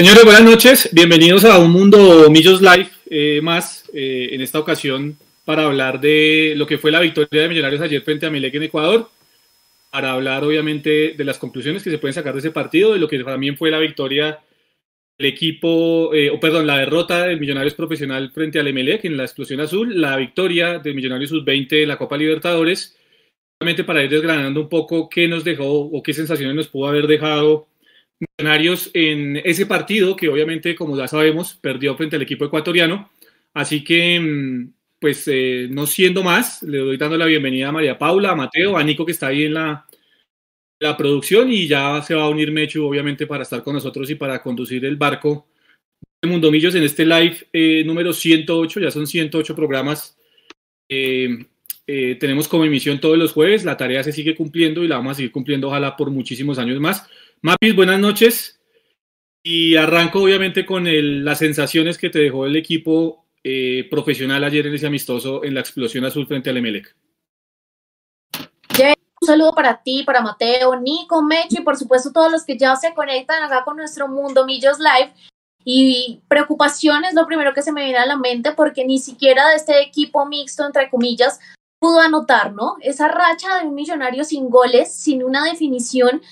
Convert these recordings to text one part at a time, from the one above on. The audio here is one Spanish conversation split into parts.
Señores, buenas noches. Bienvenidos a un Mundo Millos Live eh, más. Eh, en esta ocasión para hablar de lo que fue la victoria de Millonarios ayer frente a Melec en Ecuador. Para hablar, obviamente, de las conclusiones que se pueden sacar de ese partido, de lo que también fue la victoria del equipo, eh, o perdón, la derrota del Millonarios Profesional frente al Emelec en la explosión azul, la victoria del Millonarios Sub-20 en la Copa Libertadores. Obviamente, para ir desgranando un poco qué nos dejó o qué sensaciones nos pudo haber dejado Millonarios en ese partido que obviamente, como ya sabemos, perdió frente al equipo ecuatoriano. Así que, mm, pues, eh, no siendo más, le doy dando la bienvenida a María Paula, a Mateo, a Nico que está ahí en la, la producción y ya se va a unir Mechu, obviamente, para estar con nosotros y para conducir el barco de Mundo Millos en este live eh, número 108. Ya son 108 programas. Eh, tenemos como emisión todos los jueves. La tarea se sigue cumpliendo y la vamos a seguir cumpliendo, ojalá, por muchísimos años más. Mapis, buenas noches. Y arranco obviamente con las sensaciones que te dejó el equipo eh, profesional ayer en ese amistoso en la explosión azul frente al Emelec. Un saludo para ti, para Mateo, Nico, Mecho y por supuesto todos los que ya se conectan acá con nuestro Mundo Millos Live. Y preocupación es lo primero que se me viene a la mente porque ni siquiera de este equipo mixto, entre comillas, pudo anotar, ¿no? Esa racha de un millonario sin goles, sin una definición,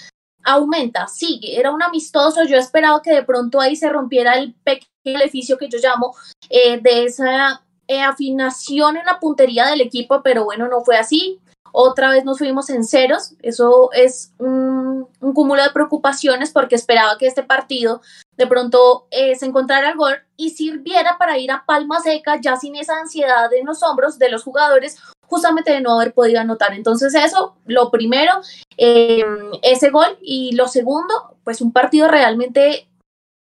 aumenta, sigue, era un amistoso, yo esperaba que de pronto ahí se rompiera el pequeño edificio que yo llamo eh, de esa eh, afinación en la puntería del equipo, pero bueno, no fue así. Otra vez nos fuimos en ceros, eso es un, cúmulo de preocupaciones porque esperaba que este partido de pronto eh, se encontrara el gol y sirviera para ir a palma seca ya sin esa ansiedad en los hombros de los jugadores justamente de no haber podido anotar. Entonces eso, lo primero, eh, ese gol y lo segundo, pues un partido realmente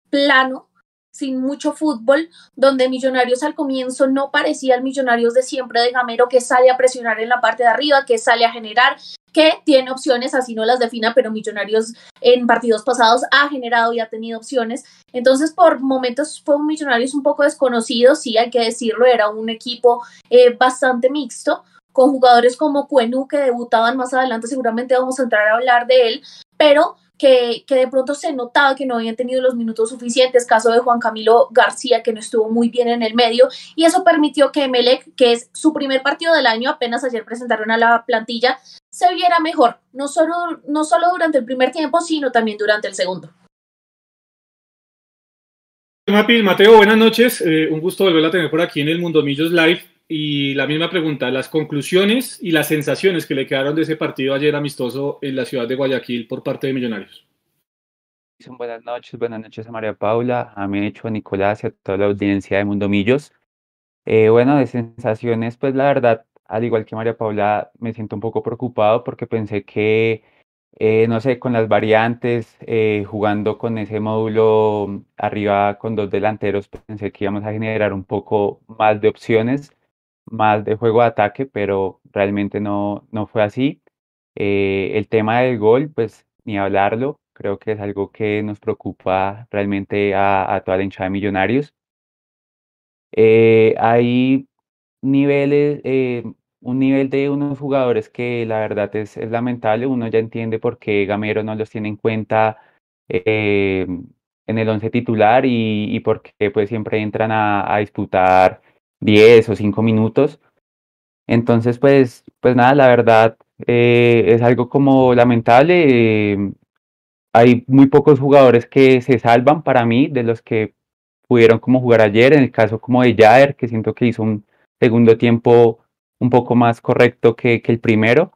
plano, sin mucho fútbol, donde Millonarios al comienzo no parecía el Millonarios de siempre de Gamero que sale a presionar en la parte de arriba, que sale a generar, que tiene opciones, así no las defina, pero Millonarios en partidos pasados ha generado y ha tenido opciones. Entonces, por momentos fue un Millonarios un poco desconocido, sí, hay que decirlo, era un equipo eh, bastante mixto, con jugadores como Cuenú que debutaban más adelante, seguramente vamos a entrar a hablar de él, pero que, que, de pronto se notaba que no habían tenido los minutos suficientes, caso de Juan Camilo García, que no estuvo muy bien en el medio, y eso permitió que Melec, que es su primer partido del año, apenas ayer presentaron a la plantilla, se viera mejor, no solo, no solo durante el primer tiempo, sino también durante el segundo. Mateo, buenas noches. Eh, un gusto volver a tener por aquí en el Mundo Millos Live. Y la misma pregunta, las conclusiones y las sensaciones que le quedaron de ese partido ayer amistoso en la ciudad de Guayaquil por parte de Millonarios. Buenas noches, buenas noches a María Paula, a Mecho, a Nicolás y a toda la audiencia de Mundo Millos. Eh, bueno, de sensaciones, pues la verdad, al igual que María Paula, me siento un poco preocupado porque pensé que, eh, no sé, con las variantes, eh, jugando con ese módulo arriba con dos delanteros, pensé que íbamos a generar un poco más de opciones más de juego de ataque, pero realmente no, no fue así. Eh, el tema del gol, pues ni hablarlo, creo que es algo que nos preocupa realmente a, toda la hinchada de Millonarios. Eh, hay niveles, eh, un nivel de unos jugadores que la verdad es, es, lamentable, uno ya entiende por qué Gamero no los tiene en cuenta en el once titular y, y por qué pues siempre entran a, a disputar 10 o 5 minutos. Entonces, pues, pues nada, la verdad eh, es algo como lamentable. Eh, hay muy pocos jugadores que se salvan para mí de los que pudieron como jugar ayer, en el caso como de Jair, que siento que hizo un segundo tiempo un poco más correcto que, que el primero.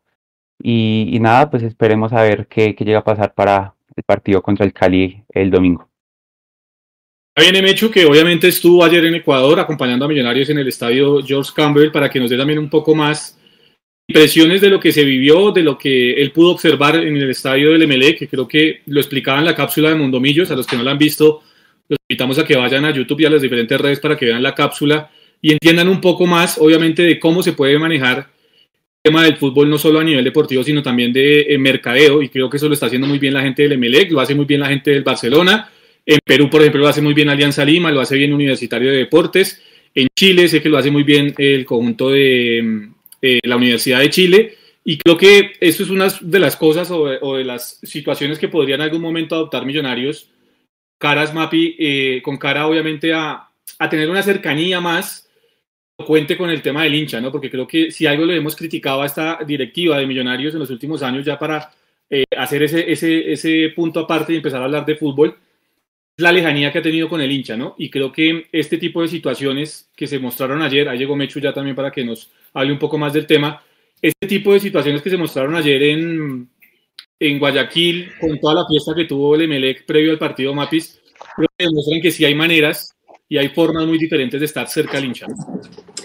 Y, y, nada, pues esperemos a ver qué, qué llega a pasar para el partido contra el Cali el domingo. Viene Mechu, que obviamente estuvo ayer en Ecuador acompañando a Millonarios en el estadio George Campbell para que nos dé también un poco más impresiones de lo que se vivió, de lo que él pudo observar en el estadio del MLE, que creo que lo explicaba en la cápsula de Mondomillos. A los que no la han visto, los invitamos a que vayan a YouTube y a las diferentes redes para que vean la cápsula y entiendan un poco más, obviamente, de cómo se puede manejar el tema del fútbol, no solo a nivel deportivo, sino también de eh, mercadeo. Y creo que eso lo está haciendo muy bien la gente del MLE, lo hace muy bien la gente del Barcelona en Perú, por ejemplo, lo hace muy bien Alianza Lima, lo hace bien Universitario de Deportes. En Chile sé que lo hace muy bien el conjunto de eh, la Universidad de Chile. Y creo que eso es una de las cosas o de, las situaciones que podrían en algún momento adoptar Millonarios caras Mapi, eh, con cara obviamente a, a, tener una cercanía más cuente con el tema del hincha, ¿no? Porque creo que si algo le hemos criticado a esta directiva de Millonarios en los últimos años ya para eh, hacer ese, ese, ese punto aparte y empezar a hablar de fútbol, la lejanía que ha tenido con el hincha, ¿no? Y creo que este tipo de situaciones que se mostraron ayer, ahí llegó Mechu ya también para que nos hable un poco más del tema, este tipo de situaciones que se mostraron ayer en, en Guayaquil, con toda la fiesta que tuvo el Emelec previo al partido Mapis, creo que demuestran que sí hay maneras y hay formas muy diferentes de estar cerca al hincha.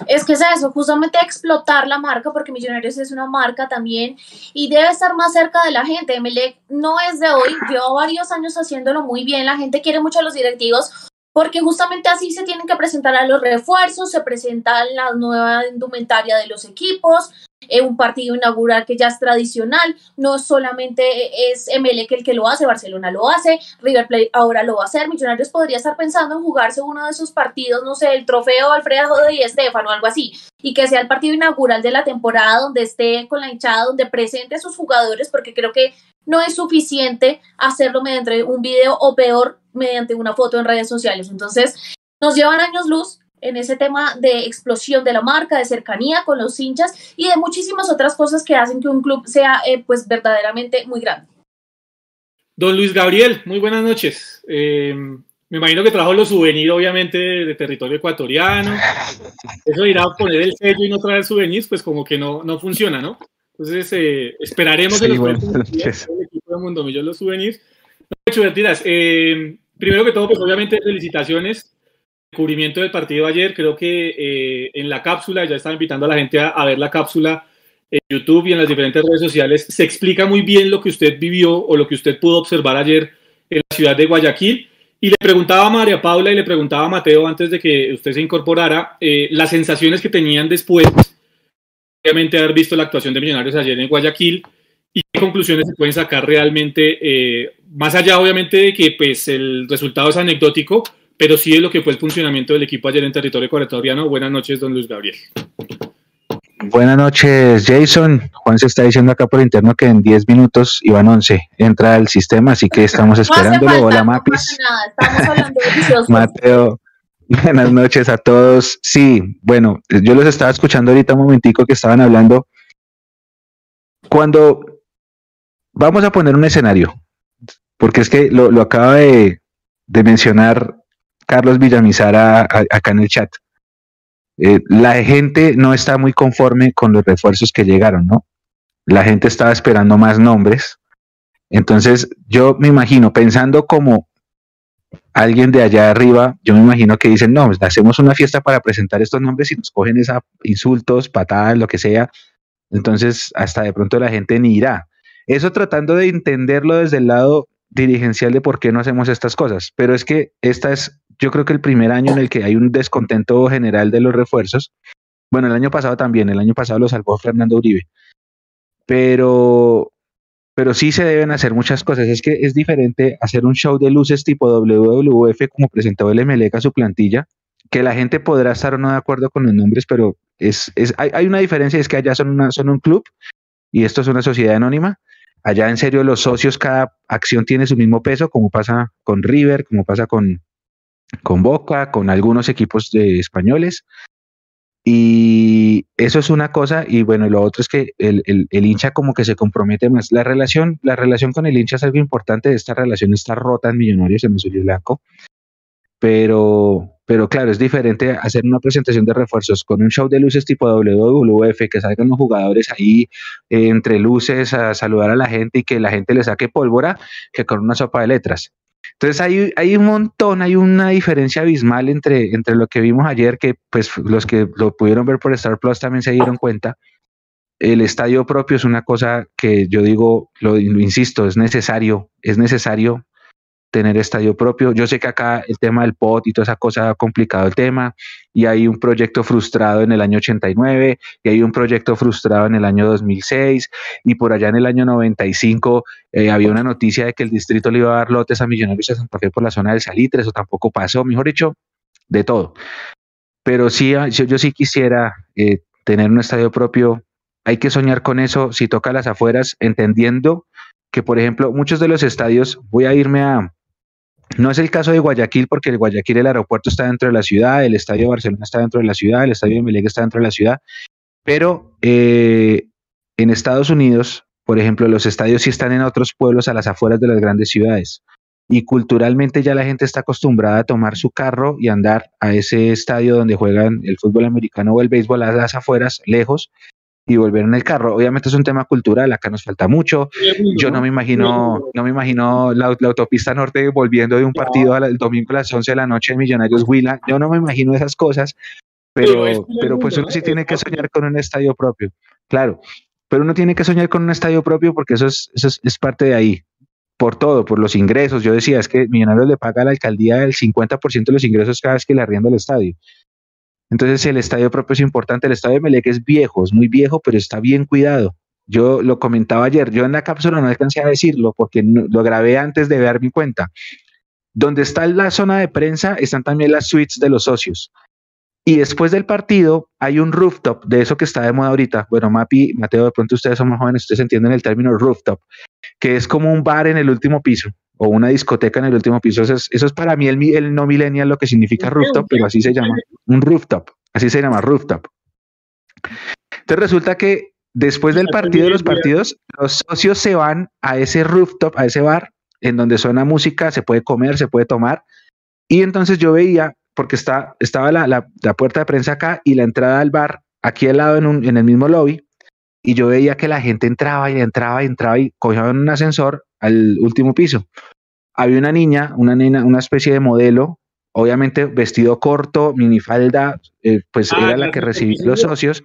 Es que es eso, justamente explotar la marca, porque Millonarios es una marca también y debe estar más cerca de la gente. Emelec no es de hoy, lleva varios años haciéndolo muy bien, la gente quiere mucho a los directivos porque justamente así se tienen que presentar a los refuerzos, se presenta la nueva indumentaria de los equipos, eh, un partido inaugural que ya es tradicional, no solamente es Emelec el que lo hace, Barcelona lo hace, River Plate ahora lo va a hacer, Millonarios podría estar pensando en jugarse uno de esos partidos, no sé, el trofeo Alfredo de Estefano algo así, y que sea el partido inaugural de la temporada donde esté con la hinchada, donde presente a sus jugadores, porque creo que no es suficiente hacerlo mediante un video o peor, mediante una foto en redes sociales. Entonces, nos llevan años luz en ese tema de explosión de la marca, de cercanía con los hinchas y de muchísimas otras cosas que hacen que un club sea eh, pues verdaderamente muy grande. Don Luis Gabriel, muy buenas noches. Eh, me imagino que trajo los souvenirs, obviamente, de territorio ecuatoriano. Eso irá a poner el sello y no traer souvenirs, pues como que no, no funciona, ¿no? Entonces, eh, esperaremos que los bueno, el equipo de Mundo Millón los souvenirs. No, primero que todo, pues obviamente, felicitaciones cubrimiento del partido ayer, creo que eh, en la cápsula, ya estaba invitando a la gente a, ver la cápsula en YouTube y en las diferentes redes sociales, se explica muy bien lo que usted vivió o lo que usted pudo observar ayer en la ciudad de Guayaquil. Y le preguntaba a María Paula y le preguntaba a Mateo antes de que usted se incorporara eh, las sensaciones que tenían después, obviamente, haber visto la actuación de Millonarios ayer en Guayaquil y qué conclusiones se pueden sacar realmente, eh, más allá obviamente de que pues, el resultado es anecdótico, pero sí es lo que fue el funcionamiento del equipo ayer en territorio ecuatoriano. Buenas noches, don Luis Gabriel. Buenas noches, Jason. Juan se está diciendo acá por interno que en 10 minutos iban 11. Entra al sistema, así que estamos esperándolo. Hola, Mapis. Mateo, buenas noches a todos. Sí, bueno, yo los estaba escuchando ahorita un momentico que estaban hablando. Cuando vamos a poner un escenario, porque es que lo, acaba de, de mencionar Carlos Villamizar acá en el chat. Eh, la gente no está muy conforme con los refuerzos que llegaron, ¿no? La gente estaba esperando más nombres. Entonces, yo me imagino, pensando como alguien de allá arriba, yo me imagino que dicen, no, pues, hacemos una fiesta para presentar estos nombres y nos cogen esa insultos, patadas, lo que sea. Entonces, hasta de pronto la gente ni irá. Eso tratando de entenderlo desde el lado dirigencial de por qué no hacemos estas cosas. Pero es que esta es yo creo que el primer año en el que hay un descontento general de los refuerzos, bueno, el año pasado también, el año pasado lo salvó Fernando Uribe, pero, pero sí se deben hacer muchas cosas. Es que es diferente hacer un show de luces tipo WWF como presentó el MLEC a su plantilla, que la gente podrá estar o no de acuerdo con los nombres, pero es, es hay, hay, una diferencia, es que allá son, una, son un club y esto es una sociedad anónima. Allá en serio los socios, cada acción tiene su mismo peso, como pasa con River, como pasa con, con Boca, con algunos equipos de españoles. Y eso es una cosa, y bueno, lo otro es que el, el, hincha como que se compromete más. La relación, la relación con el hincha es algo importante, esta relación está rota en Millonarios, en Azul y Blanco, pero, pero claro, es diferente hacer una presentación de refuerzos con un show de luces tipo WWF, que salgan los jugadores ahí eh, entre luces a saludar a la gente y que la gente le saque pólvora, que con una sopa de letras. Entonces hay, hay un montón, hay una diferencia abismal entre, entre lo que vimos ayer, que pues los que lo pudieron ver por Star Plus también se dieron cuenta. El estadio propio es una cosa que yo digo, lo insisto, es necesario, es necesario tener estadio propio. Yo sé que acá el tema del POT y toda esa cosa ha complicado el tema y hay un proyecto frustrado en el año 89 y hay un proyecto frustrado en el año 2006 y por allá en el año 95 eh, había una noticia de que el distrito le iba a dar lotes a Millonarios a Santa Fe por la zona del Salitre, eso tampoco pasó, mejor dicho, de todo. Pero sí, ah, yo, yo sí quisiera eh, tener un estadio propio. Hay que soñar con eso si toca las afueras, entendiendo que, por ejemplo, muchos de los estadios, voy a irme a, No es el caso de Guayaquil, porque el Guayaquil, el aeropuerto está dentro de la ciudad, el estadio de Barcelona está dentro de la ciudad, el estadio de Melec está dentro de la ciudad, pero eh, en Estados Unidos, por ejemplo, los estadios sí están en otros pueblos a las afueras de las grandes ciudades. Y culturalmente ya la gente está acostumbrada a tomar su carro y andar a ese estadio donde juegan el fútbol americano o el béisbol a las afueras, lejos, y volver en el carro. Obviamente es un tema cultural, acá nos falta mucho. Yo no me imagino, no me imagino la, autopista norte volviendo de un partido el domingo a las 11 de la noche en Millonarios Huila. Yo no me imagino esas cosas, pero, pero pues uno sí tiene que soñar con un estadio propio. Claro, pero uno tiene que soñar con un estadio propio porque eso es, eso es, parte de ahí. Por todo, por los ingresos. Yo decía, es que Millonarios le paga a la alcaldía el 50% de los ingresos cada vez que le arrienda el estadio. Entonces el estadio propio es importante. El estadio de Melec es viejo, es muy viejo, pero está bien cuidado. Yo lo comentaba ayer, yo en la cápsula no alcancé a decirlo porque lo grabé antes de ver mi cuenta. Donde está la zona de prensa están también las suites de los socios. Y después del partido hay un rooftop, de eso que está de moda ahorita. Bueno, Mapi, Mateo, de pronto ustedes son más jóvenes, ustedes entienden el término rooftop, que es como un bar en el último piso o una discoteca en el último piso. Eso es, eso es para mí el, el no millennial lo que significa rooftop, pero así se llama, un rooftop, así se llama rooftop. Entonces resulta que después del partido de los partidos, los socios se van a ese rooftop, a ese bar, en donde suena música, se puede comer, se puede tomar. Y entonces yo veía, porque está, estaba la, la, la puerta de prensa acá y la entrada al bar aquí al lado en, un, en el mismo lobby, y yo veía que la gente entraba y entraba y entraba y cogían un ascensor al último piso. Había una niña, una nena, una especie de modelo, obviamente vestido corto, minifalda, eh, pues ah, era la que recibía los socios.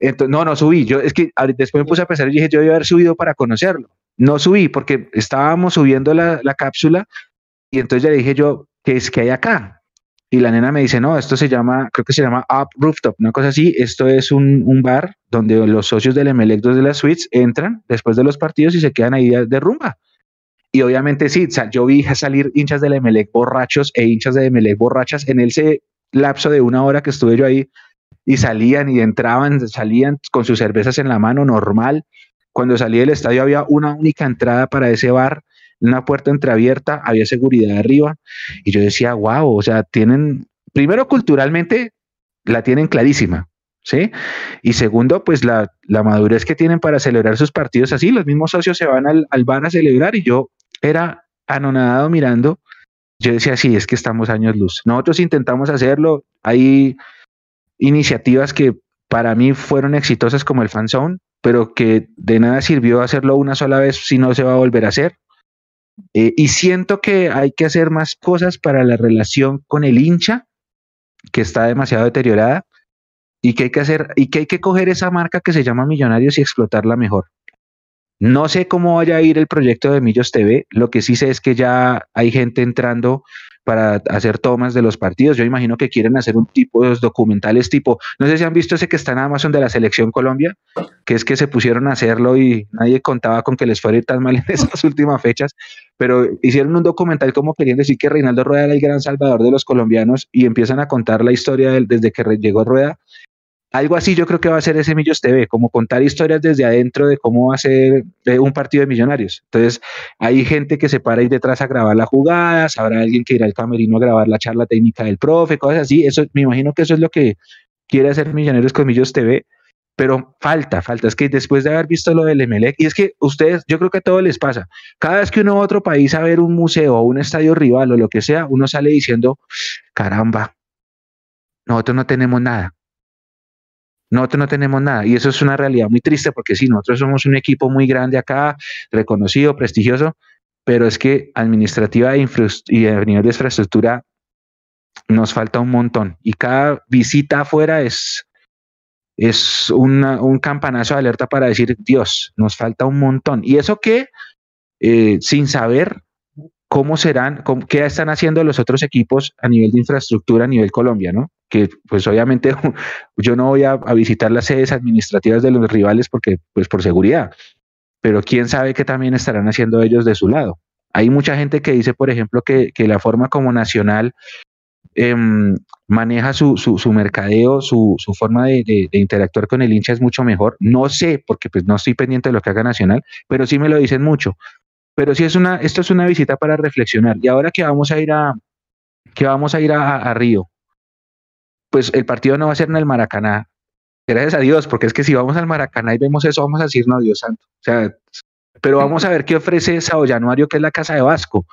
Entonces, no, no subí. Yo es que después me puse a pensar y dije, yo debía haber subido para conocerlo. No subí porque estábamos subiendo la, la cápsula y entonces ya le dije yo, ¿qué es que hay acá? Y la nena me dice, no, esto se llama, creo que se llama Up Rooftop, una cosa así. Esto es un, un bar donde los socios del Emelec de las suites entran después de los partidos y se quedan ahí de, rumba. Y obviamente sí, yo vi salir hinchas del Emelec borrachos e hinchas de Emelec borrachas en ese lapso de una hora que estuve yo ahí y salían y entraban, salían con sus cervezas en la mano normal. Cuando salí del estadio había una única entrada para ese bar una puerta entreabierta, había seguridad arriba, y yo decía, wow, o sea, tienen, primero culturalmente, la tienen clarísima, ¿sí? Y segundo, pues la, la madurez que tienen para celebrar sus partidos así, los mismos socios se van al, al bar a celebrar y yo era anonadado mirando, yo decía, sí, es que estamos años luz. Nosotros intentamos hacerlo, hay iniciativas que para mí fueron exitosas como el Fan Zone, pero que de nada sirvió hacerlo una sola vez si no se va a volver a hacer. Eh, y siento que hay que hacer más cosas para la relación con el hincha, que está demasiado deteriorada, y que hay que hacer, y que hay que coger esa marca que se llama Millonarios y explotarla mejor. No sé cómo vaya a ir el proyecto de Millos TV, lo que sí sé es que ya hay gente entrando para hacer tomas de los partidos. Yo imagino que quieren hacer un tipo de documentales tipo, no sé si han visto ese que está en Amazon de la selección Colombia, que es que se pusieron a hacerlo y nadie contaba con que les fuera tan mal en esas últimas fechas, pero hicieron un documental como queriendo decir que Reinaldo Rueda era el gran salvador de los colombianos y empiezan a contar la historia desde que llegó Rueda algo así yo creo que va a ser ese Millos TV, como contar historias desde adentro de cómo va a ser eh, un partido de millonarios. Entonces, hay gente que se para ahí detrás a grabar las jugadas, habrá alguien que irá al camerino a grabar la charla técnica del profe, cosas así. Eso, me imagino que eso es lo que quiere hacer Millonarios con Millos TV, pero falta, falta. Es que después de haber visto lo del Emelec, y es que ustedes, yo creo que a todos les pasa, cada vez que uno va a otro país a ver un museo o un estadio rival o lo que sea, uno sale diciendo, caramba, nosotros no tenemos nada nosotros no tenemos nada y eso es una realidad muy triste porque sí, nosotros somos un equipo muy grande acá, reconocido, prestigioso, pero es que administrativa e y a nivel de infraestructura nos falta un montón y cada visita afuera es, es un campanazo de alerta para decir, Dios, nos falta un montón. Y eso que eh, sin saber cómo serán, qué están haciendo los otros equipos a nivel de infraestructura a nivel Colombia, ¿no? Que pues obviamente yo no voy a, visitar las sedes administrativas de los rivales porque pues por seguridad, pero quién sabe qué también estarán haciendo ellos de su lado. Hay mucha gente que dice, por ejemplo, que, la forma como Nacional em, maneja su, su, mercadeo, su, su forma de, de, interactuar con el hincha es mucho mejor. No sé, porque pues no estoy pendiente de lo que haga Nacional, pero sí me lo dicen mucho pero sí es una, esto es una visita para reflexionar. Y ahora que vamos a ir a, que vamos a ir a, Río, pues el partido no va a ser en el Maracaná. Gracias a Dios, porque es que si vamos al Maracaná y vemos eso, vamos a decir, no, Dios santo. O sea, pero vamos a ver qué ofrece Sao Januario, que es la casa de Vasco.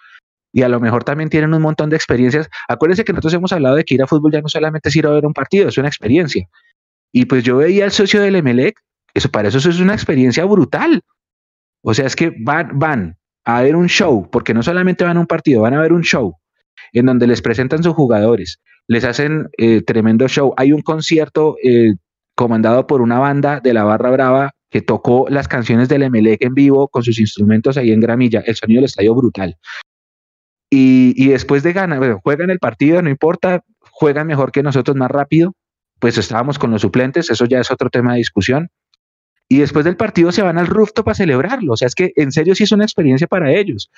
Y a lo mejor también tienen un montón de experiencias. Acuérdense que nosotros hemos hablado de que ir a fútbol ya no solamente es ir a ver un partido, es una experiencia. Y pues yo veía al socio del Emelec, eso para eso, eso es una experiencia brutal. O sea, es que van, van a ver un show, porque no solamente van a un partido, van a ver un show en donde les presentan sus jugadores, les hacen eh, tremendo show. Hay un concierto eh, comandado por una banda de la Barra Brava que tocó las canciones del Emelec en vivo con sus instrumentos ahí en Gramilla. El sonido del estadio brutal. Y, después de ganar, juegan el partido, no importa, juegan mejor que nosotros, más rápido. Pues estábamos con los suplentes, eso ya es otro tema de discusión y después del partido se van al rooftop a celebrarlo. O sea, es que en serio sí es una experiencia para ellos.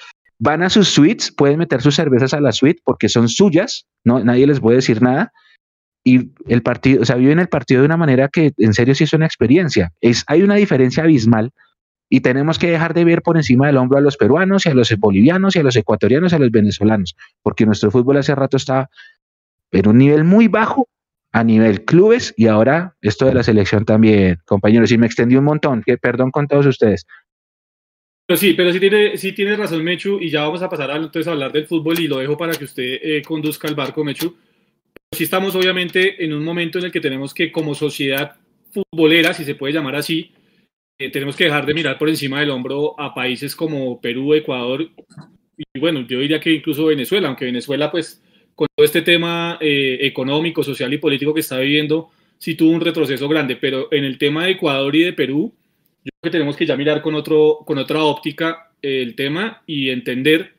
Van a sus suites, pueden meter sus cervezas a la suite porque son suyas, no, nadie les puede decir nada. Y el partido, o sea, viven el partido de una manera que en serio sí es una experiencia. Es, hay una diferencia abismal y tenemos que dejar de ver por encima del hombro a los peruanos y a los bolivianos y a los ecuatorianos y a los venezolanos, porque nuestro fútbol hace rato está en un nivel muy bajo a nivel clubes y ahora esto de la selección también, compañeros. Y me extendí un montón, que perdón con todos ustedes. Pero sí, pero sí tiene, sí tiene razón Mechu y ya vamos a pasar a, entonces a hablar del fútbol y lo dejo para que usted eh, conduzca el barco, Mechu. Sí estamos obviamente en un momento en el que tenemos que como sociedad futbolera, si se puede llamar así, eh, tenemos que dejar de mirar por encima del hombro a países como Perú, Ecuador y bueno, yo diría que incluso Venezuela, aunque Venezuela pues con todo este tema eh, económico, social y político que está viviendo, sí tuvo un retroceso grande, pero en el tema de Ecuador y de Perú, yo creo que tenemos que ya mirar con, otro, con otra óptica el tema y entender,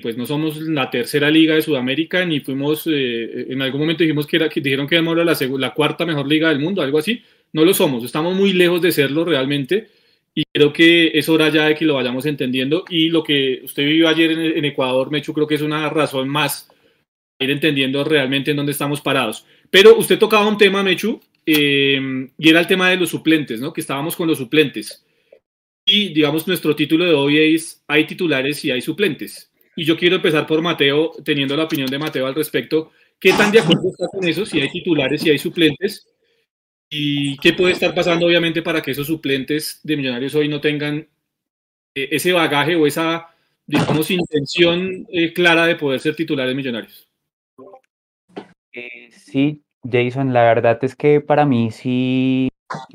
pues no somos la tercera liga de Sudamérica, ni fuimos, eh, en algún momento dijimos que, era, que dijeron que éramos la, la cuarta mejor liga del mundo, algo así, no lo somos, estamos muy lejos de serlo realmente y creo que es hora ya de que lo vayamos entendiendo y lo que usted vivió ayer en, en Ecuador, Mechu, creo que es una razón más ir entendiendo realmente en dónde estamos parados. Pero usted tocaba un tema, Mechu, eh, y era el tema de los suplentes, ¿no? Que estábamos con los suplentes. Y digamos, nuestro título de hoy es Hay titulares y hay suplentes. Y yo quiero empezar por Mateo, teniendo la opinión de Mateo al respecto. ¿Qué tan de acuerdo está con eso? Si hay titulares y hay suplentes. ¿Y qué puede estar pasando, obviamente, para que esos suplentes de Millonarios hoy no tengan eh, ese bagaje o esa, digamos, intención eh, clara de poder ser titulares millonarios? Eh, sí, Jason, la verdad es que para mí sí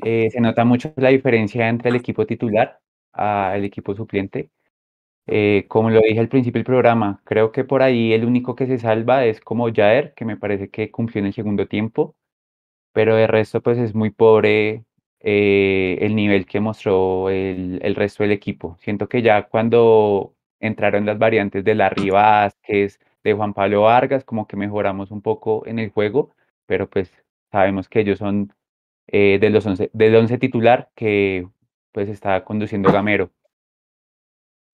eh, se nota mucho la diferencia entre el equipo titular al equipo suplente. Eh, como lo dije al principio del programa, creo que por ahí el único que se salva es como Jair, que me parece que cumplió en el segundo tiempo, pero el resto pues es muy pobre el nivel que mostró el, el, resto del equipo. Siento que ya cuando entraron las variantes de Larry Vázquez, de Juan Pablo Vargas, como que mejoramos un poco en el juego, pero pues sabemos que ellos son eh, de los 11, del 11 titular que pues está conduciendo Gamero.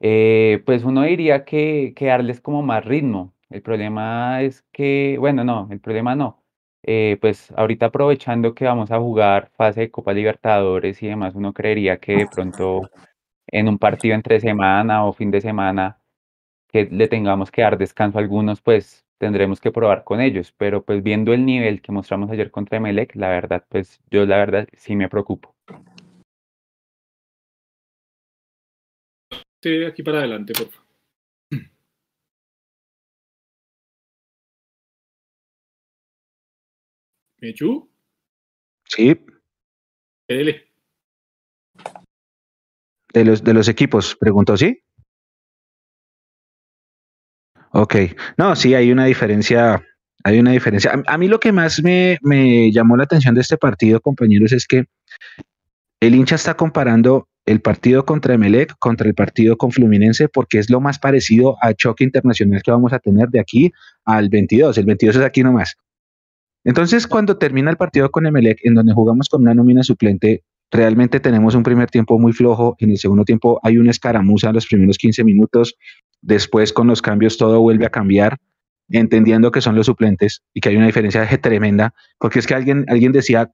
Eh, pues uno diría que, que, darles como más ritmo. El problema es que, bueno, no, el problema no. Eh, pues ahorita aprovechando que vamos a jugar fase de Copa Libertadores y demás, uno creería que de pronto en un partido entre semana o fin de semana que le tengamos que dar descanso a algunos, pues tendremos que probar con ellos. Pero pues viendo el nivel que mostramos ayer contra Emelec, la verdad, pues yo la verdad sí me preocupo. Sí, aquí para adelante, por favor. ¿Mechu? Sí. Dele. De los, de los equipos, preguntó, ¿sí? Ok, no, sí, hay una diferencia, hay una diferencia. A, mí lo que más me, me, llamó la atención de este partido, compañeros, es que el hincha está comparando el partido contra Emelec contra el partido con Fluminense porque es lo más parecido al choque internacional que vamos a tener de aquí al 22. El 22 es aquí nomás. Entonces, cuando termina el partido con Emelec, en donde jugamos con una nómina suplente, realmente tenemos un primer tiempo muy flojo. En el segundo tiempo hay una escaramuza en los primeros 15 minutos Después con los cambios todo vuelve a cambiar, entendiendo que son los suplentes y que hay una diferencia tremenda, porque es que alguien, alguien decía,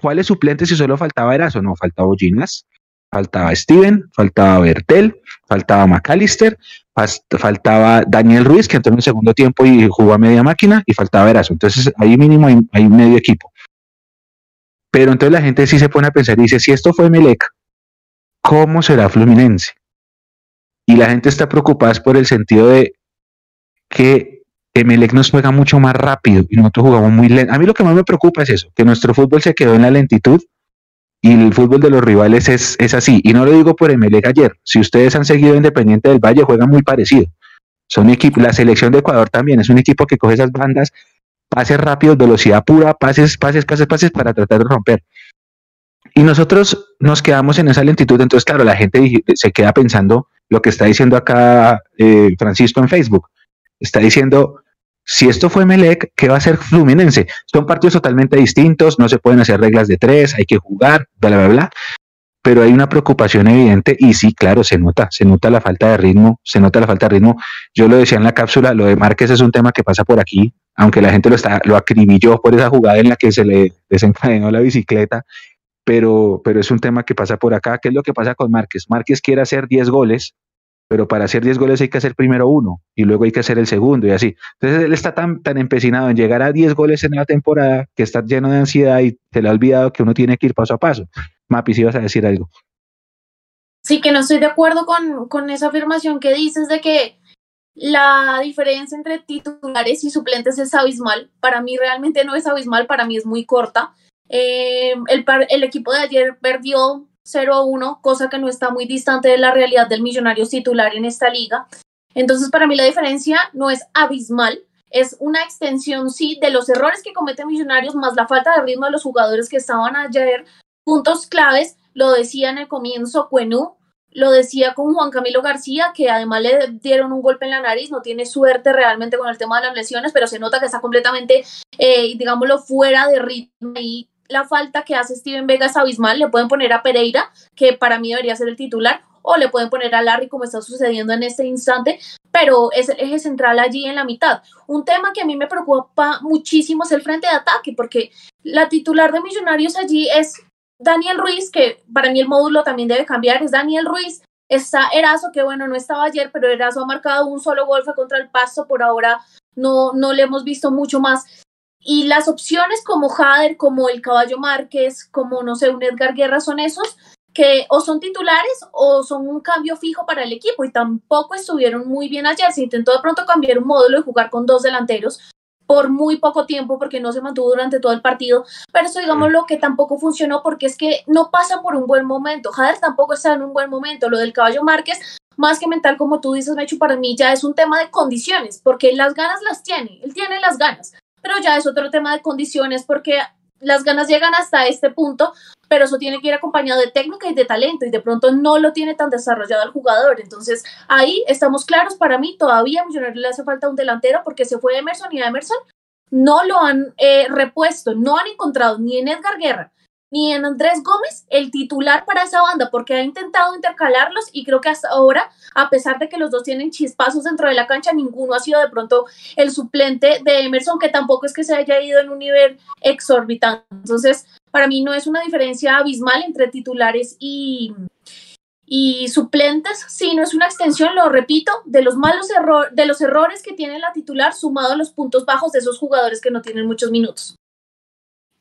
¿cuáles suplentes si solo faltaba Eraso? No, faltaba Ginas, faltaba Steven, faltaba Bertel, faltaba McAllister, faltaba Daniel Ruiz, que entró en el segundo tiempo y jugó a media máquina, y faltaba Eraso. Entonces ahí mínimo hay medio equipo. Pero entonces la gente sí se pone a pensar y dice, si esto fue Melec, ¿cómo será Fluminense? Y la gente está preocupada por el sentido de que Emelec nos juega mucho más rápido y nosotros jugamos muy lento. A mí lo que más me preocupa es eso, que nuestro fútbol se quedó en la lentitud y el fútbol de los rivales es, es así. Y no lo digo por Emelec ayer. Si ustedes han seguido Independiente del Valle, juegan muy parecido. Son equipos, la selección de Ecuador también es un equipo que coge esas bandas, pases rápidos, velocidad pura, pases, pases, pases, pases para tratar de romper. Y nosotros nos quedamos en esa lentitud, entonces claro, la gente se queda pensando lo que está diciendo acá eh, Francisco en Facebook. Está diciendo, si esto fue Melec, ¿qué va a ser Fluminense? Son partidos totalmente distintos, no se pueden hacer reglas de tres, hay que jugar, bla, bla, bla. Pero hay una preocupación evidente y sí, claro, se nota, se nota la falta de ritmo, se nota la falta de ritmo. Yo lo decía en la cápsula, lo de Márquez es un tema que pasa por aquí, aunque la gente lo, está, lo acribilló por esa jugada en la que se le desencadenó la bicicleta, pero, pero es un tema que pasa por acá. ¿Qué es lo que pasa con Márquez? Márquez quiere hacer 10 goles, pero para hacer 10 goles hay que hacer primero uno y luego hay que hacer el segundo y así. Entonces él está tan, tan empecinado en llegar a 10 goles en la temporada que está lleno de ansiedad y se le ha olvidado que uno tiene que ir paso a paso. Mapi, si ibas a decir algo. Sí, que no estoy de acuerdo con, con esa afirmación que dices de que la diferencia entre titulares y suplentes es abismal. Para mí realmente no es abismal, para mí es muy corta. Eh, el, el equipo de ayer perdió 0 a 1, cosa que no está muy distante de la realidad del millonario titular en esta liga. Entonces, para mí la diferencia no es abismal, es una extensión, sí, de los errores que cometen Millonarios, más la falta de ritmo de los jugadores que estaban ayer. Puntos claves, lo decía en el comienzo Cuenú, lo decía con Juan Camilo García, que además le dieron un golpe en la nariz, no tiene suerte realmente con el tema de las lesiones, pero se nota que está completamente, eh, digámoslo, fuera de ritmo y la falta que hace Steven Vega es abismal. Le pueden poner a Pereira, que para mí debería ser el titular, o le pueden poner a Larry, como está sucediendo en este instante, pero es el eje central allí en la mitad. Un tema que a mí me preocupa muchísimo es el frente de ataque, porque la titular de Millonarios allí es Daniel Ruiz, que para mí el módulo también debe cambiar, es Daniel Ruiz. Está Erazo, que bueno, no estaba ayer, pero Erazo ha marcado un solo golpe contra el Pasto, por ahora no, no le hemos visto mucho más. Y las opciones como Jader, como el Caballo Márquez, como no sé, un Edgar Guerra son esos que o son titulares o son un cambio fijo para el equipo y tampoco estuvieron muy bien ayer. Se intentó de pronto cambiar un módulo y jugar con dos delanteros por muy poco tiempo porque no se mantuvo durante todo el partido, pero eso digamos lo que tampoco funcionó porque es que no pasa por un buen momento. Jader tampoco está en un buen momento. Lo del Caballo Márquez más que mental, como tú dices, Mechu, para mí ya es un tema de condiciones, porque las ganas las tiene, él tiene las ganas, pero ya es otro tema de condiciones porque las ganas llegan hasta este punto, pero eso tiene que ir acompañado de técnica y de talento y de pronto no lo tiene tan desarrollado el jugador. Entonces ahí estamos claros, para mí todavía a Millonarios le hace falta un delantero porque se fue Emerson y a Emerson no lo han eh, repuesto, no han encontrado ni en Edgar Guerra ni en Andrés Gómez el titular para esa banda, porque ha intentado intercalarlos y creo que hasta ahora, a pesar de que los dos tienen chispazos dentro de la cancha, ninguno ha sido de pronto el suplente de Emerson, que tampoco es que se haya ido en un nivel exorbitante. Entonces, para mí no es una diferencia abismal entre titulares y, y suplentes, sino es una extensión, lo repito, de los malos errores, de los errores que tiene la titular sumado a los puntos bajos de esos jugadores que no tienen muchos minutos.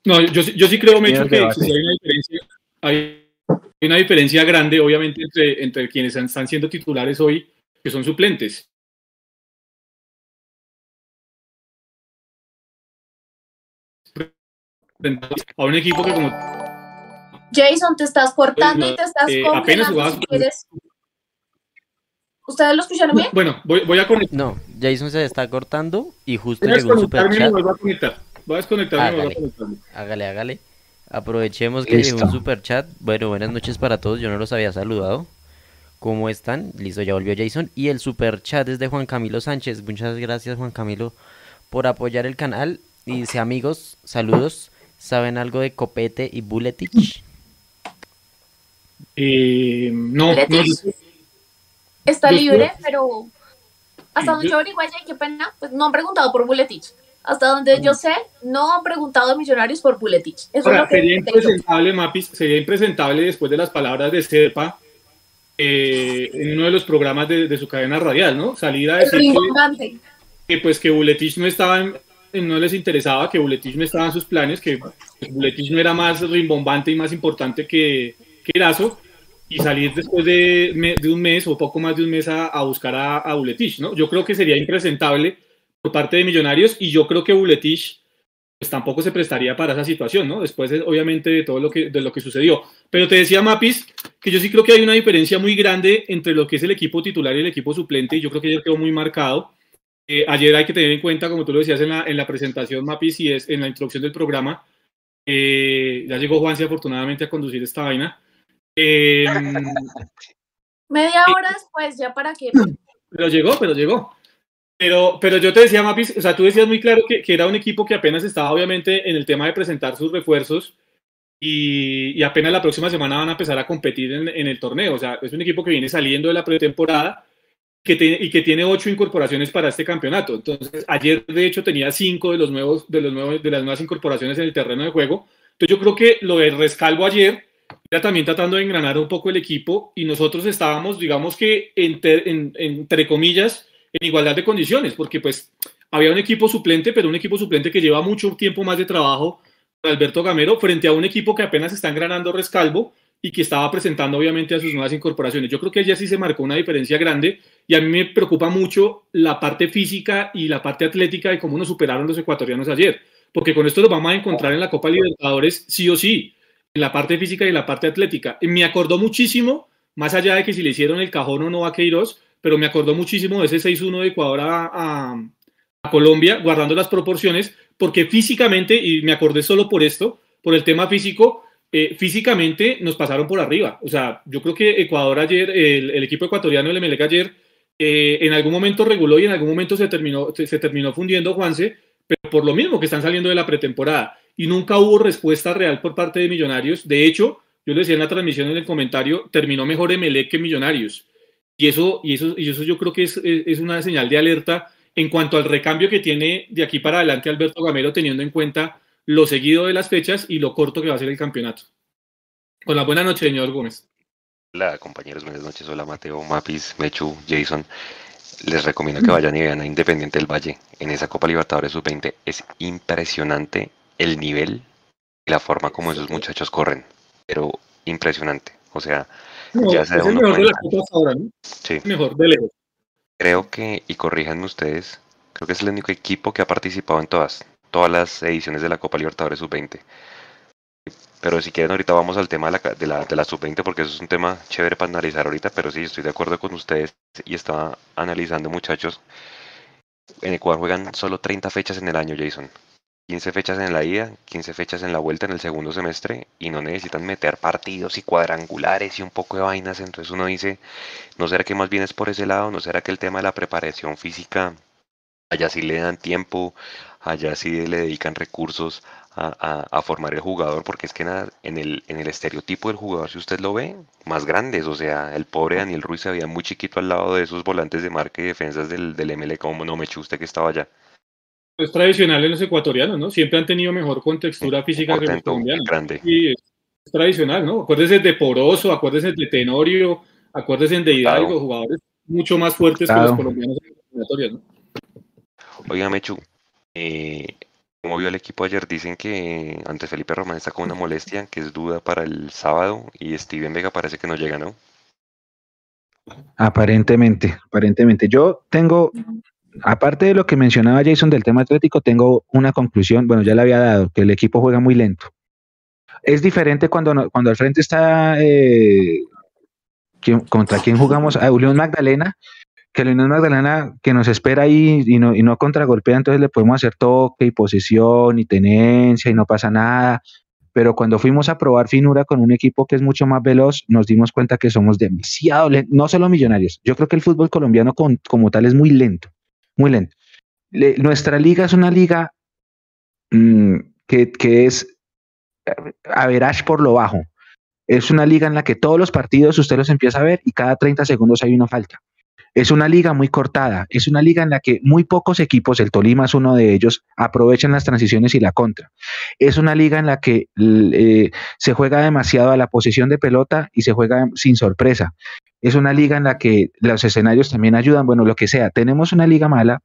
No, yo, yo sí creo, Mecho, que hay, una diferencia, hay una diferencia grande, obviamente, entre, entre quienes están siendo titulares hoy, que son suplentes. A un equipo que como... Jason, te estás cortando y te estás eh, apenas jugabas... ¿Ustedes lo escucharon bien? Bueno, voy, voy a conectar. No, Jason se está cortando y justo llegó un super a. Voy a desconectarme hágale, hágale, hágale. Aprovechemos que llegó un super chat. Bueno, buenas noches para todos. Yo no los había saludado. ¿Cómo están? Listo, ya volvió Jason. Y el super chat es de Juan Camilo Sánchez. Muchas gracias, Juan Camilo, por apoyar el canal. Y dice, amigos, saludos. ¿Saben algo de Copete y Bulletich? Eh, no, no, Está libre, pero hasta donde yo averigué, qué pena, pues no han preguntado por Bulletich. Hasta donde yo sé, no han preguntado a Millonarios por Buletich. Eso sería impresentable, Mapis, sería impresentable después de las palabras de Serpa eh, en uno de los programas de, su cadena radial, ¿no? Salir a decir que, pues que Buletich no estaba no les interesaba, que Buletich no estaba en sus planes, que Buletich no era más rimbombante y más importante que, que Erazo, y salir después de, de, un mes o poco más de un mes a, a buscar a, a Buletich, ¿no? Yo creo que sería impresentable por parte de Millonarios y yo creo que Buletich pues tampoco se prestaría para esa situación, ¿no? Después, obviamente, de todo lo que, de lo que sucedió. Pero te decía, Mapis, que yo sí creo que hay una diferencia muy grande entre lo que es el equipo titular y el equipo suplente, y yo creo que ayer quedó muy marcado. Eh, ayer hay que tener en cuenta, como tú lo decías en la, en la presentación, Mapis, y es en la introducción del programa, eh, ya llegó Juanse afortunadamente a conducir esta vaina. Eh, Media hora después, ya para qué. Pero llegó, pero llegó. Pero, pero yo te decía, Mapis, o sea, tú decías muy claro que, que, era un equipo que apenas estaba, obviamente, en el tema de presentar sus refuerzos y, y apenas la próxima semana van a empezar a competir en, en, el torneo. O sea, es un equipo que viene saliendo de la pretemporada que y que tiene ocho incorporaciones para este campeonato. Entonces, ayer, de hecho, tenía cinco de, los nuevos, de, los nuevos, de las nuevas incorporaciones en el terreno de juego. Entonces, yo creo que lo del rescalvo ayer era también tratando de engranar un poco el equipo y nosotros estábamos, digamos que, entre, en, entre comillas, en igualdad de condiciones, porque pues había un equipo suplente, pero un equipo suplente que lleva mucho tiempo más de trabajo para Alberto Gamero frente a un equipo que apenas está engranando Rescalvo y que estaba presentando obviamente a sus nuevas incorporaciones. Yo creo que allá sí se marcó una diferencia grande y a mí me preocupa mucho la parte física y la parte atlética de cómo nos superaron los ecuatorianos ayer, porque con esto lo vamos a encontrar en la Copa Libertadores sí o sí, en la parte física y la parte atlética. Y me acordó muchísimo, más allá de que si le hicieron el cajón o no a Queiroz, pero me acordó muchísimo de ese 6-1 de Ecuador a, a, Colombia, guardando las proporciones, porque físicamente, y me acordé solo por esto, por el tema físico, eh, físicamente nos pasaron por arriba. O sea, yo creo que Ecuador ayer, el, equipo ecuatoriano, el Emelec ayer, eh, en algún momento reguló y en algún momento se terminó, se, terminó fundiendo Juanse, pero por lo mismo que están saliendo de la pretemporada. Y nunca hubo respuesta real por parte de Millonarios. De hecho, yo le decía en la transmisión en el comentario, terminó mejor Emelec que Millonarios. Y eso, y eso, y eso yo creo que es, es, una señal de alerta en cuanto al recambio que tiene de aquí para adelante Alberto Gamero, teniendo en cuenta lo seguido de las fechas y lo corto que va a ser el campeonato. Con la buena noche, señor Gómez. Hola, compañeros, buenas noches. Hola, Mateo, Mapis, Mechu, Jason. Les recomiendo que vayan y vean a Independiente del Valle en esa Copa Libertadores Sub-20. Es impresionante el nivel y la forma como esos muchachos corren, pero impresionante. O sea, ya se es el mejor de la Copa ahora, ¿no? Sí. Mejor, de lejos. Creo que, y corríjanme ustedes, creo que es el único equipo que ha participado en todas, todas las ediciones de la Copa Libertadores Sub-20. Pero si quieren, ahorita vamos al tema de la, de la, de la Sub-20, porque eso es un tema chévere para analizar ahorita, pero sí, estoy de acuerdo con ustedes y estaba analizando, muchachos. En Ecuador juegan solo 30 fechas en el año, Jason. 15 fechas en la ida, 15 fechas en la vuelta en el segundo semestre y no necesitan meter partidos y cuadrangulares y un poco de vainas. Entonces uno dice, ¿no será que más bien es por ese lado? ¿No será que el tema de la preparación física, allá sí le dan tiempo, allá sí le dedican recursos a, formar el jugador? Porque es que en el, en el estereotipo del jugador, si usted lo ve, más grandes. O sea, el pobre Daniel Ruiz se veía muy chiquito al lado de esos volantes de marca y defensas del, del ML, como no me echó usted que estaba allá es tradicional en los ecuatorianos, ¿no? Siempre han tenido mejor contextura física que los colombianos. Grande. Y es, tradicional, ¿no? Acuérdese de Poroso, acuérdese de Tenorio, acuérdese de Hidalgo, jugadores mucho más fuertes que los colombianos en ¿no? Oiga, Mechu, eh, como vio el equipo ayer, dicen que ante Felipe Román está con una molestia, que es duda para el sábado, y Steven Vega parece que no llega, ¿no? Aparentemente, aparentemente. Yo tengo aparte de lo que mencionaba Jason del tema atlético, tengo una conclusión, bueno, ya le había dado, que el equipo juega muy lento. Es diferente cuando, cuando al frente está eh, contra quién jugamos, a Unión Magdalena, que la Unión Magdalena que nos espera ahí y no, y no contragolpea, entonces le podemos hacer toque y posesión y tenencia y no pasa nada. Pero cuando fuimos a probar finura con un equipo que es mucho más veloz, nos dimos cuenta que somos demasiado lentos, no solo millonarios. Yo creo que el fútbol colombiano como tal es muy lento muy lento. nuestra liga es una liga mm, que, que, es average por lo bajo. Es una liga en la que todos los partidos usted los empieza a ver y cada 30 segundos hay una falta. Es una liga muy cortada, es una liga en la que muy pocos equipos, el Tolima es uno de ellos, aprovechan las transiciones y la contra. Es una liga en la que eh, se juega demasiado a la posición de pelota y se juega sin sorpresa. Es una liga en la que los escenarios también ayudan, bueno, lo que sea. Tenemos una liga mala,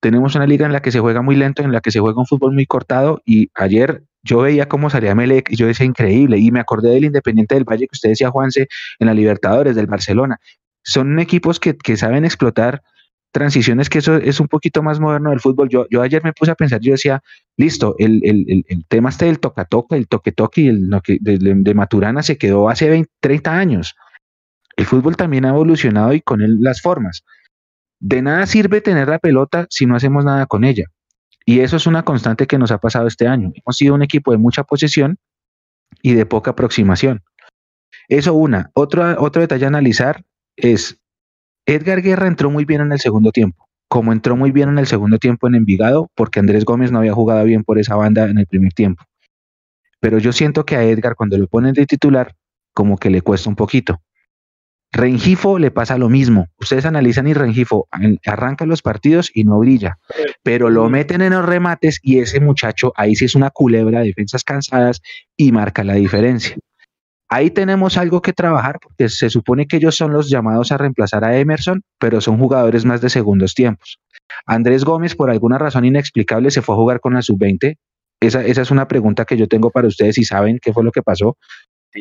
tenemos una liga en la que se juega muy lento, en la que se juega un fútbol muy cortado y ayer yo veía cómo salía Melec y yo decía increíble y me acordé del Independiente del Valle que usted decía Juanse en la Libertadores del Barcelona son equipos que, saben explotar transiciones, que eso es un poquito más moderno del fútbol. Yo, yo ayer me puse a pensar, yo decía, listo, el, tema este del toca-toca, el toque-toque y el de, de, Maturana se quedó hace 20, 30 años. El fútbol también ha evolucionado y con él las formas. De nada sirve tener la pelota si no hacemos nada con ella. Y eso es una constante que nos ha pasado este año. Hemos sido un equipo de mucha posesión y de poca aproximación. Eso una. Otro, otro detalle a analizar es, Edgar Guerra entró muy bien en el segundo tiempo, como entró muy bien en el segundo tiempo en Envigado, porque Andrés Gómez no había jugado bien por esa banda en el primer tiempo. Pero yo siento que a Edgar cuando lo ponen de titular, como que le cuesta un poquito. Rengifo le pasa lo mismo. Ustedes analizan y Rengifo arranca los partidos y no brilla, pero lo meten en los remates y ese muchacho ahí sí es una culebra, defensas cansadas y marca la diferencia. Ahí tenemos algo que trabajar porque se supone que ellos son los llamados a reemplazar a Emerson, pero son jugadores más de segundos tiempos. Andrés Gómez, por alguna razón inexplicable, se fue a jugar con la sub-20. Esa, esa, es una pregunta que yo tengo para ustedes si saben qué fue lo que pasó,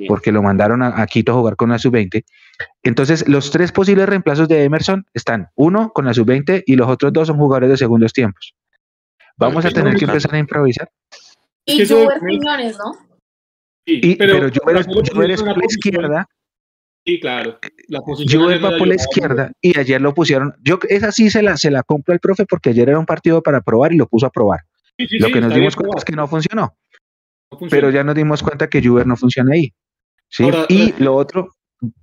porque lo mandaron a, Quito a jugar con la sub-20. Entonces, los tres posibles reemplazos de Emerson están uno con la sub-20 y los otros dos son jugadores de segundos tiempos. Vamos a tener que empezar a improvisar. Y Jover Quiñones, ¿no? Pero, yo eres, por la izquierda. Sí, claro. La yo va por la izquierda y ayer lo pusieron. Yo esa sí se la, se la compro al profe porque ayer era un partido para probar y lo puso a probar. lo que nos dimos cuenta es que no funcionó. pero ya nos dimos cuenta que Juber no funciona ahí. ¿sí? y eh, lo otro,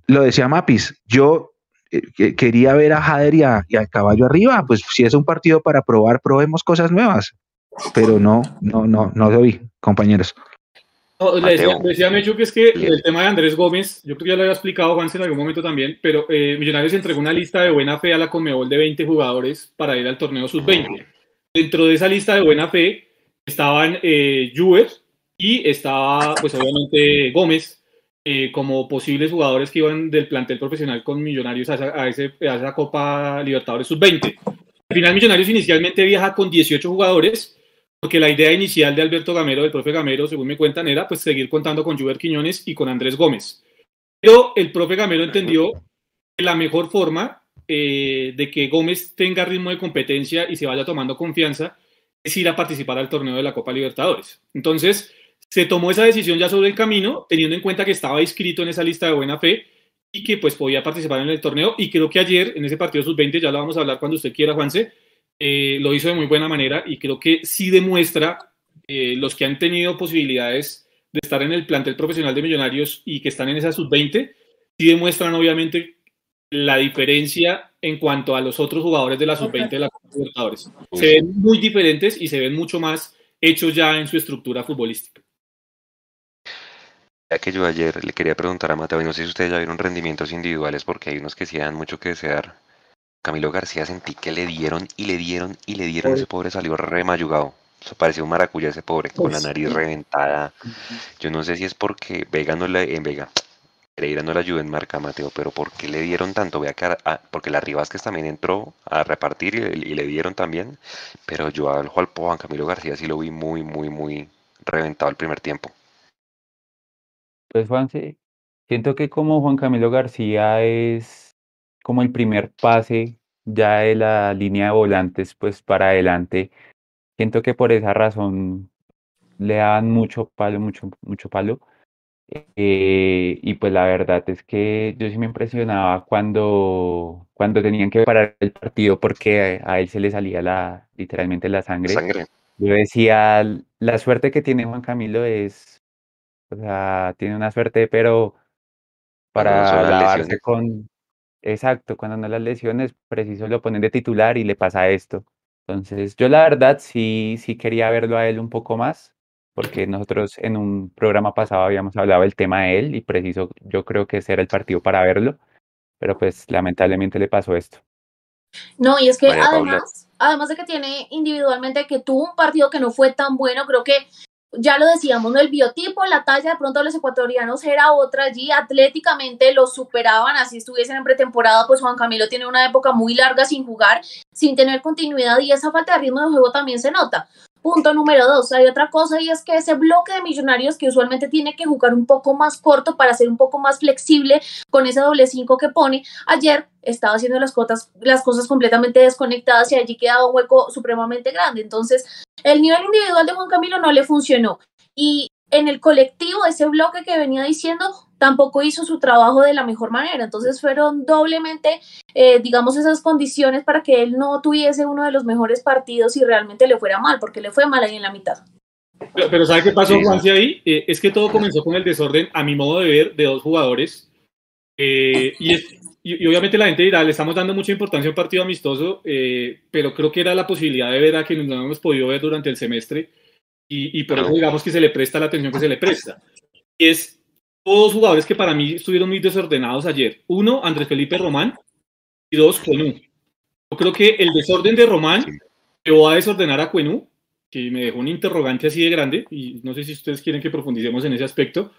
lo decía Mapis, yo eh, quería ver a Jader y, a, y, al caballo arriba. Pues si es un partido para probar, probemos cosas nuevas. Pero no, no, no, no lo vi, compañeros. No, le decía, Mecho que es que el tema de Andrés Gómez, yo creo que ya lo había explicado Juan en algún momento también, pero eh, Millonarios entregó una lista de buena fe a la Comebol de 20 jugadores para ir al torneo sub-20. Dentro de esa lista de buena fe estaban eh, Juber y estaba, pues obviamente, Gómez eh, como posibles jugadores que iban del plantel profesional con Millonarios a esa, a esa Copa Libertadores sub-20. Al final, Millonarios inicialmente viaja con 18 jugadores porque la idea inicial de Alberto Gamero, del profe Gamero, según me cuentan, era pues seguir contando con Juber Quiñones y con Andrés Gómez. Pero el profe Gamero entendió que la mejor forma eh, de que Gómez tenga ritmo de competencia y se vaya tomando confianza es ir a participar al torneo de la Copa Libertadores. Entonces, se tomó esa decisión ya sobre el camino, teniendo en cuenta que estaba inscrito en esa lista de buena fe y que pues podía participar en el torneo. Y creo que ayer, en ese partido sub-20, ya lo vamos a hablar cuando usted quiera, Juanse, eh, lo hizo de muy buena manera y creo que sí demuestra eh, los que han tenido posibilidades de estar en el plantel profesional de Millonarios y que están en esa sub-20, sí demuestran obviamente la diferencia en cuanto a los otros jugadores de la sub-20 de la Libertadores. Se ven muy diferentes y se ven mucho más hechos ya en su estructura futbolística. Ya que yo ayer le quería preguntar a Mateo, y no sé si ustedes ya vieron rendimientos individuales, porque hay unos que sí dan mucho que desear. Camilo García sentí que le dieron y le dieron y le dieron. Ese pobre salió remayugado. Se parecía un maracuya ese pobre, con la nariz reventada. Yo no sé si es porque Vega no le, en Vega, Pereira no le ayudó en marca Mateo, pero ¿por qué le dieron tanto? Vea que porque la Rivasquez también entró a repartir y, le dieron también, pero yo al Juan Camilo García sí lo vi muy, muy, muy reventado el primer tiempo. Pues Juan, sí, siento que como Juan Camilo García es como el primer pase ya de la línea de volantes pues para adelante. Siento que por esa razón le daban mucho palo, mucho, mucho palo. Eh, y pues la verdad es que yo sí me impresionaba cuando, cuando tenían que parar el partido porque a él se le salía la, literalmente la sangre. sangre. Yo decía, la suerte que tiene Juan Camilo es, o sea, tiene una suerte, pero para lavarse con, Exacto, cuando no las lesiones, preciso lo ponen de titular y le pasa esto. Entonces, yo la verdad sí, sí quería verlo a él un poco más, porque nosotros en un programa pasado habíamos hablado del tema de él y preciso, yo creo que ese era el partido para verlo, pero pues lamentablemente le pasó esto. No, y es que además, además de que tiene individualmente que tuvo un partido que no fue tan bueno, creo que ya lo decíamos, ¿no? el biotipo, la talla de pronto los ecuatorianos era otra allí, atléticamente los superaban, así estuviesen en pretemporada, pues Juan Camilo tiene una época muy larga sin jugar, sin tener continuidad y esa falta de ritmo de juego también se nota. Punto número dos, hay otra cosa y es que ese bloque de millonarios que usualmente tiene que jugar un poco más corto para ser un poco más flexible con ese doble cinco que pone, ayer estaba haciendo las, cosas, las cosas completamente desconectadas y allí quedaba un hueco supremamente grande. Entonces, el nivel individual de Juan Camilo no le funcionó. Y en el colectivo, ese bloque que venía diciendo, tampoco hizo su trabajo de la mejor manera. Entonces fueron doblemente, eh, digamos, esas condiciones para que él no tuviese uno de los mejores partidos y realmente le fuera mal, porque le fue mal ahí en la mitad. Pero, ¿sabe qué pasó, Juanci, ahí? Eh, es que todo comenzó con el desorden, a mi modo de ver, de dos jugadores. Eh, y, y, obviamente la gente dirá, le estamos dando mucha importancia a un partido amistoso, pero creo que era la posibilidad de ver a quienes no hemos podido ver durante el semestre. Y, y por eso digamos que se le presta la atención que se le presta. Y es dos jugadores que para mí estuvieron muy desordenados ayer. Uno, Andrés Felipe Román, y dos, Cuenú. Yo creo que el desorden de Román llevó a desordenar a Cuenú, que me dejó un interrogante así de grande, y no sé si ustedes quieren que profundicemos en ese aspecto.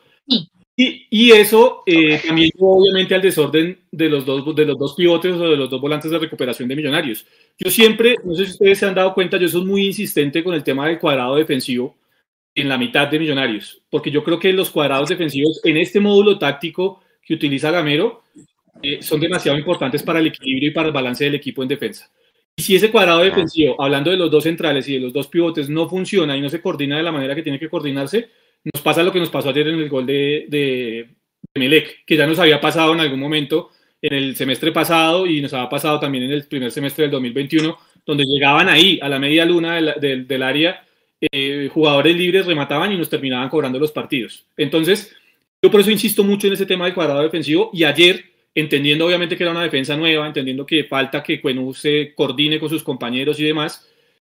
Y, y, eso eh, también obviamente al desorden de los, dos, de los dos pivotes o de los dos volantes de recuperación de Millonarios. Yo siempre, no sé si ustedes se han dado cuenta, yo soy muy insistente con el tema del cuadrado defensivo en la mitad de Millonarios, porque yo creo que los cuadrados defensivos en este módulo táctico que utiliza Gamero eh, son demasiado importantes para el equilibrio y para el balance del equipo en defensa. Y si ese cuadrado defensivo, hablando de los dos centrales y de los dos pivotes, no funciona y no se coordina de la manera que tiene que coordinarse, nos pasa lo que nos pasó ayer en el gol de, de, Melec, que ya nos había pasado en algún momento en el semestre pasado y nos había pasado también en el primer semestre del 2021, donde llegaban ahí a la media luna del, del área eh, jugadores libres remataban y nos terminaban cobrando los partidos. Entonces, yo por eso insisto mucho en ese tema del cuadrado defensivo y ayer, entendiendo obviamente que era una defensa nueva, entendiendo que falta que Cuenú se coordine con sus compañeros y demás,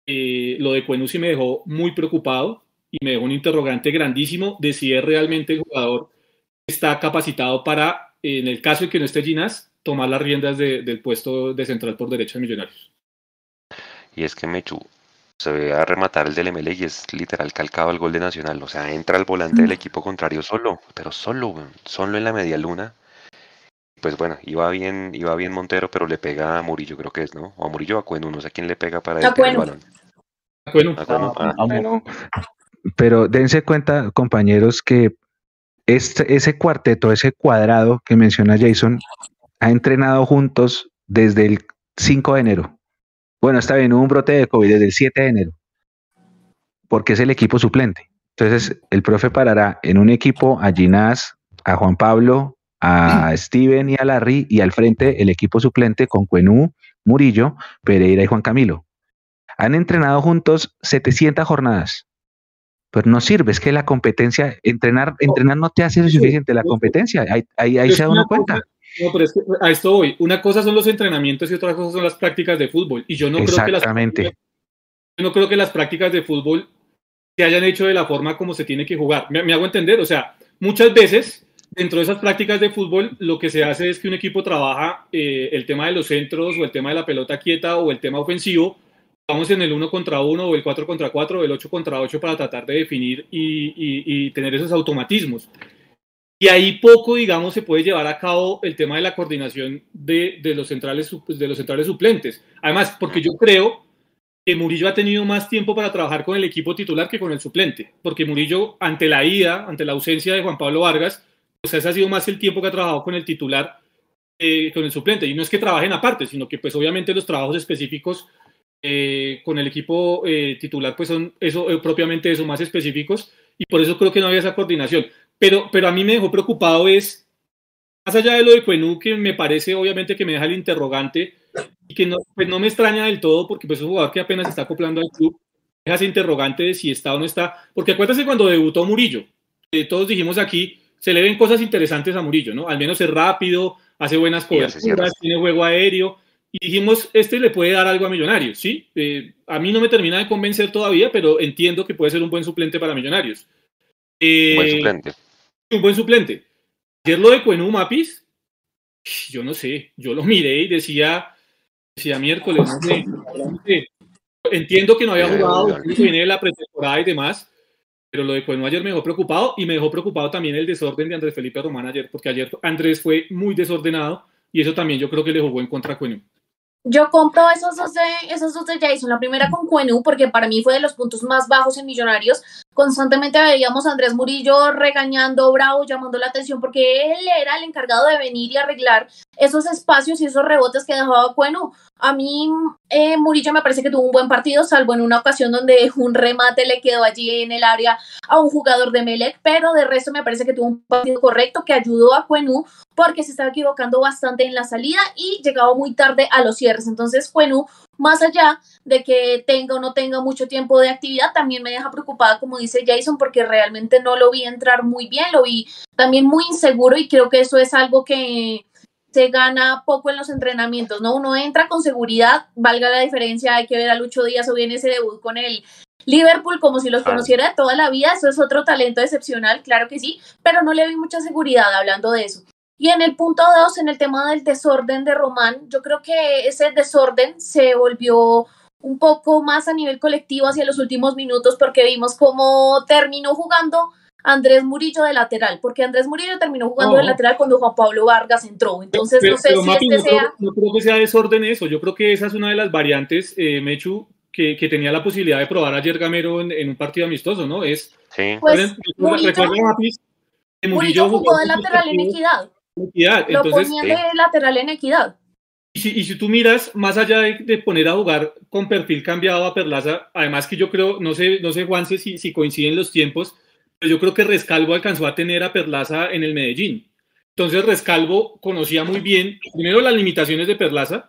eh, lo de Cuenú sí me dejó muy preocupado y me dejó un interrogante grandísimo de si es realmente el jugador está capacitado para, en el caso de que no esté Ginas, tomar las riendas del puesto de central por derecha de Millonarios. Y es que Mechu, se ve a rematar el del ML y es literal calcado al gol de Nacional. O sea, entra el volante del equipo contrario solo, pero solo, solo en la media luna. Pues bueno, iba bien, iba bien Montero, pero le pega a Murillo, creo que es, ¿no? O a Murillo o a Cueno, no sé a quién le pega para el balón. A Cueno. Ah. Pero dense cuenta, compañeros, que este, ese cuarteto, ese cuadrado que menciona Jason, ha entrenado juntos desde el 5 de enero. Bueno, está bien, hubo un brote de COVID desde el 7 de enero, porque es el equipo suplente. Entonces, el profe parará en un equipo a Ginás, a Juan Pablo, a Steven y a Larry, y al frente el equipo suplente con Cuenú, Murillo, Pereira y Juan Camilo. Han entrenado juntos 700 jornadas. Pero no sirve, es que la competencia, entrenar, entrenar no te hace suficiente, la competencia, ahí, ahí, se da uno cuenta. No, pero es que a esto voy. Una cosa son los entrenamientos y otra cosa son las prácticas de fútbol. Y yo no creo que las yo no creo que las prácticas de fútbol se hayan hecho de la forma como se tiene que jugar. Me, hago entender, o sea, muchas veces dentro de esas prácticas de fútbol lo que se hace es que un equipo trabaja eh, el tema de los centros o el tema de la pelota quieta o el tema ofensivo. Vamos en el 1 contra 1 o el 4 contra 4 o el 8 contra 8 para tratar de definir y, y tener esos automatismos. Y ahí poco, digamos, se puede llevar a cabo el tema de la coordinación de, de, los, centrales, de los centrales suplentes. Además, porque yo creo que Murillo ha tenido más tiempo para trabajar con el equipo titular que con el suplente. Porque Murillo, ante la ida, ante la ausencia de Juan Pablo Vargas, pues ese ha sido más el tiempo que ha trabajado con el titular eh, con el suplente. Y no es que trabajen aparte, sino que pues obviamente los trabajos específicos eh, con el equipo eh, titular pues son eso, propiamente eso, más específicos. Y por eso creo que no había esa coordinación. Pero, pero a mí me dejó preocupado es, más allá de lo de Cuenú, que me parece obviamente que me deja el interrogante y que no, pues no me extraña del todo porque pues es un jugador que apenas está acoplando al club, deja ese interrogante de si está o no está, porque acuérdate cuando debutó Murillo, todos dijimos aquí, se le ven cosas interesantes a Murillo, ¿no? Al menos es rápido, hace buenas coberturas, tiene juego aéreo, y dijimos, este le puede dar algo a Millonarios, ¿sí? Eh, a mí no me termina de convencer todavía, pero entiendo que puede ser un buen suplente para Millonarios. Eh, buen suplente un buen suplente. Ayer lo de Cuenú Mapis, yo no sé, yo lo miré y decía, decía miércoles, no sé, entiendo que no había jugado, que viene de la pretemporada y demás, pero lo de Cueno ayer me dejó preocupado y me dejó preocupado también el desorden de Andrés Felipe Román ayer, porque ayer Andrés fue muy desordenado y eso también yo creo que le jugó en contra a Cueno. Yo compro esos dos de, esos dos de Jason. La primera con Cuenú, porque para mí fue de los puntos más bajos en Millonarios. Constantemente veíamos a Andrés Murillo regañando, bravo, llamando la atención, porque él era el encargado de venir y arreglar esos espacios y esos rebotes que dejaba Cuenú. A mí, eh, Murillo me parece que tuvo un buen partido, salvo en una ocasión donde un remate le quedó allí en el área a un jugador de Melec, pero de resto me parece que tuvo un partido correcto que ayudó a Cuenú porque se estaba equivocando bastante en la salida y llegaba muy tarde a los cierres. Entonces, Cuenú, más allá de que tenga o no tenga mucho tiempo de actividad, también me deja preocupada, como dice Jason, porque realmente no lo vi entrar muy bien, lo vi también muy inseguro y creo que eso es algo que se gana poco en los entrenamientos, ¿no? Uno entra con seguridad, valga la diferencia, hay que ver a Lucho Díaz o bien ese debut con el Liverpool como si los conociera de toda la vida, eso es otro talento excepcional, claro que sí, pero no le vi mucha seguridad hablando de eso. Y en el punto dos, en el tema del desorden de Román, yo creo que ese desorden se volvió un poco más a nivel colectivo hacia los últimos minutos porque vimos cómo terminó jugando Andrés Murillo de lateral, porque Andrés Murillo terminó jugando de lateral cuando Juan Pablo Vargas entró. Entonces, no sé si este sea. no creo que sea desorden eso. Yo creo que esa es una de las variantes, eh, Mechu, que, que, tenía la posibilidad de probar ayer Gamero en, un partido amistoso, ¿no? Es. Sí. Pues, Murillo, Murillo jugó de lateral en equidad. Equidad. Lo ponían de lateral en equidad. Y si, y si, tú miras, más allá de, de, poner a jugar con perfil cambiado a Perlaza, además que yo creo, no sé, no sé Juanse, si, si coinciden los tiempos, yo creo que Rescalvo alcanzó a tener a Perlaza en el Medellín. Entonces Rescalvo conocía muy bien, primero las limitaciones de Perlaza,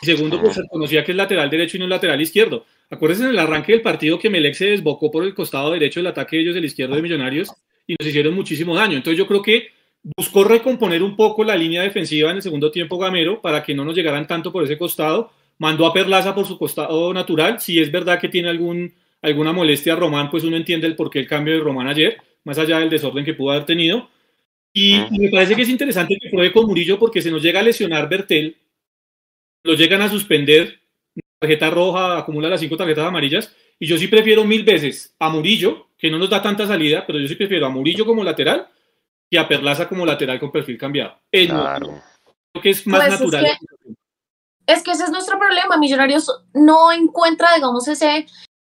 y segundo, pues conocía que es lateral derecho y no lateral izquierdo. Acuérdense en el arranque del partido que Melec se desbocó por el costado derecho del ataque de ellos del izquierdo de Millonarios y nos hicieron muchísimo daño. Entonces yo creo que buscó recomponer un poco la línea defensiva en el segundo tiempo Gamero para que no nos llegaran tanto por ese costado. Mandó a Perlaza por su costado natural. Si es verdad que tiene algún alguna molestia a Román, pues uno entiende el por qué el cambio de Román ayer, más allá del desorden que pudo haber tenido. Y, me parece que es interesante que pruebe con Murillo porque se nos llega a lesionar Bertel, lo llegan a suspender, tarjeta roja, acumula las cinco tarjetas amarillas, y yo sí prefiero mil veces a Murillo, que no nos da tanta salida, pero yo sí prefiero a Murillo como lateral y a Perlaza como lateral con perfil cambiado. Creo que es más pues natural. Es que, es que ese es nuestro problema. Millonarios no encuentra, digamos, ese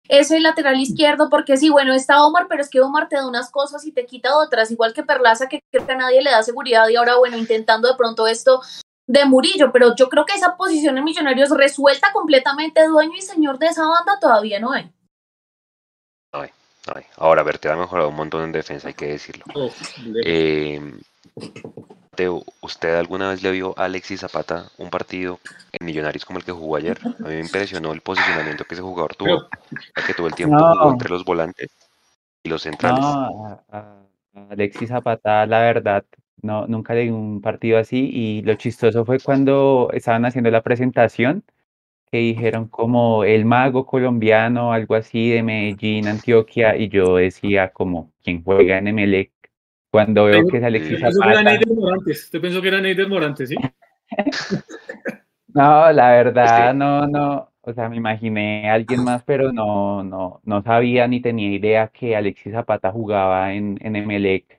ese lateral izquierdo, porque sí, bueno, está Omar, pero es que Omar te da unas cosas y te quita otras, igual que Perlaza, que creo que a nadie le da seguridad y ahora, bueno, intentando de pronto esto de Murillo, pero yo creo que esa posición en Millonarios resuelta completamente dueño y señor de esa banda todavía no hay. No hay, Ahora, ver, te ha mejorado un montón en defensa, hay que decirlo. eh, ¿usted alguna vez le vio a Alexis Zapata un partido en Millonarios como el que jugó ayer? A mí me impresionó el posicionamiento que ese jugador tuvo, que tuvo el tiempo entre los volantes y los centrales. No, Alexis Zapata, la verdad, no, nunca le vi un partido así y lo chistoso fue cuando estaban haciendo la presentación que dijeron como el mago colombiano, algo así de Medellín, Antioquia, y yo decía como, ¿quién juega en Emelec? Cuando veo que es Alexis Zapata. Morantes. Usted pensó que era Neider Morantes, ¿sí? no, la verdad, no, no. O sea, me imaginé a alguien más, pero no, no, no sabía ni tenía idea que Alexis Zapata jugaba en, en Emelec.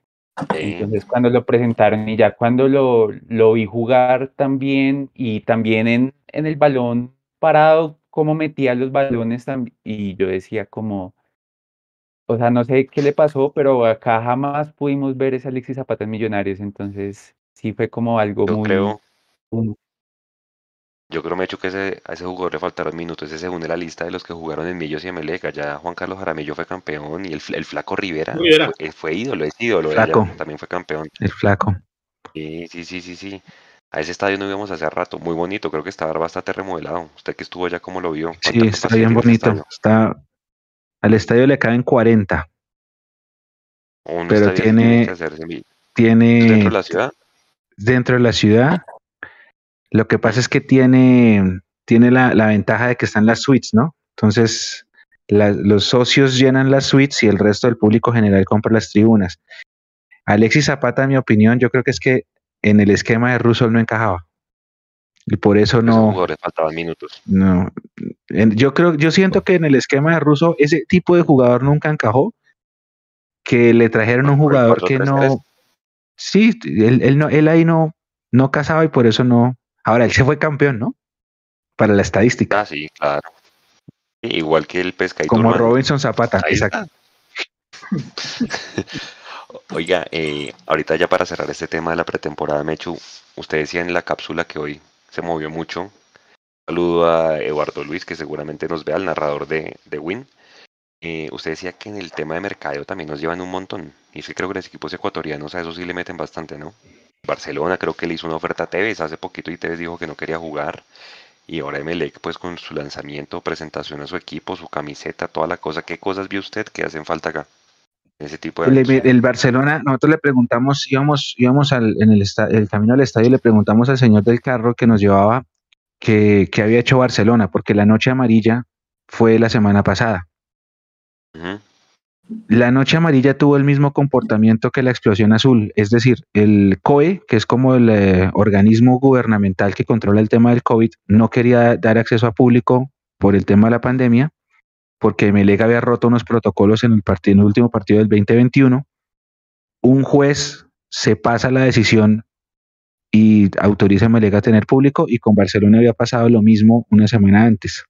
Entonces cuando lo presentaron y ya cuando lo, lo vi jugar también y también en, en el balón parado, cómo metía los balones y yo decía como, o sea, no sé qué le pasó, pero acá jamás pudimos ver ese Alexis Zapata en Millonarios, entonces sí fue como algo yo muy... Creo, yo creo, me hecho que ese, a ese jugador le faltaron minutos, ese según la lista de los que jugaron en Millos y Emelec, ya Juan Carlos Jaramillo fue campeón y el, el flaco Rivera, Fue, ídolo, es ídolo, flaco. también fue campeón. El flaco. Sí, sí, sí, sí, sí. A ese estadio no íbamos hace rato, muy bonito, creo que estaba bastante remodelado. Usted que estuvo allá, ¿cómo lo vio? Sí, está bien bonito, está, al estadio le caben 40. pero tiene, tiene dentro de la ciudad. Dentro de la ciudad. Lo que pasa es que tiene, tiene la, ventaja de que están las suites, ¿no? Entonces, los socios llenan las suites y el resto del público general compra las tribunas. Alexis Zapata, en mi opinión, yo creo que es que en el esquema de Russell no encajaba. Y por eso no. jugadores faltaban minutos. No. Yo creo, yo siento que en el esquema de Russo ese tipo de jugador nunca encajó. Que le trajeron un jugador que no. Sí, él, él, no, él ahí no, no casaba y por eso no. Ahora él se fue campeón, ¿no? Para la estadística. Ah, sí, claro. Igual que el pescadito. Como Robinson Zapata, exacto. Oiga, eh, ahorita ya para cerrar este tema de la pretemporada, Mechu, usted decía en la cápsula que hoy se movió mucho. saludo a Eduardo Luis, que seguramente nos ve, al narrador de, de Win. Eh, usted decía que en el tema de mercadeo también nos llevan un montón. Y es que creo que los equipos ecuatorianos a eso sí le meten bastante, ¿no? Barcelona creo que le hizo una oferta a Tevez hace poquito y Tevez dijo que no quería jugar. Y ahora Emelec, pues con su lanzamiento, presentación a su equipo, su camiseta, toda la cosa. ¿Qué cosas vio usted que hacen falta acá? Ese tipo de el, el, Barcelona, nosotros le preguntamos, íbamos, íbamos al, en el, el camino al estadio y le preguntamos al señor del carro que nos llevaba que, que había hecho Barcelona, porque la noche amarilla fue la semana pasada. La noche amarilla tuvo el mismo comportamiento que la explosión azul, es decir, el COE, que es como el eh, organismo gubernamental que controla el tema del COVID, no quería dar acceso a público por el tema de la pandemia, porque Melega había roto unos protocolos en el, partido, en el último partido del 2021. Un juez se pasa la decisión y autoriza a Melega a tener público y con Barcelona había pasado lo mismo una semana antes.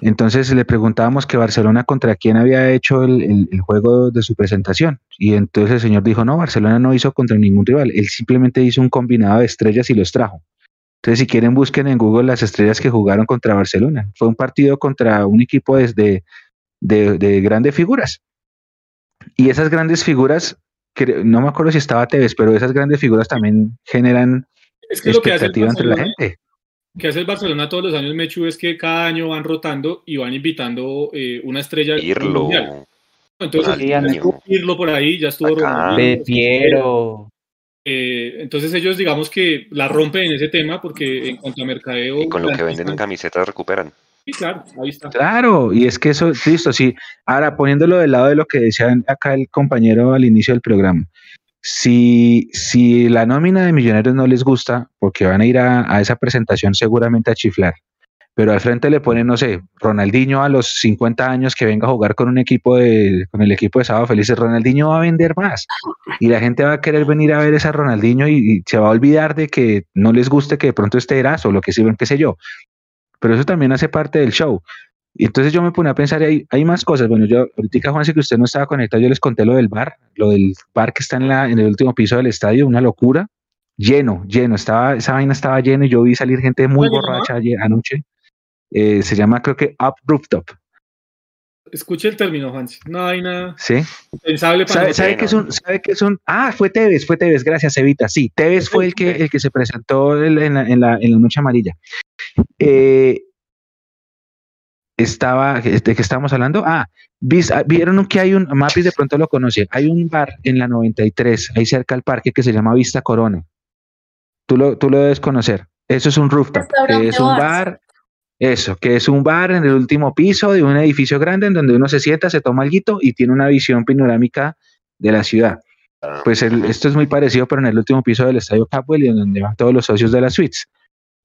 Entonces le preguntábamos que Barcelona contra quién había hecho el, juego de su presentación. Y entonces el señor dijo, no, Barcelona no hizo contra ningún rival, él simplemente hizo un combinado de estrellas y los trajo. Entonces si quieren busquen en Google las estrellas que jugaron contra Barcelona. Fue un partido contra un equipo de, de, grandes figuras. Y esas grandes figuras, no me acuerdo si estaba Tevez, pero esas grandes figuras también generan expectativa entre la gente que hace el Barcelona todos los años, Mechu, es que cada año van rotando y van invitando eh, una estrella Irlo. mundial. Entonces, Irlo por ahí, ya estuvo De Piero. Eh, entonces ellos digamos que la rompen en ese tema porque en cuanto a mercadeo... Y con lo que venden en camisetas recuperan. Sí, claro, ahí está. Claro, y es que eso, listo, sí. Ahora, poniéndolo del lado de lo que decía acá el compañero al inicio del programa, si, si la nómina de millonarios no les gusta, porque van a ir a, esa presentación seguramente a chiflar, pero al frente le ponen, no sé, Ronaldinho a los 50 años que venga a jugar con un equipo de, con el equipo de Sábado Felices, Ronaldinho va a vender más y la gente va a querer venir a ver esa Ronaldinho y, se va a olvidar de que no les guste que de pronto esté Eraso lo que sirven, qué sé yo. Pero eso también hace parte del show. Y entonces yo me puse a pensar, hay, hay más cosas. Bueno, yo, ahorita Juan, sé que usted no estaba conectado, yo les conté lo del bar, lo del bar que está en, la, en el último piso del estadio, una locura, lleno, lleno, estaba, esa vaina estaba llena y yo vi salir gente muy borracha ayer, anoche. Eh, se llama, creo que Up Rooftop. Escuche el término, Juan. No hay nada ¿Sí? pensable para ¿Sabe, que es un, ¿Sabe que es un.? Ah, fue Tevez, fue Tevez, gracias, Evita. Sí, Tevez fue el que, el que se presentó en la, en la, en la noche amarilla. Eh, estaba, ¿de qué estábamos hablando? Ah, ah, vieron que hay un, Mapis de pronto lo conoce, hay un bar en la 93, ahí cerca al parque, que se llama Vista Corona. Tú lo, tú lo debes conocer. Eso es un rooftop, es un bar, eso, que es un bar en el último piso de un edificio grande en donde uno se sienta, se toma algo y tiene una visión panorámica de la ciudad. Pues esto es muy parecido, pero en el último piso del Estadio Capwell y en donde van todos los socios de las suites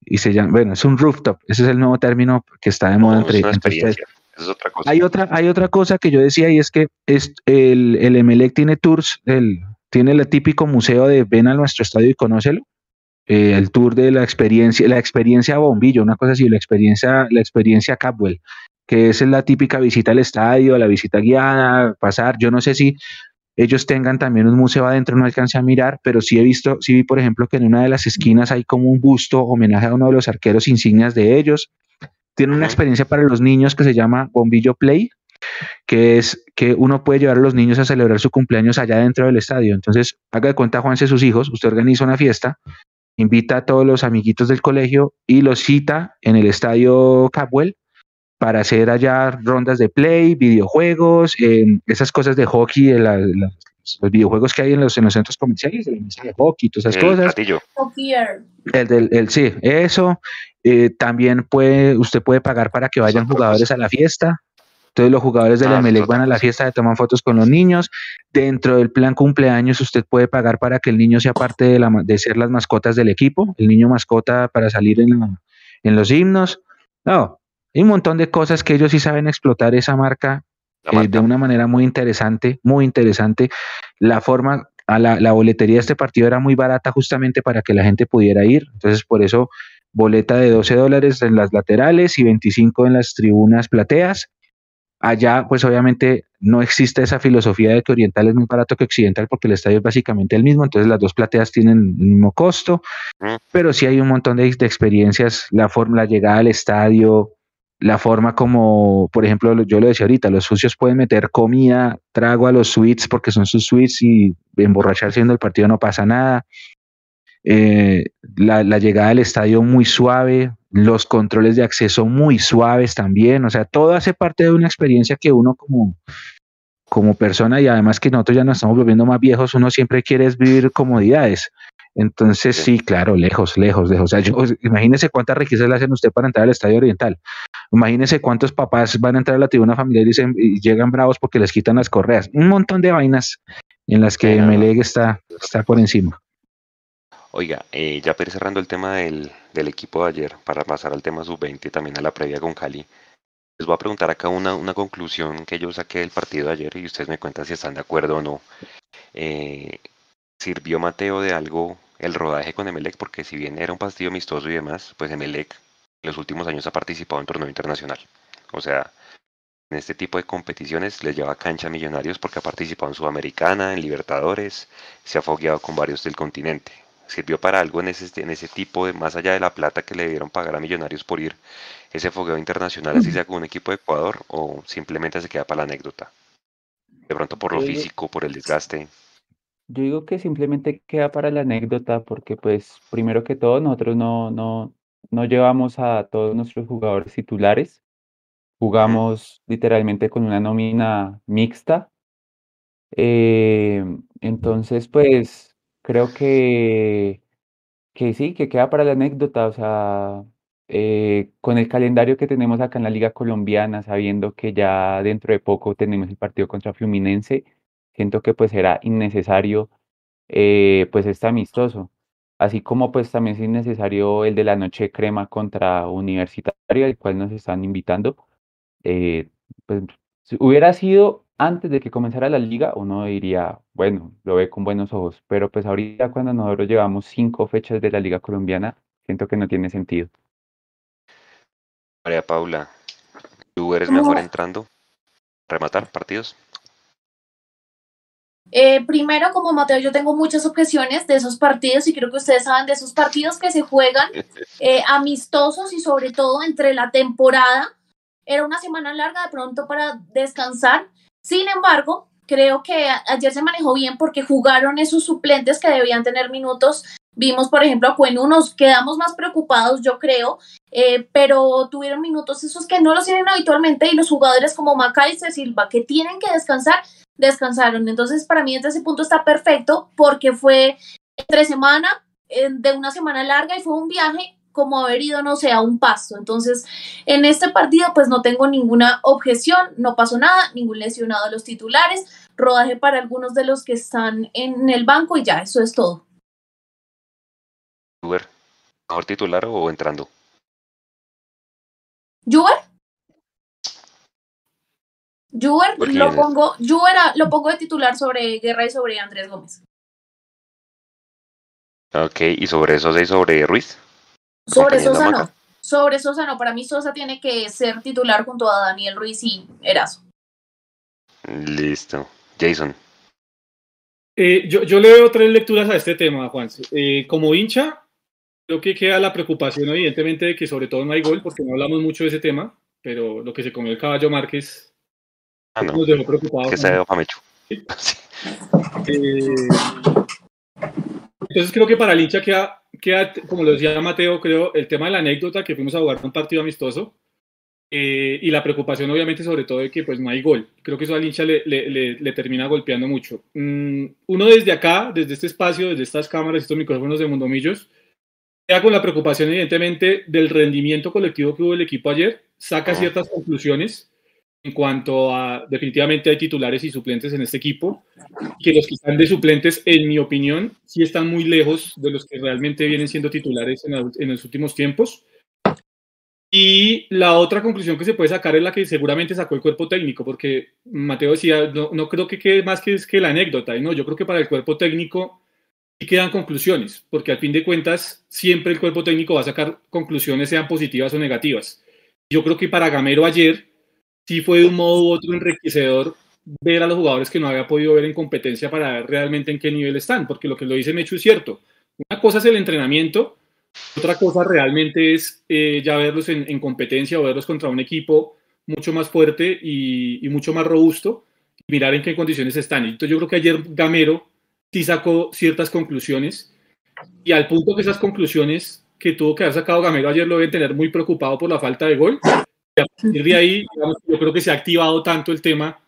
y se llama, bueno, es un rooftop, ese es el nuevo término que está de moda entre, ustedes. Es otra cosa. Hay otra, hay otra cosa que yo decía y es que es el, el Emelec tiene tours, el, tiene el típico museo de ven a nuestro estadio y conócelo. Eh, el tour de la experiencia, la experiencia bombillo, una cosa así, la experiencia, la experiencia Capwell, que es la típica visita al estadio, la visita guiada, pasar. Yo no sé si ellos tengan también un museo adentro, no alcancé a mirar, pero sí he visto, sí vi por ejemplo que en una de las esquinas hay como un busto homenaje a uno de los arqueros insignias de ellos. Tiene una experiencia para los niños que se llama Bombillo Play, que es que uno puede llevar a los niños a celebrar su cumpleaños allá dentro del estadio. Entonces, haga de cuenta, Juanse, sus hijos, usted organiza una fiesta, invita a todos los amiguitos del colegio y los cita en el estadio Capwell para hacer allá rondas de play, videojuegos, esas cosas de hockey, los videojuegos que hay en los, en los centros comerciales, la mesa de hockey, todas esas cosas. El del, el, sí, eso. Eh, también puede, usted puede pagar para que vayan jugadores a la fiesta. Entonces los jugadores de la Ah, Emelec van a la fiesta, toman fotos con los niños. Dentro del plan cumpleaños usted puede pagar para que el niño sea parte de, la, de ser las mascotas del equipo, el niño mascota para salir en, la- en los himnos. No, hay un montón de cosas que ellos sí saben explotar esa marca eh, de una manera muy interesante, muy interesante. La forma, a la, la boletería de este partido era muy barata justamente para que la gente pudiera ir. Entonces, por eso, boleta de 12 dólares en las laterales y 25 en las tribunas plateas. Allá, pues obviamente no existe esa filosofía de que Oriental es muy barato que Occidental porque el estadio es básicamente el mismo, entonces las dos plateas tienen el mismo costo, pero sí hay un montón de, de experiencias, la forma, la llegada al estadio, la forma como, por ejemplo, lo- yo lo decía ahorita, los sucios pueden meter comida, trago a los suites porque son sus suites y emborracharse viendo el partido no pasa nada. Eh, la, la llegada al estadio muy suave, los controles de acceso muy suaves también, o sea, todo hace parte de una experiencia que uno como, como persona y además que nosotros ya nos estamos volviendo más viejos, uno siempre quiere vivir comodidades. Entonces, sí, claro, lejos, lejos, lejos. O sea, yo, imagínese cuántas riquezas le hacen usted para entrar al Estadio Oriental. Imagínese cuántos papás van a entrar a la tribuna familiar y, dicen, y llegan bravos porque les quitan las correas. Un montón de vainas en las que Sí, no, no. Meleg está, está por encima. Oiga, eh, ya para ir cerrando el tema del, equipo de ayer, para pasar al tema sub-20 y también a la previa con Cali, les voy a preguntar acá una, una conclusión que yo saqué del partido de ayer y ustedes me cuentan si están de acuerdo o no. Eh, ¿Sirvió Mateo de algo el rodaje con Emelec? Porque si bien era un partido amistoso y demás, pues Emelec en los últimos años ha participado en torneo internacional. O sea, en este tipo de competiciones les lleva cancha a Millonarios porque ha participado en Sudamericana, en Libertadores, se ha fogueado con varios del continente. ¿Sirvió para algo en ese, en ese tipo de, más allá de la plata que le dieron pagar a Millonarios por ir ese fogueo internacional, así sea con un equipo de Ecuador, o simplemente se queda para la anécdota? De pronto por lo Yo digo- físico, por el desgaste. Yo digo que simplemente queda para la anécdota porque pues primero que todo nosotros no, no, no llevamos a todos nuestros jugadores titulares. Jugamos literalmente con una nómina mixta. Eh, entonces pues creo que, que sí, que queda para la anécdota. O sea, eh, con el calendario que tenemos acá en la Liga Colombiana, sabiendo que ya dentro de poco tenemos el partido contra Fluminense, siento que pues era innecesario eh, pues este amistoso. Así como pues también es innecesario el de la noche crema contra Universitario, al cual nos están invitando. Eh, pues hubiera sido antes de que comenzara la liga, uno diría, bueno, lo ve con buenos ojos, pero pues ahorita cuando nosotros llevamos cinco fechas de la liga colombiana, siento que no tiene sentido. María Paula, ¿tú eres mejor entrando? ¿Rematar partidos? Eh, primero, como Mateo, yo tengo muchas objeciones de esos partidos y creo que ustedes saben de esos partidos que se juegan eh, amistosos y sobre todo entre la temporada. Era una semana larga de pronto para descansar. Sin embargo, creo que ayer se manejó bien porque jugaron esos suplentes que debían tener minutos. Vimos, por ejemplo, a Cuenu, nos quedamos más preocupados, yo creo, eh, pero tuvieron minutos esos que no los tienen habitualmente y los jugadores como Macalister Silva, que tienen que descansar, descansaron. Entonces, para mí, desde ese punto está perfecto porque fue entre semana, eh, de una semana larga y fue un viaje como haber ido, no sé, a un paso. Entonces, en este partido, pues no tengo ninguna objeción, no pasó nada, ningún lesionado de los titulares, rodaje para algunos de los que están en el banco y ya, eso es todo. ¿Uber, mejor titular o entrando? ¿Juber? Juber ¿Por lo pongo, Juber lo pongo de titular sobre Guerra y sobre Andrés Gómez. Ok, y sobre Sosa y sobre Ruiz. Sobre Sosa no. Sobre Sosa no. Para mí Sosa tiene que ser titular junto a Daniel Ruiz y Erazo. Listo. Jason, Eh, yo, yo le veo tres lecturas a este tema, Juan. Eh, como hincha, creo que queda la preocupación, evidentemente, de que sobre todo no hay gol, porque no hablamos mucho de ese tema, pero lo que se comió el caballo Márquez ah, no, nos dejó preocupados. que se Pamecho. Sí. Eh, entonces creo que para el hincha queda, queda, como lo decía Mateo, creo, el tema de la anécdota que fuimos a jugar un partido amistoso eh, y la preocupación obviamente sobre todo de que pues no hay gol. Creo que eso al hincha le, le, le, le termina golpeando mucho. Mm, uno desde acá, desde este espacio, desde estas cámaras, estos micrófonos de Mundomillos, queda con la preocupación evidentemente del rendimiento colectivo que hubo el equipo ayer, saca ciertas conclusiones en cuanto a definitivamente hay titulares y suplentes en este equipo, que los que están de suplentes, en mi opinión, sí están muy lejos de los que realmente vienen siendo titulares en, los últimos tiempos. Y la otra conclusión que se puede sacar es la que seguramente sacó el cuerpo técnico, porque Mateo decía, no, no creo que quede más que, es que la anécdota, no, yo creo que para el cuerpo técnico sí quedan conclusiones, porque al fin de cuentas siempre el cuerpo técnico va a sacar conclusiones, sean positivas o negativas. Yo creo que para Gamero ayer sí fue de un modo u otro enriquecedor ver a los jugadores que no había podido ver en competencia para ver realmente en qué nivel están, porque lo que lo dice Mechu es cierto. Una cosa es el entrenamiento, otra cosa realmente es eh, ya verlos en, competencia o verlos contra un equipo mucho más fuerte y, mucho más robusto, y mirar en qué condiciones están. Entonces yo creo que ayer Gamero sí sacó ciertas conclusiones y al punto que esas conclusiones que tuvo que haber sacado Gamero ayer lo deben tener muy preocupado por la falta de gol y a partir de ahí, yo creo que se ha activado tanto el tema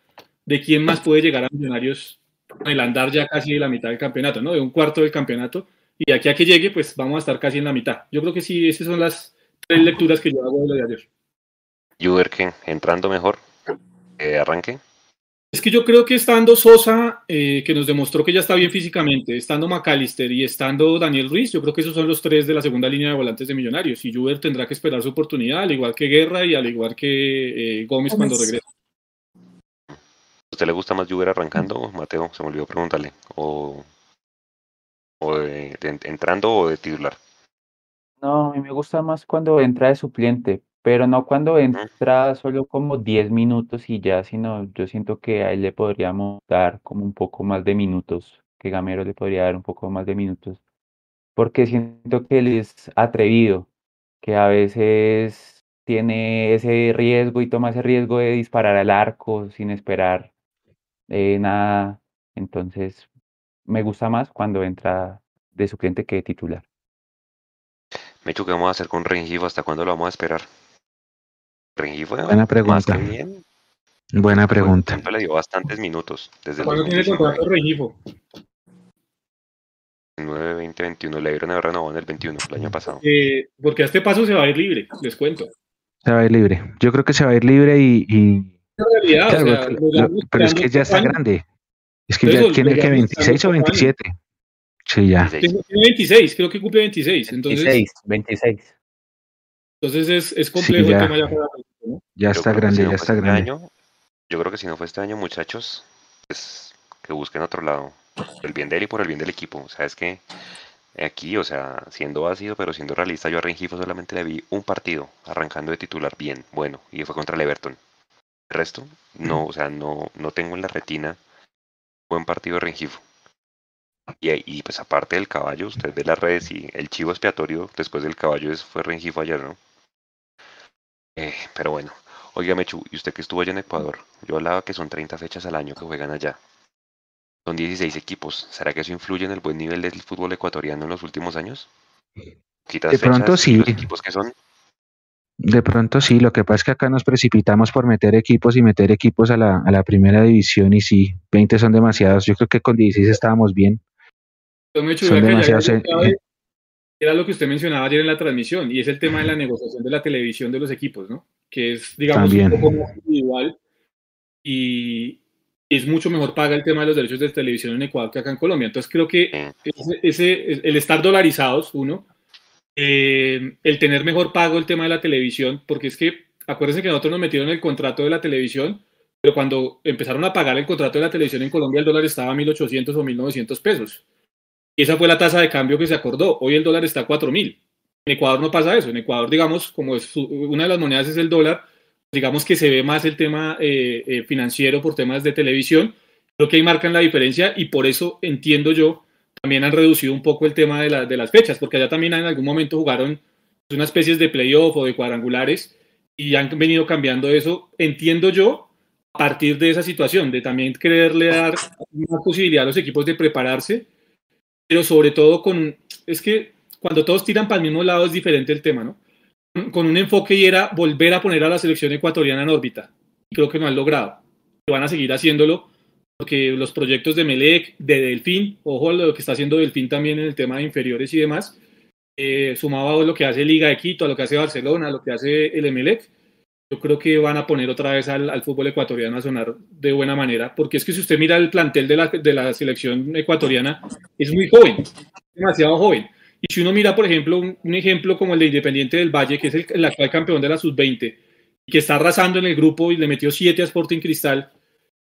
de quién más puede llegar a Millonarios en el andar ya casi de la mitad del campeonato, ¿no? De un cuarto del campeonato. Y aquí a que llegue, pues vamos a estar casi en la mitad. Yo creo que sí, esas son las tres lecturas que yo hago de lo de ayer. Juber, entrando mejor, eh, arranque. Es que yo creo que estando Sosa, eh, que nos demostró que ya está bien físicamente, estando McAllister y estando Daniel Ruiz, yo creo que esos son los tres de la segunda línea de volantes de Millonarios. Y Juber tendrá que esperar su oportunidad, al igual que Guerra y al igual que eh, Gómez cuando regrese. ¿A usted le gusta más Juber arrancando, Mateo? Se me olvidó preguntarle. ¿O, entrando o de titular? No, a mí me gusta más cuando entra de suplente, pero no cuando entra solo como 10 minutos y ya, sino yo siento que a él le podríamos dar como un poco más de minutos, que Gamero le podría dar un poco más de minutos, porque siento que él es atrevido, que a veces tiene ese riesgo y toma ese riesgo de disparar al arco sin esperar eh, nada, entonces me gusta más cuando entra de suplente que de titular. Me hecho que vamos a hacer con Rengifo? ¿Hasta cuándo lo vamos a esperar? Buena pregunta. Buena pregunta. le dio bastantes minutos. Desde ¿Cuándo tiene contrato Rengifo? 9, 20, 21. Le dieron a renovado en el 21, el año pasado. Eh, porque a este paso se va a ir libre, les cuento. Se va a ir libre. Yo creo que se va a ir libre y. y... Realidad, o sea, pero es que ya está grande. Es que ya tiene que 26 o 27. Sí, ya. Tiene 26, creo que cumple 26. Entonces, 26, 26. Entonces es, es complejo el tema ya Ya está grande, ya está este grande. yo creo que si no fue este año, muchachos, pues que busquen otro lado. el bien de él y por el bien del equipo. O sea, es que aquí, o sea, siendo ácido, pero siendo realista, yo a Rengifo solamente le vi un partido arrancando de titular bien, bueno, y fue contra el Everton. El resto, no, o sea, no, no tengo en la retina buen partido de Rengifo. Y, y, pues aparte del caballo, usted ve las redes y el chivo expiatorio después del caballo fue Rengifo ayer, ¿no? Eh, pero bueno, oiga Mechu, ¿y usted que estuvo allá en Ecuador? Yo hablaba que son 30 fechas al año que juegan allá. Son 16 equipos. ¿Será que eso influye en el buen nivel del fútbol ecuatoriano en los últimos años? de pronto sí. equipos que son? De pronto sí, lo que pasa es que acá nos precipitamos por meter equipos y meter equipos a la, a la primera división y sí, 20 son demasiados. Yo creo que con 16 estábamos bien. son demasiados era lo que usted mencionaba ayer en la transmisión, y es el tema de la negociación de la televisión de los equipos, ¿no? Que es, digamos, un poco más individual y es mucho mejor paga el tema de los derechos de televisión en Ecuador que acá en Colombia. Entonces creo que ese, el estar dolarizados, uno, eh, el tener mejor pago el tema de la televisión, porque es que, acuérdense que nosotros nos metieron el contrato de la televisión, pero cuando empezaron a pagar el contrato de la televisión en Colombia, el dólar estaba a 1.800 o 1.900 pesos. Y esa fue la tasa de cambio que se acordó. Hoy el dólar está a 4.000. En Ecuador no pasa eso. En Ecuador, digamos, como es una de las monedas es el dólar, digamos que se ve más el tema eh, eh, financiero por temas de televisión. Creo que ahí marcan la diferencia y por eso entiendo yo, también han reducido un poco el tema de, de las fechas, porque allá también en algún momento jugaron unas especies de playoff o de cuadrangulares y han venido cambiando eso. Entiendo yo, a partir de esa situación, de también quererle dar una posibilidad a los equipos de prepararse pero sobre todo con, es que cuando todos tiran para el mismo lado es diferente el tema, ¿no? Con un enfoque y era volver a poner a la selección ecuatoriana en órbita. Creo que no han logrado. Van a seguir haciéndolo porque los proyectos de Melec, de Delfín, ojo a lo que está haciendo Delfín también en el tema de inferiores y demás, eh, sumado a lo que hace Liga de Quito, a lo que hace Barcelona, a lo que hace el Emelec, yo creo que van a poner otra vez al, fútbol ecuatoriano a sonar de buena manera, porque es que si usted mira el plantel de la, de la selección ecuatoriana, es muy joven, demasiado joven. Y si uno mira, por ejemplo, un, ejemplo como el de Independiente del Valle, que es el, actual campeón de la Sub-20, que está arrasando en el grupo y le metió 7 a Sporting Cristal,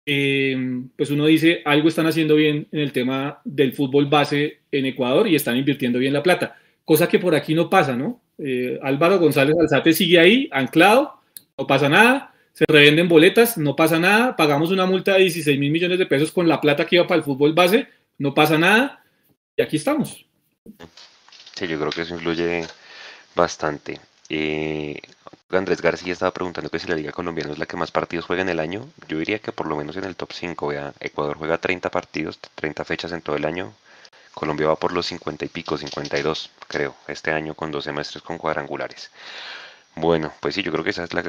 eh, pues uno dice, algo están haciendo bien en el tema del fútbol base en Ecuador y están invirtiendo bien la plata, cosa que por aquí no pasa, ¿no? Eh, Álvaro González Alzate sigue ahí, anclado, no pasa nada, se revenden boletas, no pasa nada, pagamos una multa de 16 mil millones de pesos con la plata que iba para el fútbol base, no pasa nada, y aquí estamos. Sí, yo creo que eso influye bastante. Eh, Andrés García estaba preguntando que si la Liga Colombiana es la que más partidos juega en el año. Yo diría que por lo menos en el top 5. Vea, Ecuador juega 30 partidos, 30 fechas en todo el año. Colombia va por los 50 y pico, 52, creo, este año con dos semestres con cuadrangulares. Bueno, pues sí, yo creo que esa es la,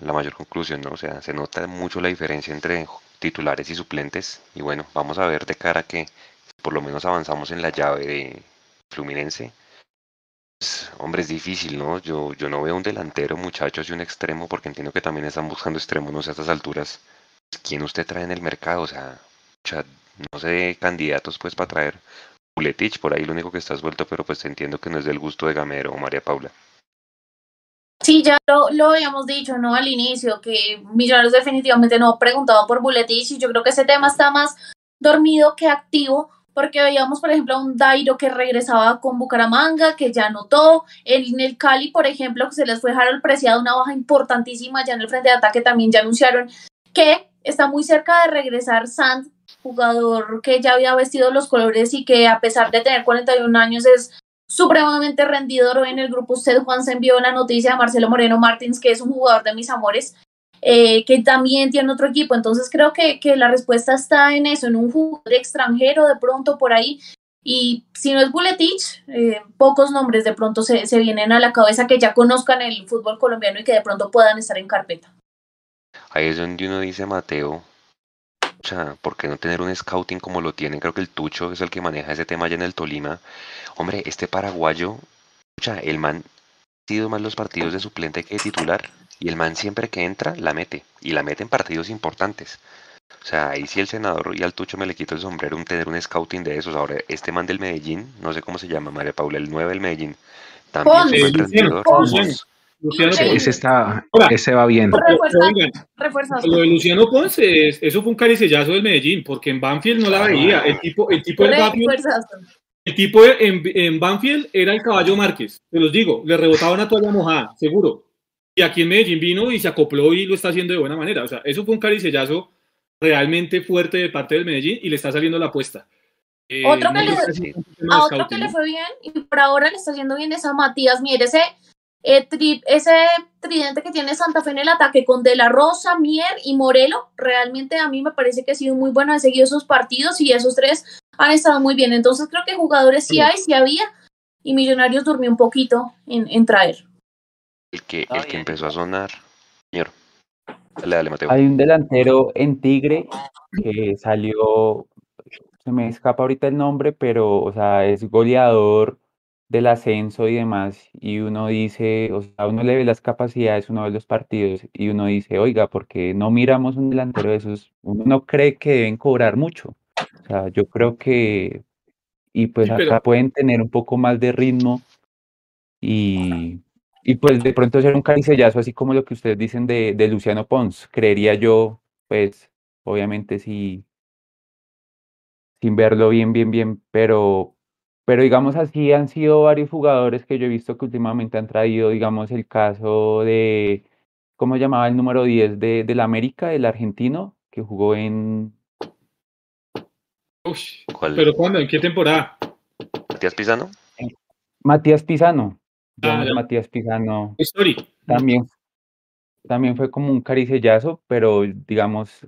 la, mayor conclusión, ¿no? O sea, se nota mucho la diferencia entre titulares y suplentes. Y bueno, vamos a ver de cara que por lo menos avanzamos en la llave de Fluminense. Pues, hombre, es difícil, ¿no? Yo, yo no veo un delantero, muchachos, y un extremo, porque entiendo que también están buscando extremos, no sé, a estas alturas. ¿Quién usted trae en el mercado? O sea, no sé, candidatos pues para traer Buletich, por ahí lo único que está suelto, pero pues entiendo que no es del gusto de Gamero o María Paula. Sí, ya lo, lo habíamos dicho, ¿no? Al inicio, que Millonarios definitivamente no ha preguntado por Buletich y yo creo que ese tema está más dormido que activo, porque veíamos, por ejemplo, a un Dairo que regresaba con Bucaramanga, que ya notó, en el Cali, por ejemplo, que se les fue Harold Preciado, una baja importantísima ya en el frente de ataque, también ya anunciaron que está muy cerca de regresar Sand, jugador que ya había vestido los colores y que a pesar de tener 41 años es supremamente rendidor. En el grupo usted, Juan, se envió la noticia de Marcelo Moreno Martins, que es un jugador de mis amores, eh, que también tiene otro equipo. Entonces creo que, que, la respuesta está en eso, en un jugador extranjero de pronto por ahí. Y si no es Buletich, eh, pocos nombres de pronto se, se vienen a la cabeza que ya conozcan el fútbol colombiano y que de pronto puedan estar en carpeta. Ahí es donde uno dice, Mateo, sea, ¿por qué no tener un scouting como lo tienen? Creo que el Tucho es el que maneja ese tema allá en el Tolima. Hombre, este paraguayo, el man ha sido más los partidos de suplente que de titular. Y el man siempre que entra, la mete. Y la mete en partidos importantes. O sea, ahí sí el senador y al Tucho me le quito el sombrero un tener un scouting de esos. Ahora, este man del Medellín, no sé cómo se llama, María Paula, el 9 del Medellín, también es un rendidor. Luciano ese, está, ese va bien. lo de Luciano Ponce, eso fue un caricellazo del Medellín, porque en Banfield no la veía. El tipo, el tipo, Banfield, el tipo en, en, Banfield era el caballo Márquez, te los digo, le rebotaba una toalla mojada, seguro. Y aquí en Medellín vino y se acopló y lo está haciendo de buena manera. O sea, eso fue un caricellazo realmente fuerte de parte del Medellín y le está saliendo la apuesta. Eh, otro que le, a otro que le fue bien y por ahora le está haciendo bien es a Matías Mier. Ese eh, ese tridente que tiene Santa Fe en el ataque con De La Rosa, Mier y Morelo, realmente a mí me parece que ha sido muy bueno, han seguido esos partidos y esos tres han estado muy bien. Entonces creo que jugadores sí hay, sí había, y Millonarios durmió un poquito en, traer. El que, el que empezó a sonar, señor. Hay un delantero en Tigre que salió, se me escapa ahorita el nombre, pero, o sea, es goleador del ascenso y demás, y uno dice, o sea, uno le ve las capacidades, uno ve los partidos, y uno dice, oiga, porque no miramos un delantero de esos? Uno no cree que deben cobrar mucho. O sea, yo creo que, y pues acá pueden tener un poco más de ritmo, y, y pues de pronto ser un caricellazo, así como lo que ustedes dicen de, de Luciano Pons, creería yo, pues, obviamente sí, sin verlo bien, bien, bien, pero, pero digamos así han sido varios jugadores que yo he visto que últimamente han traído, digamos, el caso de, ¿cómo llamaba el número 10 de, del América, el argentino, que jugó en... ¿Pero cuándo? ¿En qué temporada? ¿Matías Pisano? Matías Pisano. Ah, Matías Pisano. También, también fue como un caricellazo, pero digamos,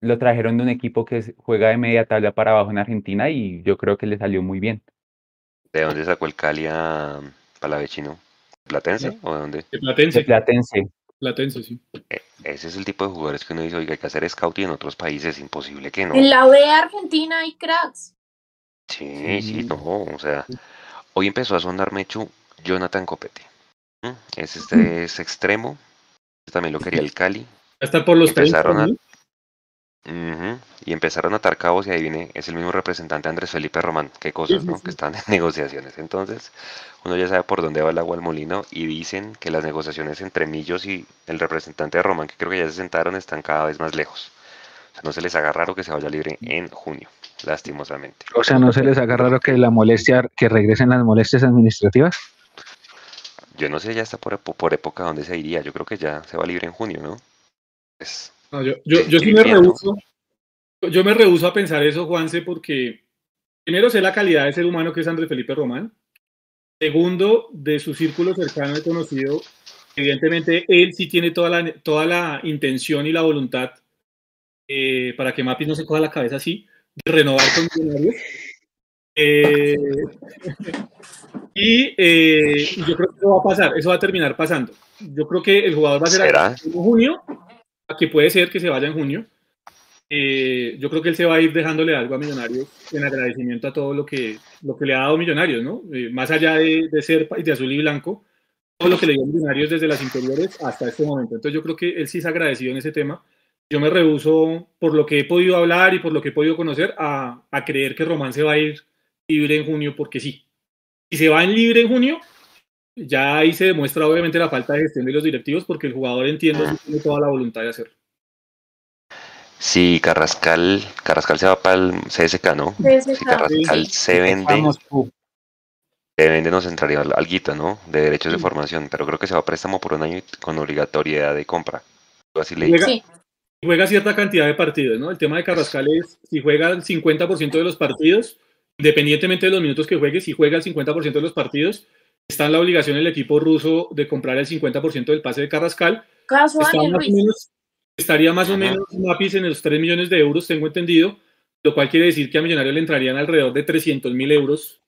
lo trajeron de un equipo que juega de media tabla para abajo en Argentina y yo creo que le salió muy bien. ¿De dónde sacó el Cali a Palavecino? ¿Platense o de dónde? De Platense. Platense. Platense, sí. E, ese es el tipo de jugadores que uno dice, oiga, hay que hacer scouting en otros países, imposible que no. En la B Argentina hay cracks. Sí, sí, no, o sea, hoy empezó a sonar Mechu Jonathan Copete. Es este es extremo, también lo quería el Cali. Hasta por los empezaron a, Y empezaron a atar cabos y ahí viene, es el mismo representante Andrés Felipe Román. Qué cosas, ¿no? Que están en negociaciones. Entonces, uno ya sabe por dónde va el agua al molino y dicen que las negociaciones entre Millos y el representante de Román, que creo que ya se sentaron, están cada vez más lejos. O sea, no se les haga raro que se vaya libre en junio, lastimosamente. O sea, no se les haga raro que la molestia, que regresen las molestias administrativas. Yo no sé ya está por, por época donde se iría. Yo creo que ya se va libre en junio, ¿no? Yo, yo, sí me rehuso. Yo me rehuso a pensar eso, Juanse, porque primero sé la calidad de ser humano que es Andrés Felipe Román. Segundo, de su círculo cercano y conocido, evidentemente él sí tiene toda la, toda la intención y la voluntad eh, para que Mapis no se coja la cabeza así, de renovar con millonarios. Eh, eh, y, yo creo que eso va a pasar, eso va a terminar pasando. Yo creo que el jugador va a ser en junio, que puede ser que se vaya en junio. Eh, yo creo que él se va a ir dejándole algo a Millonarios en agradecimiento a todo lo que, lo que le ha dado Millonarios, ¿no? más allá de, de ser de azul y blanco, todo lo que le dio Millonarios desde las inferiores hasta este momento. Entonces yo creo que él sí ha agradecido en ese tema. Yo me rehuso, por lo que he podido hablar y por lo que he podido conocer, a, a creer que Román se va a ir libre en junio porque sí. Si se va en libre en junio, ya ahí se demuestra obviamente la falta de gestión de los directivos porque el jugador entiende que tiene toda la voluntad de hacerlo. Si Carrascal, Carrascal se va para el CSK, ¿no? Si Carrascal se vende, se vende nos entraría algo, ¿no? De derechos de formación, pero creo que se va a préstamo por un año con obligatoriedad de compra. Así le juega, juega cierta cantidad de partidos, ¿no? El tema de Carrascal es si juega el 50% de los partidos, independientemente de los minutos que juegue, si juega el 50% de los partidos, está en la obligación el equipo ruso de comprar el 50% del pase de Carrascal. estaría más o menos Mapis en los 3 millones de euros, tengo entendido, lo cual quiere decir que a Millonario le entrarían alrededor de 300 mil euros.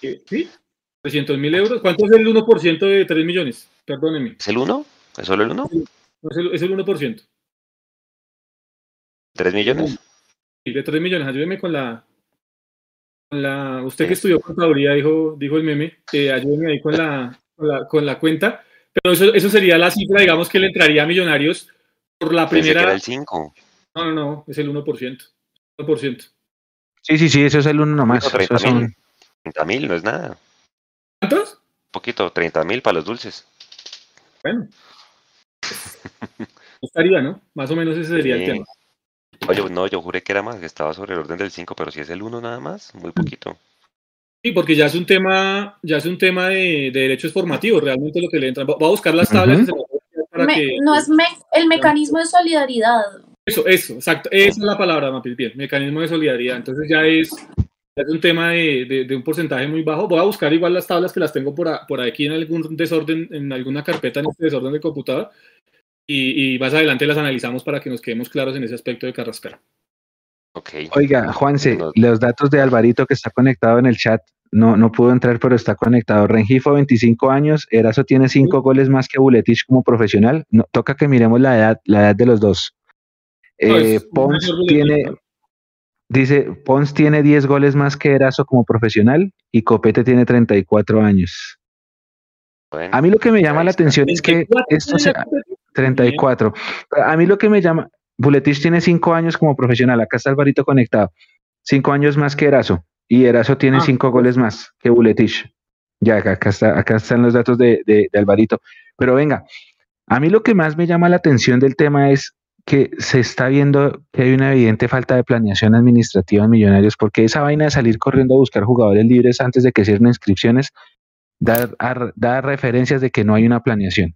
¿Sí? 300 mil euros. ¿Cuánto es el 1% de 3 millones? Perdóneme. ¿Es el 1? ¿Es solo el 1? es, el, es el 1%. ¿3 millones? Sí, de 3 millones. Ayúdeme con la, la, usted que estudió contaduría, dijo, dijo el meme, eh, ayúdeme ahí con la, con la, cuenta, pero eso, eso sería la cifra, digamos, que le entraría a Millonarios por la primera... era el 5. No, no, no, es el 1%. 1%. Sí, sí, sí, eso es el 1 nomás. 30 mil, no es nada. ¿Cuántos? Un poquito, 30 mil para los dulces. Bueno. Estaría, ¿no? Más o menos ese sería el tema. Oye, no, yo juré que era más, que estaba sobre el orden del 5, pero si es el 1 nada más, muy poquito. Sí, porque ya es un tema, ya es un tema de, derechos formativos, realmente lo que le entra. Voy a buscar las tablas. no es el mecanismo de solidaridad. Eso, eso, exacto. Esa es la palabra, Mapil, bien, mecanismo de solidaridad. Entonces ya es, es un tema de, un porcentaje muy bajo. Voy a buscar igual las tablas que las tengo por, por aquí en algún desorden, en alguna carpeta en este desorden de computador y, más adelante las analizamos para que nos quedemos claros en ese aspecto de Carrascal. Okay. Oiga, Juanse, los datos de Alvarito que está conectado en el chat, no, no pudo entrar, pero está conectado. Rengifo, 25 años, Erazo tiene 5 goles más que Buletich como profesional. No, toca que miremos la edad, la edad de los dos. Eh, Pons tiene, dice, Pons tiene 10 goles más que Erazo como profesional y Copete tiene 34 años. a mí lo que me llama la atención es que esto se, 34. A mí lo que me llama, Buletich tiene cinco años como profesional, acá está Alvarito conectado, cinco años más que Erazo, y Erazo tiene ah, cinco goles más que Buletich. Ya, acá, está, acá están los datos de, de, Alvarito. Pero venga, a mí lo que más me llama la atención del tema es que se está viendo que hay una evidente falta de planeación administrativa en Millonarios, porque esa vaina de salir corriendo a buscar jugadores libres antes de que cierren inscripciones da, da referencias de que no hay una planeación.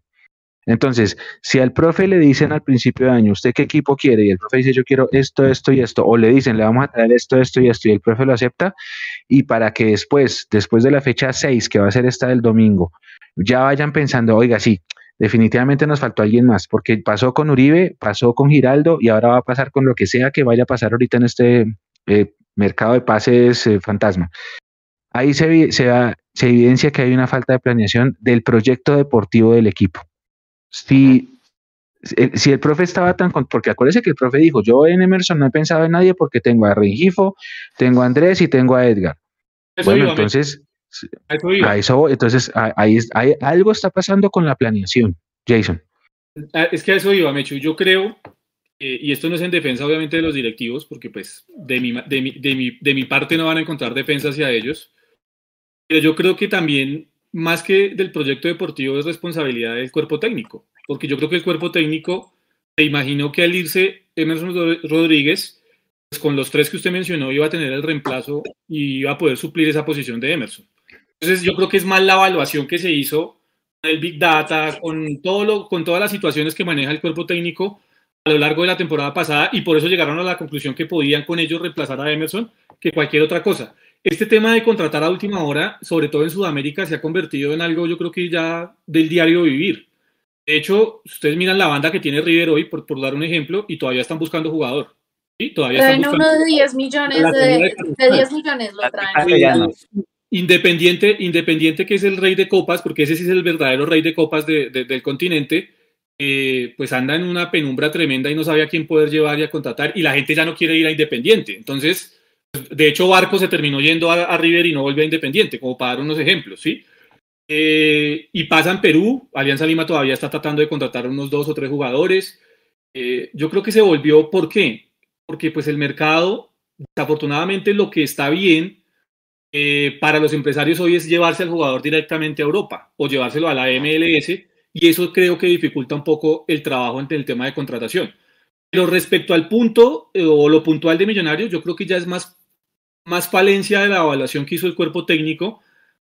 Entonces, si al profe le dicen al principio de año, ¿usted qué equipo quiere? Y el profe dice, yo quiero esto, esto y esto, o le dicen, le vamos a traer esto, esto y esto, y el profe lo acepta, y para que después, después de la fecha 6, que va a ser esta del domingo, ya vayan pensando, oiga, sí, definitivamente nos faltó alguien más, porque pasó con Uribe, pasó con Giraldo, y ahora va a pasar con lo que sea que vaya a pasar ahorita en este eh, mercado de pases eh, fantasma. Ahí se, se evidencia que hay una falta de planeación del proyecto deportivo del equipo si, si el profe estaba tan... Porque acuérdese que el profe dijo, yo en Emerson no he pensado en nadie porque tengo a Rengifo, tengo a Andrés y tengo a Edgar. bueno, entonces... A eso, entonces ahí, algo está pasando con la planeación, Jason. Ah, es que a eso iba, Mechu. Yo creo, eh, y esto no es en defensa obviamente de los directivos, porque pues de mi, de, mi, de, mi, de mi parte no van a encontrar defensa hacia ellos, pero yo creo que también, más que del proyecto deportivo, es responsabilidad del cuerpo técnico, porque yo creo que el cuerpo técnico se imaginó que al irse Emerson Rodríguez, pues con los tres que usted mencionó, iba a tener el reemplazo y iba a poder suplir esa posición de Emerson. Entonces yo creo que es más la evaluación que se hizo con el Big Data, con, todo lo, con todas las situaciones que maneja el cuerpo técnico a lo largo de la temporada pasada y por eso llegaron a la conclusión que podían con ellos reemplazar a Emerson que cualquier otra cosa. Este tema de contratar a última hora, sobre todo en Sudamérica, se ha convertido en algo yo creo que ya del diario vivir. De hecho, ustedes miran la banda que tiene River hoy, por, por dar un ejemplo, y todavía están buscando jugador. ¿sí? Todavía están buscando uno de 10 millones, de, de 10 millones lo traen. Independiente, Independiente, que es el rey de copas, porque ese sí es el verdadero rey de copas de, de, del continente, eh, pues anda en una penumbra tremenda y no sabe a quién poder llevar y a contratar, y la gente ya no quiere ir a Independiente. Entonces, de hecho, Barco se terminó yendo a, a River y no volvió a Independiente, como para dar unos ejemplos, ¿sí? Eh, y pasa en Perú, Alianza Lima todavía está tratando de contratar unos dos o tres jugadores. Eh, yo creo que se volvió, ¿por qué? Porque pues el mercado, desafortunadamente lo que está bien eh, para los empresarios hoy es llevarse al jugador directamente a Europa o llevárselo a la MLS y eso creo que dificulta un poco el trabajo en el tema de contratación. Pero respecto al punto eh, o lo puntual de Millonarios, yo creo que ya es más, más falencia de la evaluación que hizo el cuerpo técnico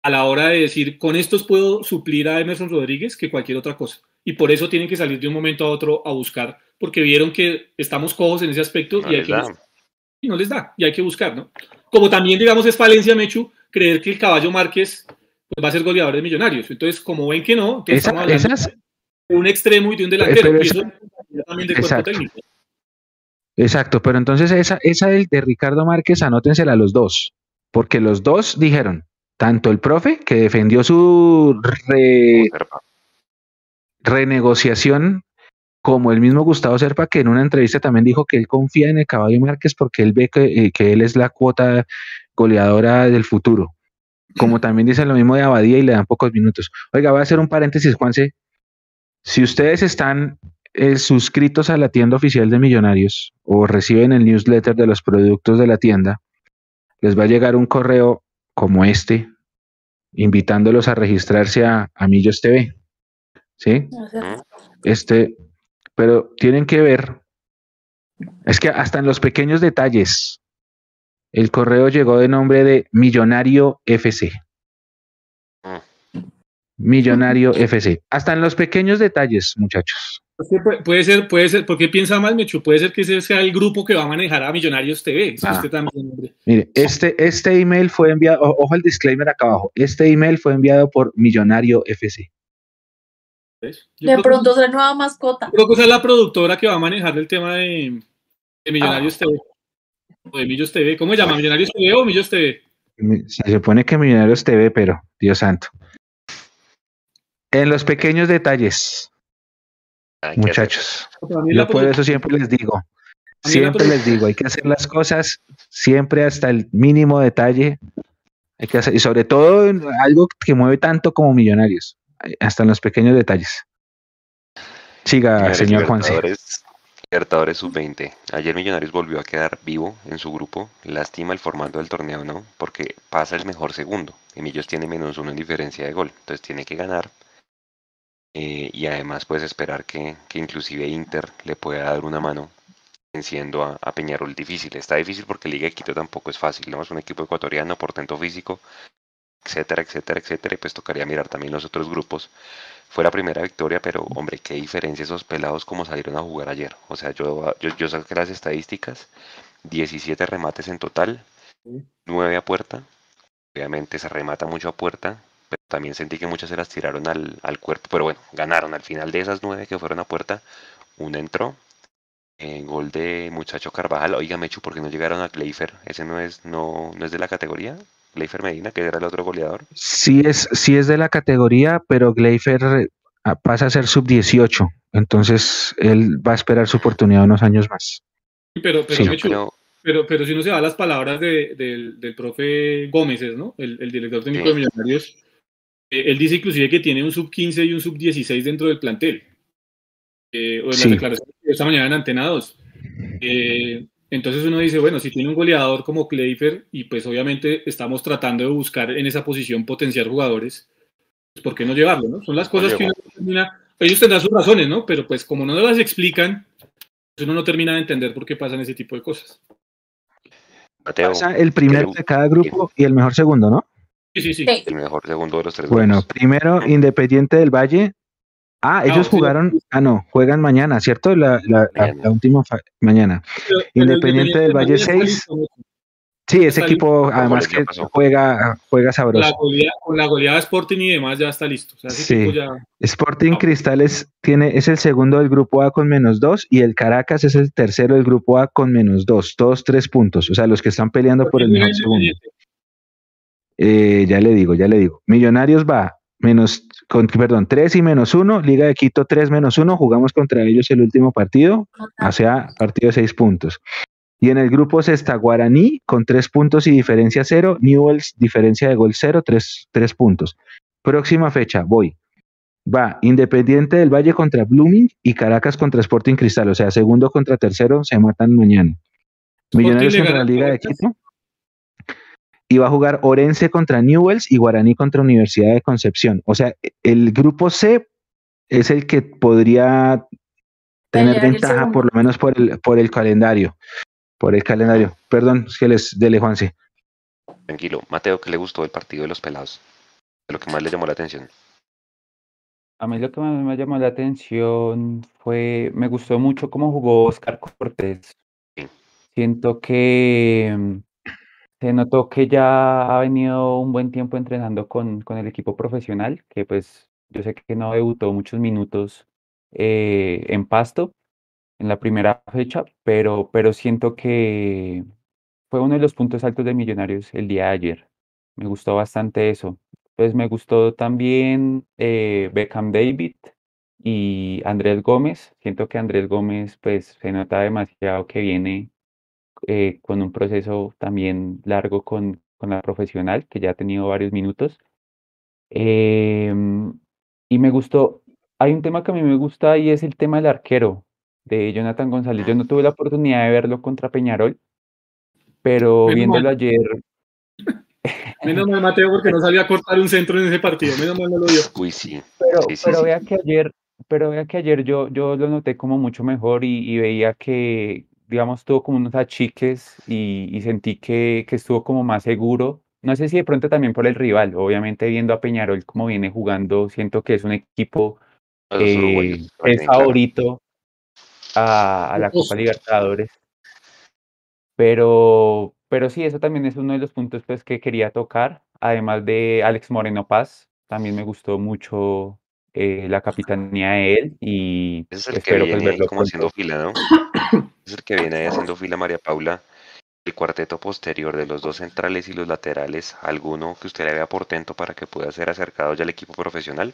a la hora de decir, con estos puedo suplir a Emerson Rodríguez que cualquier otra cosa. Y por eso tienen que salir de un momento a otro a buscar, porque vieron que estamos cojos en ese aspecto No y, hay que y no les da, y hay que buscar, ¿no? Como también, digamos, es falencia, Mechu, creer que el caballo Márquez pues, va a ser goleador de Millonarios. Entonces, como ven que no, entonces Esa- estamos hablando esas- de un extremo y de un delantero. pero y eso también del cuerpo técnico. Exacto, pero entonces esa, esa del de Ricardo Márquez, anótensela a los dos, porque los dos dijeron, tanto el profe que defendió su re- renegociación, como el mismo Gustavo Serpa, que en una entrevista también dijo que él confía en el caballo Márquez porque él ve que, eh, que él es la cuota goleadora del futuro. Como también dicen lo mismo de Abadía y le dan pocos minutos. Oiga, voy a hacer un paréntesis, Juanse. Si ustedes están eh, suscritos a la tienda oficial de Millonarios o reciben el newsletter de los productos de la tienda, les va a llegar un correo como este, invitándolos a registrarse a, a Millos TV. ¿Sí? Este, pero tienen que ver, es que hasta en los pequeños detalles, el correo llegó de nombre de Millonario FC. Millonario FC. Hasta en los pequeños detalles, muchachos. Que puede- ser, puede ser, ¿por qué piensa mal, Mechu? Puede ser que ese sea el grupo que va a manejar a Millonarios TV. Ah. usted también, hombre. Mire, este, este email fue enviado, o- ojo el disclaimer acá abajo, este email fue enviado por Millonario FC. De pronto es la nueva mascota. Creo que es la productora que va a manejar el tema de, de Millonarios TV. O de Millos TV. ¿Cómo se llama? ¿Millonarios TV o Millos TV? Se supone que Millonarios TV, pero Dios santo. En los pequeños detalles, Hay muchachos. La Yo por eso siempre les digo, siempre produ- les digo, hay que hacer las cosas siempre hasta el mínimo detalle. Hay que hacer, y sobre todo en algo que mueve tanto como Millonarios, eh, hasta en los pequeños detalles. Siga, señor Juanse. Libertadores, Libertadores sub-20. Ayer Millonarios volvió a quedar vivo en su grupo. Lástima el formato del torneo, ¿no? Porque pasa el mejor segundo. Y Millos tiene menos uno en diferencia de gol. Entonces tiene que ganar. Eh, y además puedes esperar que, que inclusive Inter le pueda dar una mano venciendo a, a Peñarol difícil. Está difícil porque Liga de Quito tampoco es fácil, ¿no? Es un equipo ecuatoriano, portento físico, etcétera, etcétera, etcétera. Y pues tocaría mirar también los otros grupos. Fue la primera victoria, pero hombre, qué diferencia esos pelados como salieron a jugar ayer. O sea, yo, yo, yo saqué las estadísticas, 17 remates en total, 9 a puerta. Obviamente se remata mucho a puerta, también sentí que muchas se las tiraron al, al cuerpo. Pero bueno, ganaron. Al final de esas 9 que fueron a puerta, una entró. En gol de muchacho Carvajal. Oiga, Mechu, ¿por qué no llegaron a Gleifer? Ese no es, no, no es de la categoría. Gleifer Medina, que era el otro goleador. Sí es, sí es de la categoría, pero Gleifer eh, pasa a ser sub-18. Entonces él va a esperar su oportunidad unos años más. Pero, pero, Sí, Mechu, Pero pero, pero si uno se va a las palabras de- del, del profe Gómez, ¿no? El, el director técnico Sí. de Millonarios. Eh, él dice inclusive que tiene un sub-15 y un sub-16 dentro del plantel. eh, o en las declaraciones de esta mañana en Antenados. Eh, entonces uno dice, bueno, si tiene un goleador como Cleifer y pues obviamente estamos tratando de buscar en esa posición potenciar jugadores, pues ¿por qué no llevarlo? ¿no? Son las cosas que uno termina, ellos tendrán sus razones, ¿no? Pero pues como no las explican, pues uno no termina de entender por qué pasan ese tipo de cosas. Pasa el primero de cada grupo y el mejor segundo, ¿no? Sí, sí, sí. El mejor segundo de los tres. Bueno, primero Independiente del Valle, Ah, ellos jugaron, ah, no, juegan mañana, ¿cierto? La, la, la, última mañana. Independiente del Valle 6. Sí, ese equipo además que juega, juega sabroso. con la goleada Sporting y demás ya está listo. sí. Sporting Cristales tiene, es el segundo del grupo A con menos dos y el Caracas es el tercero del grupo A con menos dos, todos tres puntos. O sea, los que están peleando por el mejor segundo. Eh, ya le digo, ya le digo. Millonarios va menos, con, perdón, 3 y menos 1, Liga de Quito 3 menos 1, jugamos contra ellos el último partido, o sea, partido de 6 puntos. Y en el grupo se está Guaraní con 3 puntos y diferencia 0, Newells diferencia de gol 0, 3, 3 puntos. Próxima fecha, voy. Va Independiente del Valle contra Blooming y Caracas contra Sporting Cristal, o sea, segundo contra tercero se matan mañana. Millonarios contra la Liga de Quito y va a jugar Orense contra Newells y Guaraní contra Universidad de Concepción. O sea, el grupo C es el que podría tener ventaja, por lo menos por el, por el calendario. Por el calendario. Perdón, es que les dele Juanse. Tranquilo. Mateo, ¿qué le gustó del partido de los pelados? lo que más le llamó la atención? A mí lo que más me llamó la atención fue, me gustó mucho cómo jugó Oscar Cortés. Siento que se notó que ya ha venido un buen tiempo entrenando con, con el equipo profesional, que pues yo sé que no debutó muchos minutos eh, en Pasto en la primera fecha, pero, pero siento que fue uno de los puntos altos de Millonarios el día de ayer. Me gustó bastante eso. Pues me gustó también eh, Beckham David y Andrés Gómez. Siento que Andrés Gómez pues se nota demasiado que viene eh, con un proceso también largo con, con, la profesional, que ya ha tenido varios minutos. Em, y me gustó, hay un tema que a mí me gusta y es el tema del arquero de Jonathan González. Yo no tuve la oportunidad de verlo contra Peñarol, pero viéndolo ayer. Menos mal, Mateo, porque no salía a cortar un centro en ese partido. Menos mal no lo dio. Uy, sí. Pero, pero vea que ayer, pero vea que ayer yo, yo lo noté como mucho mejor y, y veía que, digamos, tuvo como unos achiques y, sentí que, que, estuvo como más seguro. No sé si de pronto también por el rival, obviamente viendo a Peñarol como viene jugando, siento que es un equipo que es favorito a, a, la Copa Libertadores. Pero, pero sí, eso también es uno de los puntos pues, que quería tocar, además de Alex Moreno Paz, también me gustó mucho eh, la capitanía de él y es el espero que viene como haciendo fila, ¿no? es el que viene ahí haciendo fila María Paula. El cuarteto posterior de los dos centrales y los laterales, ¿alguno que usted le vea portento para que pueda ser acercado ya al equipo profesional?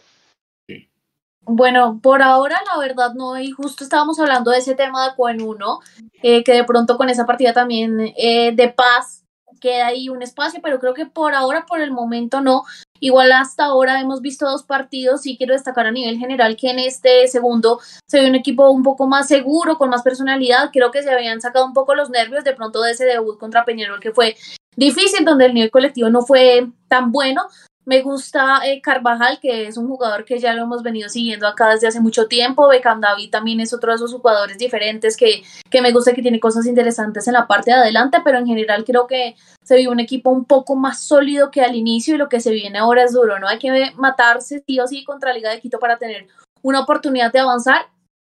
Bueno, por ahora la verdad no, y justo estábamos hablando de ese tema de Cuen 1, eh, que de pronto con esa partida también eh, de paz queda ahí un espacio, pero creo que por ahora, por el momento no. Igual hasta ahora hemos visto dos partidos y quiero destacar a nivel general que en este segundo se ve un equipo un poco más seguro, con más personalidad. Creo que se habían sacado un poco los nervios de pronto de ese debut contra Peñarol que fue difícil, donde el nivel colectivo no fue tan bueno, me gusta eh, Carvajal, que es un jugador que ya lo hemos venido siguiendo acá desde hace mucho tiempo. Beckham David también es otro de esos jugadores diferentes que, que me gusta que tiene cosas interesantes en la parte de adelante, pero en general creo que se vio un equipo un poco más sólido que al inicio y lo que se viene ahora es duro, ¿no? Hay que matarse sí o sí contra Liga de Quito para tener una oportunidad de avanzar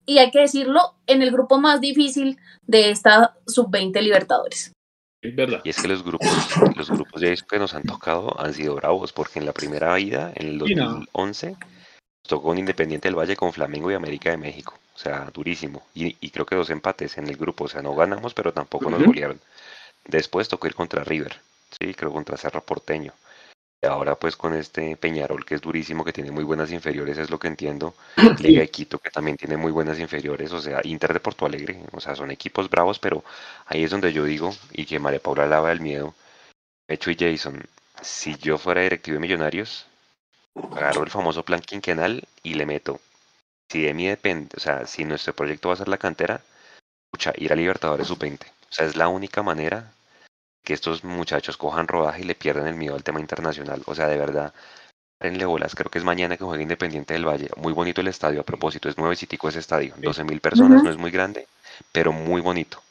y hay que decirlo en el grupo más difícil de esta sub-20 Libertadores. Y es que los grupos, los grupos de que nos han tocado han sido bravos, porque en la primera ida, en el 2011, tocó un Independiente del Valle con Flamengo y América de México. O sea, durísimo. Y, creo que dos empates en el grupo. O sea, no ganamos, pero tampoco nos golearon. Después tocó ir contra River. Sí, creo contra Serra Porteño. Ahora pues con este Peñarol que es durísimo, que tiene muy buenas inferiores, es lo que entiendo. Liga de Quito que también tiene muy buenas inferiores, o sea, Inter de Porto Alegre, o sea, son equipos bravos, pero ahí es donde yo digo, y que María Paula hablaba del miedo, Hecho y Jason, si yo fuera directivo de Millonarios, agarro el famoso plan quinquenal y le meto si de mí depende, o sea, si nuestro proyecto va a ser la cantera, escucha, ir a Libertadores sub-20. O sea, es la única manera que estos muchachos cojan rodaje y le pierdan el miedo al tema internacional. O sea, de verdad, en bolas. Creo que es mañana que juega Independiente del Valle. Muy bonito el estadio, a propósito, es nuevecitico ese estadio. 12 mil personas, no es muy grande, pero muy bonito.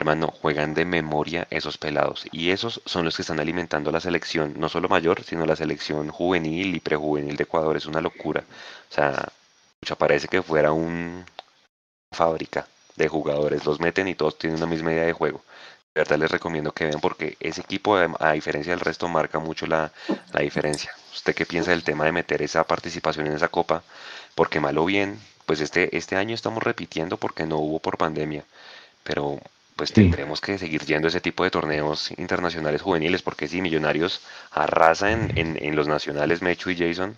Hermano, juegan de memoria esos pelados. Y esos son los que están alimentando la selección, no solo mayor, sino la selección juvenil y prejuvenil de Ecuador. Es una locura. O sea, parece que fuera una fábrica de jugadores. Los meten y todos tienen una misma idea de juego. Verdad les recomiendo que vean porque ese equipo, a diferencia del resto, marca mucho la, la diferencia. ¿Usted qué piensa del tema de meter esa participación en esa copa? Porque mal o bien, pues este, este año estamos repitiendo porque no hubo por pandemia. Pero pues tendremos que seguir yendo a ese tipo de torneos internacionales juveniles, porque si Millonarios arrasa en, en, los nacionales, Mechu y Jason,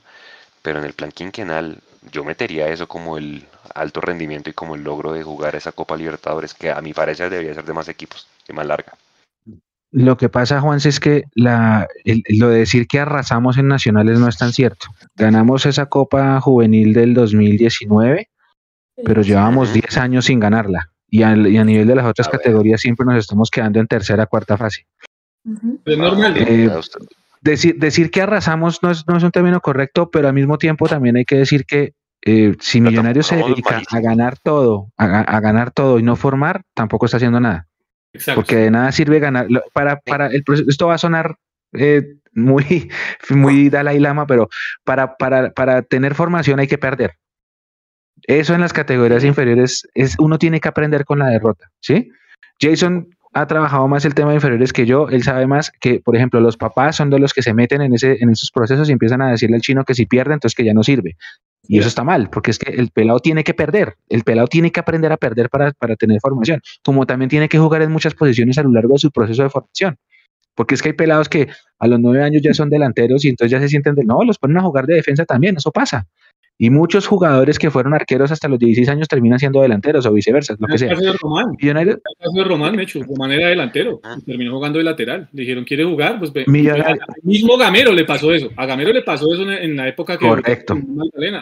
pero en el plan quinquenal yo metería eso como el alto rendimiento y como el logro de jugar esa Copa Libertadores, que a mi parecer debería ser de más equipos y más larga. Lo que pasa, Juan, es que la, lo de decir que arrasamos en nacionales no es tan cierto. Ganamos esa Copa Juvenil del 2019, pero llevamos 10 años sin ganarla. Y a, nivel de las otras categorías siempre nos estamos quedando en tercera, cuarta fase. Es normal. Eh, decir, decir que arrasamos no es, no es un término correcto, pero al mismo tiempo también hay que decir que eh, si Millonarios se dedica a ganar todo, a, ganar todo y no formar, tampoco está haciendo nada. Porque de nada sirve ganar. Para, para el esto va a sonar eh, muy, muy Dalai Lama, pero para, para, para tener formación hay que perder. Eso en las categorías inferiores es uno tiene que aprender con la derrota, ¿sí? Jason ha trabajado más el tema de inferiores que yo, él sabe más que, por ejemplo, los papás son de los que se meten en, ese, en esos procesos y empiezan a decirle al chino que si pierde, entonces que ya no sirve. Y eso está mal, porque es que el pelado tiene que perder, el pelado tiene que aprender a perder para, para tener formación, como también tiene que jugar en muchas posiciones a lo largo de su proceso de formación. Porque es que hay pelados que a los nueve años ya son delanteros y entonces ya se sienten de, no, los ponen a jugar de defensa también, eso pasa. Y muchos jugadores que fueron arqueros hasta los 16 años terminan siendo delanteros o viceversa, lo que sea. El Román, el caso de Román, hecho, Román era delantero y ah. terminó jugando de lateral. dijeron, ¿quiere jugar? Pues Al mismo Gamero le pasó eso. A Gamero le pasó eso en la época que Correcto.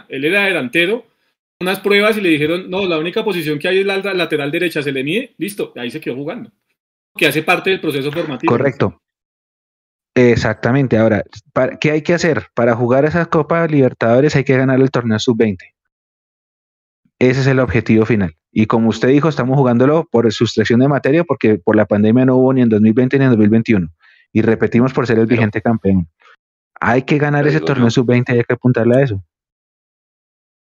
Él era delantero, unas pruebas y le dijeron, no, la única posición que hay es la lateral derecha, se le mide, listo, ahí se quedó jugando. Que hace parte del proceso formativo. Correcto. Exactamente. Ahora, ¿qué hay que hacer? Para jugar esas Copas Libertadores hay que ganar el torneo sub-20. Ese es el objetivo final. Y como usted dijo, estamos jugándolo por sustracción de materia porque por la pandemia no hubo ni en 2020 ni en 2021. Y repetimos por ser el vigente campeón. Hay que ganar ese torneo sub-20 y hay que apuntarle a eso.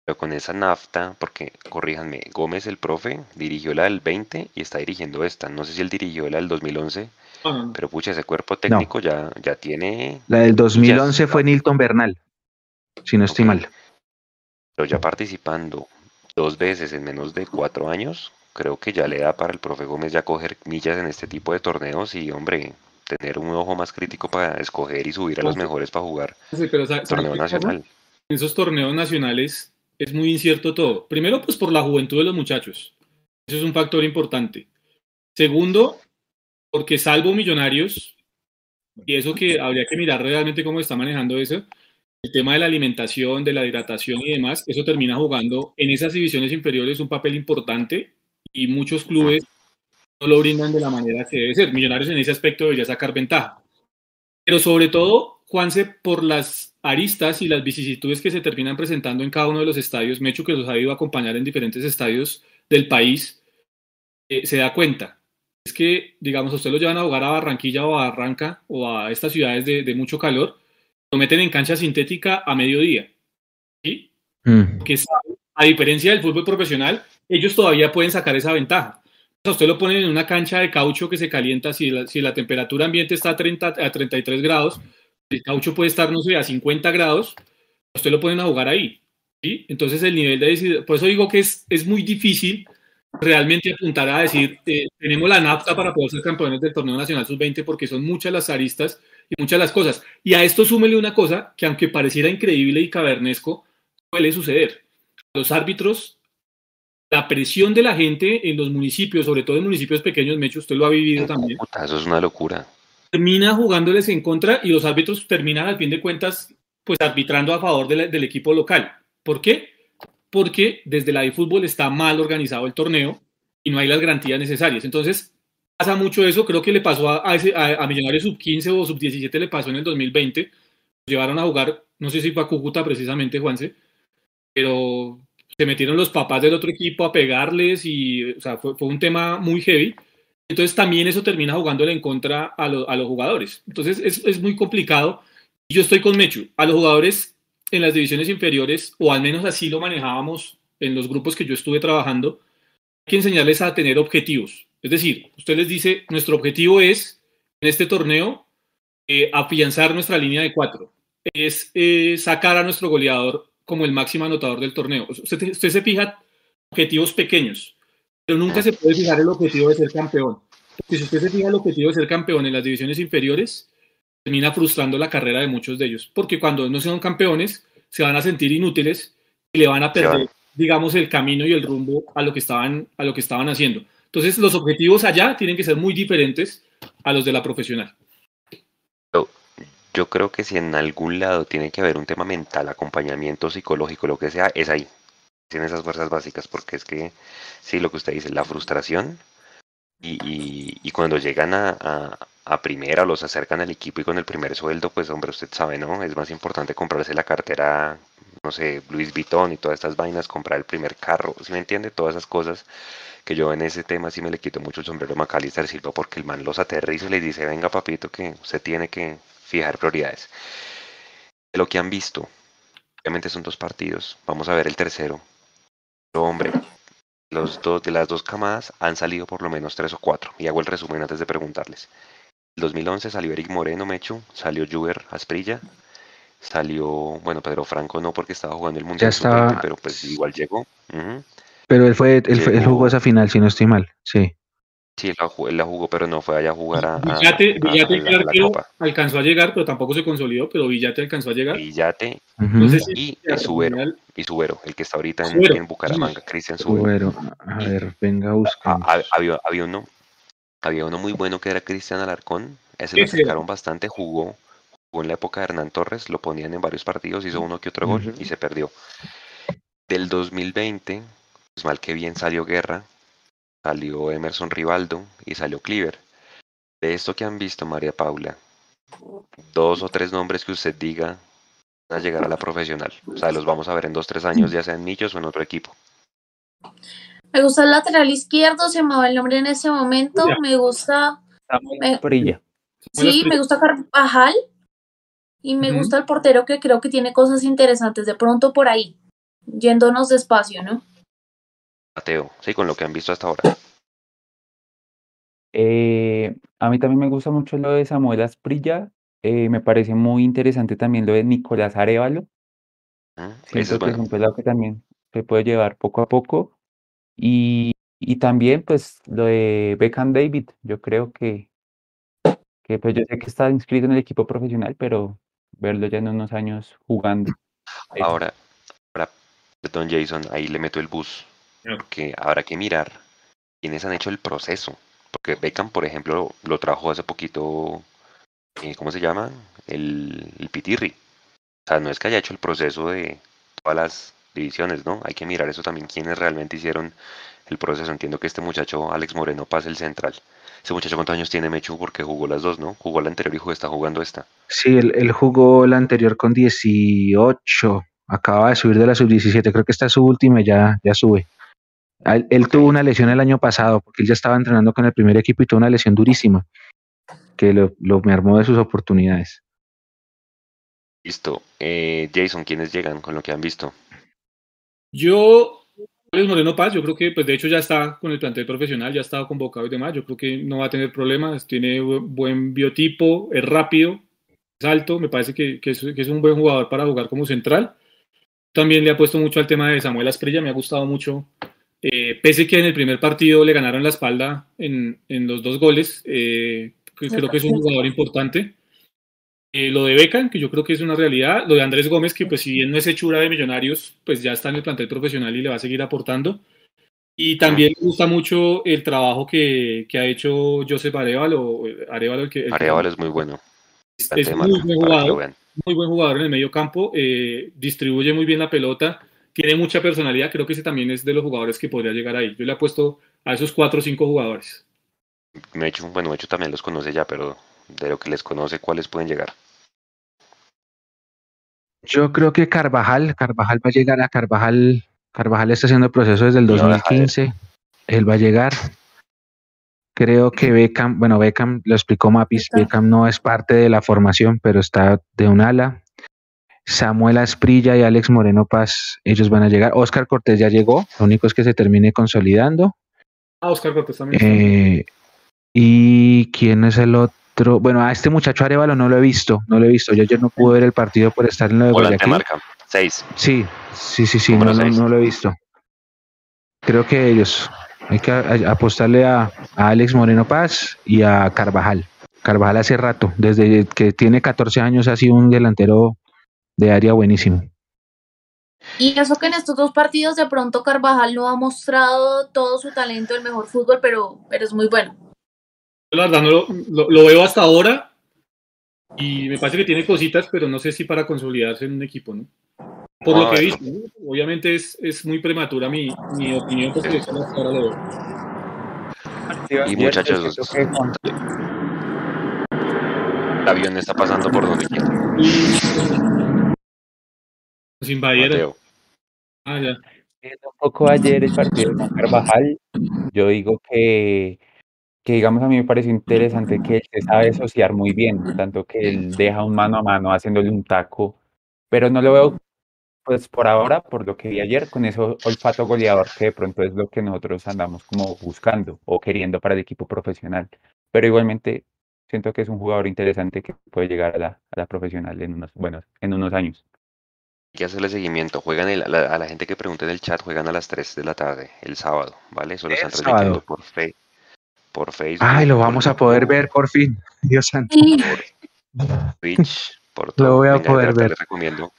Pero con esa nafta, porque corríjanme, Gómez el profe dirigió la del 20 y está dirigiendo esta. No sé si él dirigió la del 2011 pero pucha, ese cuerpo técnico ya, ya tiene... La del 2011 fue Nilton Bernal, si no estoy mal. Pero ya participando dos veces en menos de cuatro años, creo que ya le da para el profe Gómez ya coger millas en este tipo de torneos y, hombre, tener un ojo más crítico para escoger y subir a los mejores para jugar sí, pero, torneo nacional. En esos torneos nacionales es muy incierto todo. Primero, pues por la juventud de los muchachos. Eso es un factor importante. Segundo, porque salvo Millonarios, y eso que habría que mirar realmente cómo está manejando eso, el tema de la alimentación, de la hidratación y demás, eso termina jugando en esas divisiones inferiores un papel importante y muchos clubes no lo brindan de la manera que debe ser. Millonarios en ese aspecto debería sacar ventaja. Pero sobre todo, Juanse, por las aristas y las vicisitudes que se terminan presentando en cada uno de los estadios, Mecho, que los ha ido a acompañar en diferentes estadios del país, eh, se da cuenta es que, digamos, a usted lo llevan a jugar a Barranquilla o a Barranca o a estas ciudades de, mucho calor, lo meten en cancha sintética a mediodía. ¿sí? Mm. Que a diferencia del fútbol profesional, ellos todavía pueden sacar esa ventaja. A usted lo ponen en una cancha de caucho que se calienta, si la, si la temperatura ambiente está a, 30, a 33 grados, el caucho puede estar, no sé, a 50 grados, usted lo ponen a jugar ahí. ¿sí? Entonces el nivel de... Por eso digo que es, es muy difícil realmente apuntar a decir, eh, tenemos la NAFTA para poder ser campeones del torneo nacional sub-20 porque son muchas las aristas y muchas las cosas. Y a esto súmele una cosa que aunque pareciera increíble y cavernesco, suele suceder. Los árbitros, la presión de la gente en los municipios, sobre todo en municipios pequeños, Mecho, usted lo ha vivido también. eso es una locura. Termina jugándoles en contra y los árbitros terminan al fin de cuentas pues arbitrando a favor del equipo local. ¿Por qué? Porque desde la fútbol está mal organizado el torneo y no hay las garantías necesarias. Entonces, pasa mucho eso, creo que le pasó a, a, Millonarios sub 15 o sub 17, le pasó en el 2020, llevaron a jugar, no sé si fue a Cúcuta precisamente, Juanse, pero se metieron los papás del otro equipo a pegarles y, fue, un tema muy heavy. Entonces también eso termina jugándole en contra a, a los jugadores. Entonces es, es, muy complicado. Yo estoy con Mechu. A los jugadores en las divisiones inferiores, o al menos así lo manejábamos en los grupos que yo estuve trabajando, hay que enseñarles a tener objetivos. Es decir, usted les dice, nuestro objetivo es, en este torneo, eh, afianzar nuestra línea de cuatro. Es eh, sacar a nuestro goleador como el máximo anotador del torneo. Usted, usted se fija objetivos pequeños, pero nunca se puede fijar el objetivo de ser campeón. Porque si usted se fija el objetivo de ser campeón en las divisiones inferiores, termina frustrando la carrera de muchos de ellos, porque cuando no sean campeones se van a sentir inútiles y le van a perder, digamos, el camino y el rumbo a lo que estaban, a lo que estaban haciendo. Entonces, los objetivos allá tienen que ser muy diferentes a los de la profesional. Yo creo que si en algún lado tiene que haber un tema mental, acompañamiento psicológico, lo que sea, es ahí. Tiene esas fuerzas básicas, porque es que, sí, lo que usted dice, la frustración y, cuando llegan a, a, primera, los acercan al equipo y con el primer sueldo, pues hombre, usted sabe, ¿no? Es más importante comprarse la cartera, no sé, Luis Vuitton y todas estas vainas, comprar el primer carro, ¿sí me entiende? Todas esas cosas que yo en ese tema sí me le quito mucho el sombrero a Macalister Silva porque el man los aterriza y les dice, venga papito, que usted tiene que fijar prioridades. De lo que han visto, obviamente son dos partidos, vamos a ver el tercero. Pero hombre, los dos, de las dos camadas han salido por lo menos tres o cuatro. Y hago el resumen antes de preguntarles. En 2011 salió Eric Moreno Mecho, salió Juber Asprilla, salió, bueno, Pedro Franco no porque estaba jugando el Mundial, pero pues igual llegó. Pero él fue, él, jugó esa final, si no estoy mal, sí. Sí, él la, jugó, pero no fue allá a jugar a. Villate, alcanzó a llegar, pero tampoco se consolidó, pero Villate alcanzó a llegar. Villate y, Subero, y Subero, el que está ahorita en, Bucaramanga, Cristian Subero. A ver, venga, busca. había, había, uno, había uno muy bueno que era Cristian Alarcón, ese lo acercaron bastante, jugó, jugó en la época de Hernán Torres, lo ponían en varios partidos, hizo uno que otro gol y se perdió. Del 2020, pues mal que bien salió Guerra, salió Emerson Rivaldo y salió Cleaver. De esto que han visto, María Paula, dos o tres nombres que usted diga van a llegar a la profesional. O sea, los vamos a ver en dos, tres años, ya sea en Millos o en otro equipo. Me gusta el lateral izquierdo, se me va el nombre en ese momento. Me gusta. Sí, me gusta Carvajal. Y me gusta el portero que creo que tiene cosas interesantes. De pronto por ahí, yéndonos despacio, ¿no? Mateo, sí, con lo que han visto hasta ahora. Eh, a mí también me gusta mucho lo de Samuel Asprilla. Eh, me parece muy interesante también lo de Nicolás Arevalo. Ah, es, un pelado que también se puede llevar poco a poco. Y, y también, pues, lo de Beckham David. Yo creo que, que, pues, yo sé que está inscrito en el equipo profesional, pero verlo ya en unos años jugando. Ahora, ahora perdón, Jason, ahí le meto el bus porque habrá que mirar quiénes han hecho el proceso. Porque Beckham, por ejemplo, lo trajo hace poquito, eh, ¿cómo se llama? El, el Pitirri. O sea, no es que haya hecho el proceso de todas las divisiones, ¿no? Hay que mirar eso también, quiénes realmente hicieron el proceso. Entiendo que este muchacho, Alex Moreno, pasa el central. Ese muchacho, ¿cuántos años tiene Mechu? Porque jugó las dos, ¿no? Jugó la anterior y está jugando esta. Sí, él, jugó la anterior con 18. Acaba de subir de la sub-17. Creo que esta es su última y ya, ya sube. Él, tuvo una lesión el año pasado porque él ya estaba entrenando con el primer equipo y tuvo una lesión durísima que lo, me armó de sus oportunidades. Listo. Eh, Jason, ¿quiénes llegan con lo que han visto? Yo, Luis Moreno Paz, yo creo que pues de hecho ya está con el plantel profesional, ya ha estado convocado y demás, yo creo que no va a tener problemas, tiene buen biotipo, es rápido, es alto, me parece que, es, que es un buen jugador para jugar como central. También le ha puesto mucho al tema de Samuel Asprilla, me ha gustado mucho eh, pese que en el primer partido le ganaron la espalda en, en los dos goles, eh, creo que es un jugador importante. Eh, lo de Becan, que yo creo que es una realidad. Lo de Andrés Gómez, que pues si bien no es hechura de millonarios, pues ya está en el plantel profesional y le va a seguir aportando. Y también me gusta mucho el trabajo que, que ha hecho Joseph Arevalo. Arevalo, el que, Arevalo es muy bueno. Es, muy buen jugador, muy buen jugador en el medio campo, distribuye muy bien la pelota tiene mucha personalidad, creo que ese también es de los jugadores que podría llegar ahí. Yo le apuesto a esos cuatro o cinco jugadores. Mecho, bueno, Mecho también los conoce ya, pero de lo que les conoce, ¿cuáles pueden llegar? Yo creo que Carvajal, Carvajal va a llegar a Carvajal. Carvajal está haciendo el proceso desde el 2015. Él va a llegar. Creo que Beckham, bueno, Beckham lo explicó Mapis, Beckham no es parte de la formación, pero está de un ala. Samuel Asprilla y Alex Moreno Paz, ellos van a llegar. Oscar Cortés ya llegó, lo único es que se termine consolidando. Ah, Oscar Cortés también. Eh, ¿Y quién es el otro? Bueno, a este muchacho Arevalo no lo he visto, no lo he visto. Yo ayer no pude ver el partido por estar en lo de Volante marca, seis. Sí, sí, sí, sí, no, no, lo he visto. Creo que ellos, hay que apostarle a, a, Alex Moreno Paz y a Carvajal. Carvajal hace rato, desde que tiene 14 años ha sido un delantero de área buenísimo. Y eso que en estos dos partidos de pronto Carvajal no ha mostrado todo su talento, el mejor fútbol, pero, pero es muy bueno. La verdad no lo, lo, veo hasta ahora y me parece que tiene cositas, pero no sé si para consolidarse en un equipo, ¿no? Por lo que he visto, ¿no? obviamente es, es, muy prematura mi, mi opinión porque hasta ahora lo veo. Y muchachos, el avión está pasando por donde quiera. Sin Bayer. Ah, ya. Un poco ayer el partido de Carvajal, yo digo que, que, digamos, a mí me parece interesante que él se sabe asociar muy bien, tanto que él deja un mano a mano haciéndole un taco, pero no lo veo, pues por ahora, por lo que vi ayer, con ese olfato goleador que de pronto es lo que nosotros andamos como buscando o queriendo para el equipo profesional. Pero igualmente siento que es un jugador interesante que puede llegar a la, a la profesional en unos, buenos, en unos años. Que hacerle seguimiento. Juegan el, a, la, a, la, gente que pregunte en el chat, juegan a las 3 de la tarde, el sábado, ¿vale? Eso lo están transmitiendo por, fe, por Facebook. Ay, lo vamos a poder ver por fin. Dios santo. Por Twitch, por todo. Lo voy a Venga, poder ver. Les recomiendo,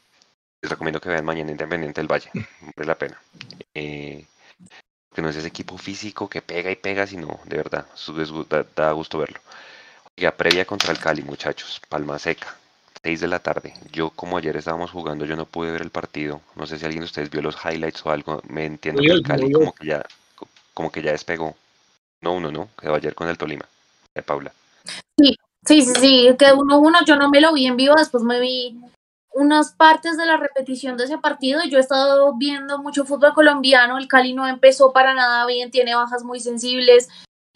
les recomiendo que vean mañana Independiente del Valle. Vale la pena. Eh, que no es ese equipo físico que pega y pega, sino de verdad, da, da gusto verlo. Oiga, previa contra el Cali, muchachos. Palma Seca, 6 de la tarde. Yo, como ayer estábamos jugando, yo no pude ver el partido. No sé si alguien de ustedes vio los highlights o algo. Me entiendo que el Cali como que ya, como que ya despegó. No uno, ¿no? Quedó ayer con el Tolima. De Paula. Sí, sí, sí, sí. Que uno uno, yo no me lo vi en vivo, después me vi unas partes de la repetición de ese partido. Yo he estado viendo mucho fútbol colombiano. El Cali no empezó para nada bien, tiene bajas muy sensibles.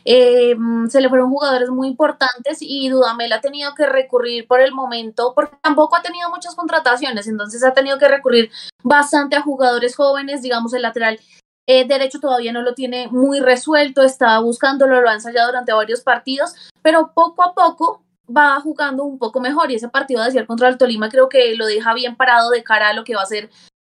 Eh, se le fueron jugadores muy importantes y Dudamel ha tenido que recurrir por el momento, porque tampoco ha tenido muchas contrataciones, entonces ha tenido que recurrir bastante a jugadores jóvenes, digamos el lateral eh, derecho todavía no lo tiene muy resuelto, está buscándolo, lo ha ensayado durante varios partidos, pero poco a poco va jugando un poco mejor y ese partido de ayer contra el Tolima creo que lo deja bien parado de cara a lo que va a ser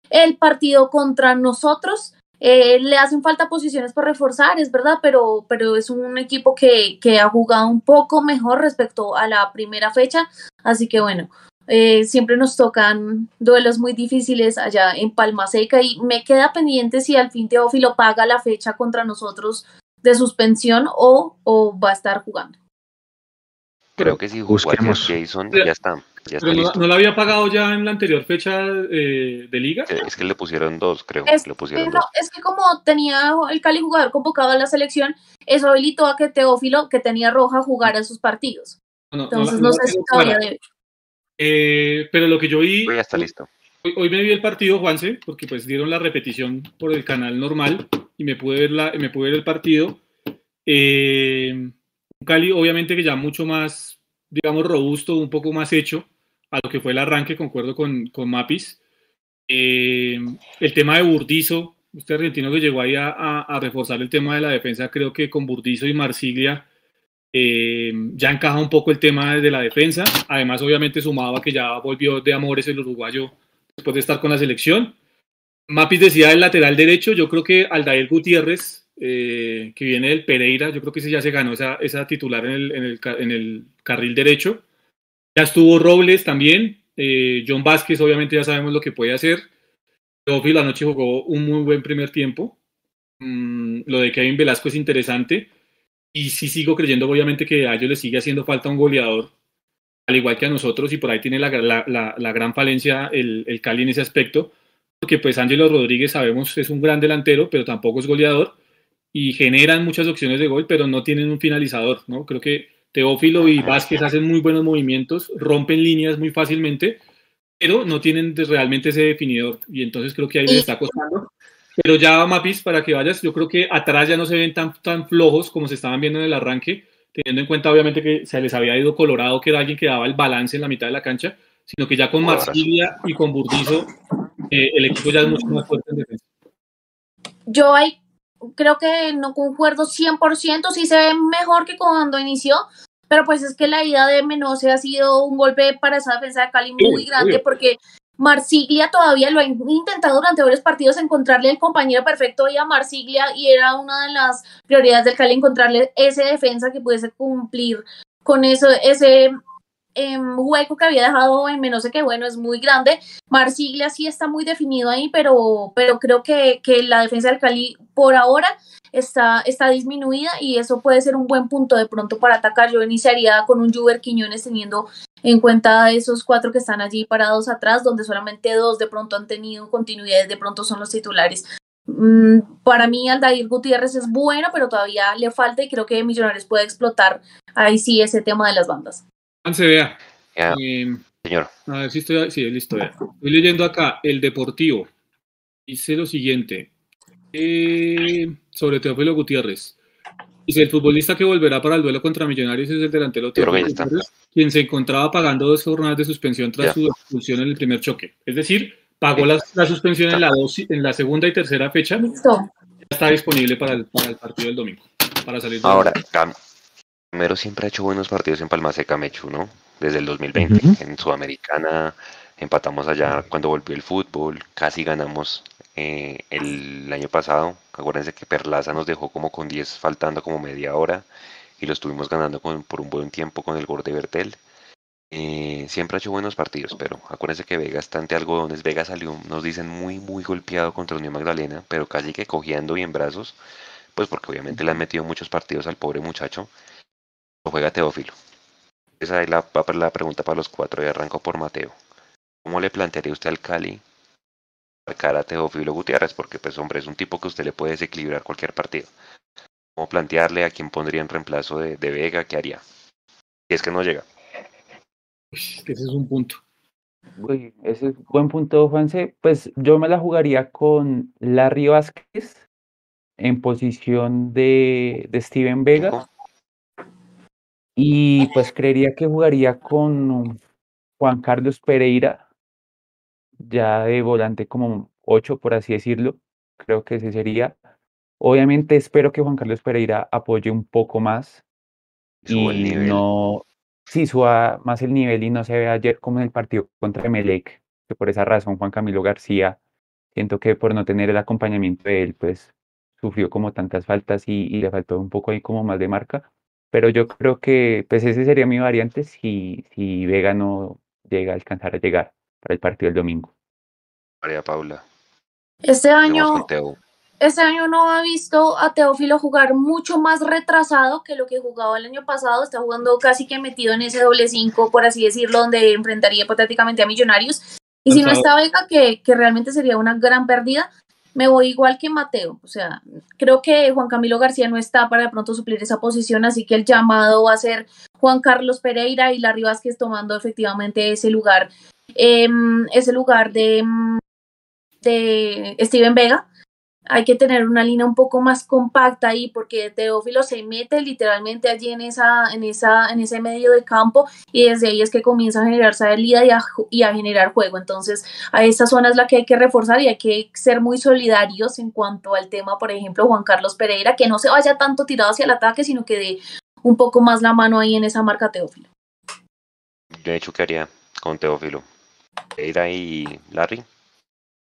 el partido contra nosotros. Eh, le hacen falta posiciones por reforzar, es verdad, pero, pero es un equipo que, que, ha jugado un poco mejor respecto a la primera fecha. Así que bueno, eh, siempre nos tocan duelos muy difíciles allá en Palma Seca y me queda pendiente si al fin Teófilo paga la fecha contra nosotros de suspensión o, o va a estar jugando. Creo que si busquemos Jason, ya está. Ya está Pero no, no, la había pagado ya en la anterior fecha eh, de liga. Es que le pusieron dos, creo. Es, le pusieron no, dos. es que como tenía el Cali jugador convocado a la selección, eso habilitó a que Teófilo, que tenía roja, jugara esos partidos. No, Entonces no, sé si todavía debe. Eh, pero lo que yo vi. Ya está listo. Hoy, hoy, me vi el partido, Juanse, porque pues dieron la repetición por el canal normal y me pude ver, la, me pude ver el partido. Eh, Cali, obviamente, que ya mucho más, digamos, robusto, un poco más hecho a lo que fue el arranque, concuerdo con, con Mapis. Eh, el tema de Burdizo, este argentino que llegó ahí a, reforzar el tema de la defensa, creo que con Burdizo y Marsiglia eh, ya encaja un poco el tema de la defensa. Además, obviamente, sumaba que ya volvió de amores el uruguayo después de estar con la selección. Mapis decía el lateral derecho, yo creo que Aldair Gutiérrez, eh, que viene del Pereira, yo creo que ese ya se ganó esa, esa titular en, el, en el carril derecho. Ya estuvo Robles también. Eh, John Vázquez, obviamente, ya sabemos lo que puede hacer. Teófilo anoche jugó un muy buen primer tiempo. Mm, lo de Kevin Velasco es interesante. Y sí sigo creyendo, obviamente, que a ellos les sigue haciendo falta un goleador, al igual que a nosotros, y por ahí tiene la, la, la, la gran falencia el, el, Cali en ese aspecto. porque pues Ángelo Rodríguez sabemos es un gran delantero, pero tampoco es goleador, y generan muchas opciones de gol, pero no tienen un finalizador, ¿no? Creo que Teófilo y Vázquez hacen muy buenos movimientos, rompen líneas muy fácilmente, pero no tienen realmente ese definidor, y entonces creo que ahí les está costando. Pero ya, Mapis, para que vayas, yo creo que atrás ya no se ven tan, tan flojos como se estaban viendo en el arranque, teniendo en cuenta obviamente que se les había ido Colorado, que era alguien que daba el balance en la mitad de la cancha, sino que ya con Marsilia y con Burdizo eh, el equipo ya es mucho más fuerte en defensa. Yo ahí creo que no concuerdo 100%, sí se ve mejor que cuando inició, pero pues es que la ida de Menose ha sido un golpe para esa defensa de Cali muy Sí, grande porque Marsiglia todavía lo ha intentado durante varios partidos encontrarle el compañero perfecto y a Marsiglia y era una de las prioridades del Cali encontrarle ese defensa que pudiese cumplir con eso, ese em, hueco que había dejado en Menose que bueno es muy grande. Marsiglia sí está muy definido ahí, pero, pero creo que, que la defensa del Cali por ahora está, está disminuida y eso puede ser un buen punto de pronto para atacar. Yo iniciaría con un Juber Quiñones teniendo en cuenta esos cuatro que están allí parados atrás, donde solamente dos de pronto han tenido continuidad, de pronto son los titulares. Mm, para mí Aldair Gutiérrez es bueno, pero todavía le falta y creo que Millonarios puede explotar ahí sí ese tema de las bandas. Juan se vea. Ya, Eh, señor. a ver si estoy, sí, listo. ya. Estoy leyendo acá, el Deportivo. Dice lo siguiente, eh, sobre Teófilo Gutiérrez. Dice, el futbolista que volverá para el duelo contra Millonarios es el delantero Teófilo. Gutiérrez, quien se encontraba pagando dos jornadas de suspensión tras Ya. su expulsión en el primer choque. Es decir, pagó la, la suspensión en la, dos, en la segunda y tercera fecha, ya Listo. está disponible para el, para el partido del domingo, para salir del- Ahora, Cam- Camero siempre ha hecho buenos partidos en Palma Seca, Mechu, ¿no? Desde el 2020. Ujú. En Sudamericana empatamos allá cuando volvió el fútbol, casi ganamos eh, el año pasado. Acuérdense que Perlaza nos dejó como con 10 faltando como media hora y lo estuvimos ganando con- por un buen tiempo con el gol de Bertel. Eh, siempre ha hecho buenos partidos, pero acuérdense que Vega está ante algodones. Vega salió, nos dicen, muy, muy golpeado contra Unión Magdalena, pero casi que cojeando y en brazos, pues porque obviamente le han metido muchos partidos al pobre muchacho. Lo juega Teófilo. Esa es la, la pregunta para los cuatro y arranco por Mateo. ¿Cómo le plantearía usted al Cali marcar a Teófilo Gutiérrez? Porque, pues, hombre, es un tipo que usted le puede desequilibrar cualquier partido. ¿Cómo plantearle a quién pondría en reemplazo de, de Vega? ¿Qué haría? Si es que no llega. Ese es un punto. Uy, ese es buen punto, Juanse. Pues yo me la jugaría con Larry Vázquez en posición de, de Steven Vega. Y pues creería que jugaría con Juan Carlos Pereira, ya de volante como 8, por así decirlo. Creo que ese sería. Obviamente espero que Juan Carlos Pereira apoye un poco más Sube el y nivel. no, sí, suba más el nivel y no se ve ayer como en el partido contra Emelec, que por esa razón Juan Camilo García, siento que por no tener el acompañamiento de él, pues sufrió como tantas faltas y, y le faltó un poco ahí como más de marca. Pero yo creo que pues ese sería mi variante si, si Vega no llega a alcanzar a llegar para el partido del domingo. María Paula. Este año este año no ha visto a Teófilo jugar mucho más retrasado que lo que jugaba el año pasado. Está jugando casi que metido en ese doble cinco, por así decirlo, donde enfrentaría hipotéticamente a Millonarios. Y si no está Vega, que, que realmente sería una gran pérdida, me voy igual que Mateo. O sea, creo que Juan Camilo García no está para de pronto suplir esa posición, así que el llamado va a ser Juan Carlos Pereira y Larry Vázquez tomando efectivamente ese lugar, em, ese lugar de, de Steven Vega hay que tener una línea un poco más compacta ahí porque Teófilo se mete literalmente allí en esa en esa en ese medio de campo y desde ahí es que comienza a generar salida y a, y a generar juego entonces a esa zona es la que hay que reforzar y hay que ser muy solidarios en cuanto al tema por ejemplo Juan Carlos Pereira que no se vaya tanto tirado hacia el ataque sino que dé un poco más la mano ahí en esa marca Teófilo Yo he hecho que haría con Teófilo. Pereira y Larry.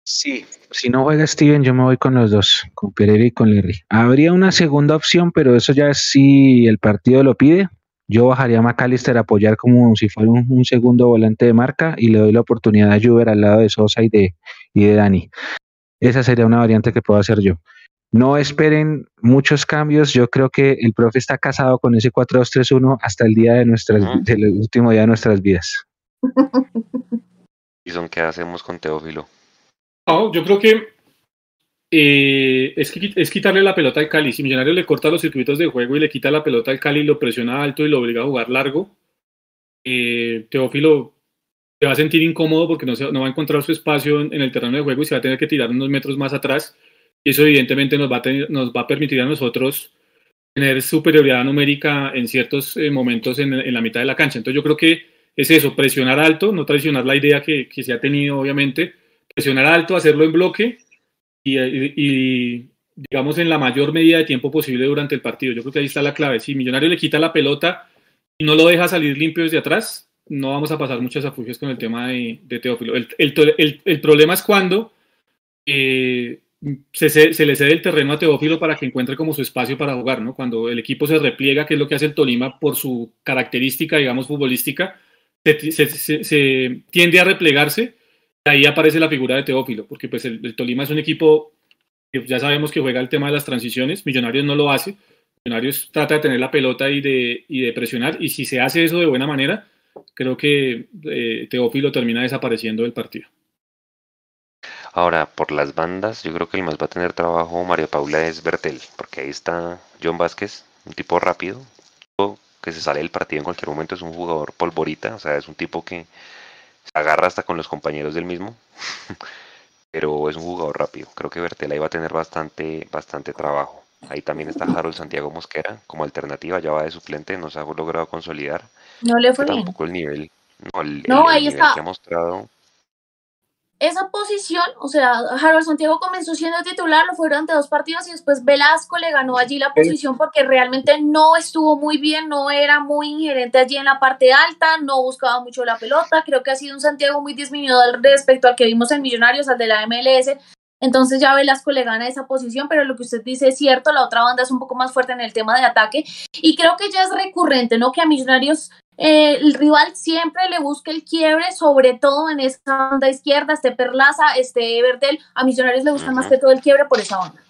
Sí, si no juega Steven, yo me voy con los dos, con Pereira y con Larry. Habría una segunda opción, pero eso ya es si el partido lo pide. Yo bajaría a McAllister a apoyar como si fuera un, un segundo volante de marca y le doy la oportunidad a Juber al lado de Sosa y de, y de Dani. Esa sería una variante que puedo hacer yo. No esperen muchos cambios. Yo creo que el profe está casado con ese 4-2-3-1 hasta el día de nuestras, del último día de nuestras vidas. ¿Y son qué hacemos con Teófilo? No, yo creo que eh, es, es quitarle la pelota al Cali. Si Millonarios le corta los circuitos de juego y le quita la pelota al Cali, lo presiona alto y lo obliga a jugar largo, eh, Teófilo se va a sentir incómodo porque no, no va a encontrar su espacio en, el terreno de juego y se va a tener que tirar unos metros más atrás. Y eso evidentemente nos va a, nos va a permitir a nosotros tener superioridad numérica en ciertos eh, momentos en, la mitad de la cancha. Entonces yo creo que es eso, presionar alto, no traicionar la idea que, que se ha tenido obviamente, presionar alto, hacerlo en bloque y, digamos en la mayor medida de tiempo posible durante el partido. Yo creo que ahí está la clave. Si Millonario le quita la pelota y no lo deja salir limpio desde atrás, no vamos a pasar muchas afugias con el tema de, Teófilo. El, el, el, problema es cuando eh, se, se, le cede el terreno a Teófilo para que encuentre como su espacio para jugar, ¿no? Cuando el equipo se repliega, que es lo que hace el Tolima por su característica, digamos, futbolística, se, se tiende a replegarse ahí aparece la figura de Teófilo, porque pues el, Tolima es un equipo que ya sabemos que juega el tema de las transiciones, Millonarios no lo hace, Millonarios trata de tener la pelota y de, y de presionar, y si se hace eso de buena manera, creo que eh, Teófilo termina desapareciendo del partido. Ahora, por las bandas, yo creo que el más va a tener trabajo Mario Paula es Bertel, porque ahí está John Vázquez, un tipo rápido, que se sale del partido en cualquier momento, es un jugador polvorita, o sea, es un tipo que agarra hasta con los compañeros del mismo, pero es un jugador rápido. Creo que Bertela iba a tener bastante, bastante trabajo. Ahí también está Harold Santiago Mosquera como alternativa, ya va de suplente, no se ha logrado consolidar. No le fue bien. Tampoco el nivel, no, el, ahí está. que ha mostrado esa posición, o sea, Harold Santiago comenzó siendo titular, lo fue durante dos partidos y después Velasco le ganó allí la posición porque realmente no estuvo muy bien, no era muy ingerente allí en la parte alta, no buscaba mucho la pelota, creo que ha sido un Santiago muy disminuido respecto al que vimos en Millonarios, al de la MLS, entonces ya Velasco le gana esa posición, pero lo que usted dice es cierto, la otra banda es un poco más fuerte en el tema de ataque y creo que ya es recurrente, ¿no? Que a Millonarios eh, el rival siempre le busca el quiebre, sobre todo en esa banda izquierda, este Perlaza, este Bertel, a Millonarios le gusta más que todo el quiebre por esa banda.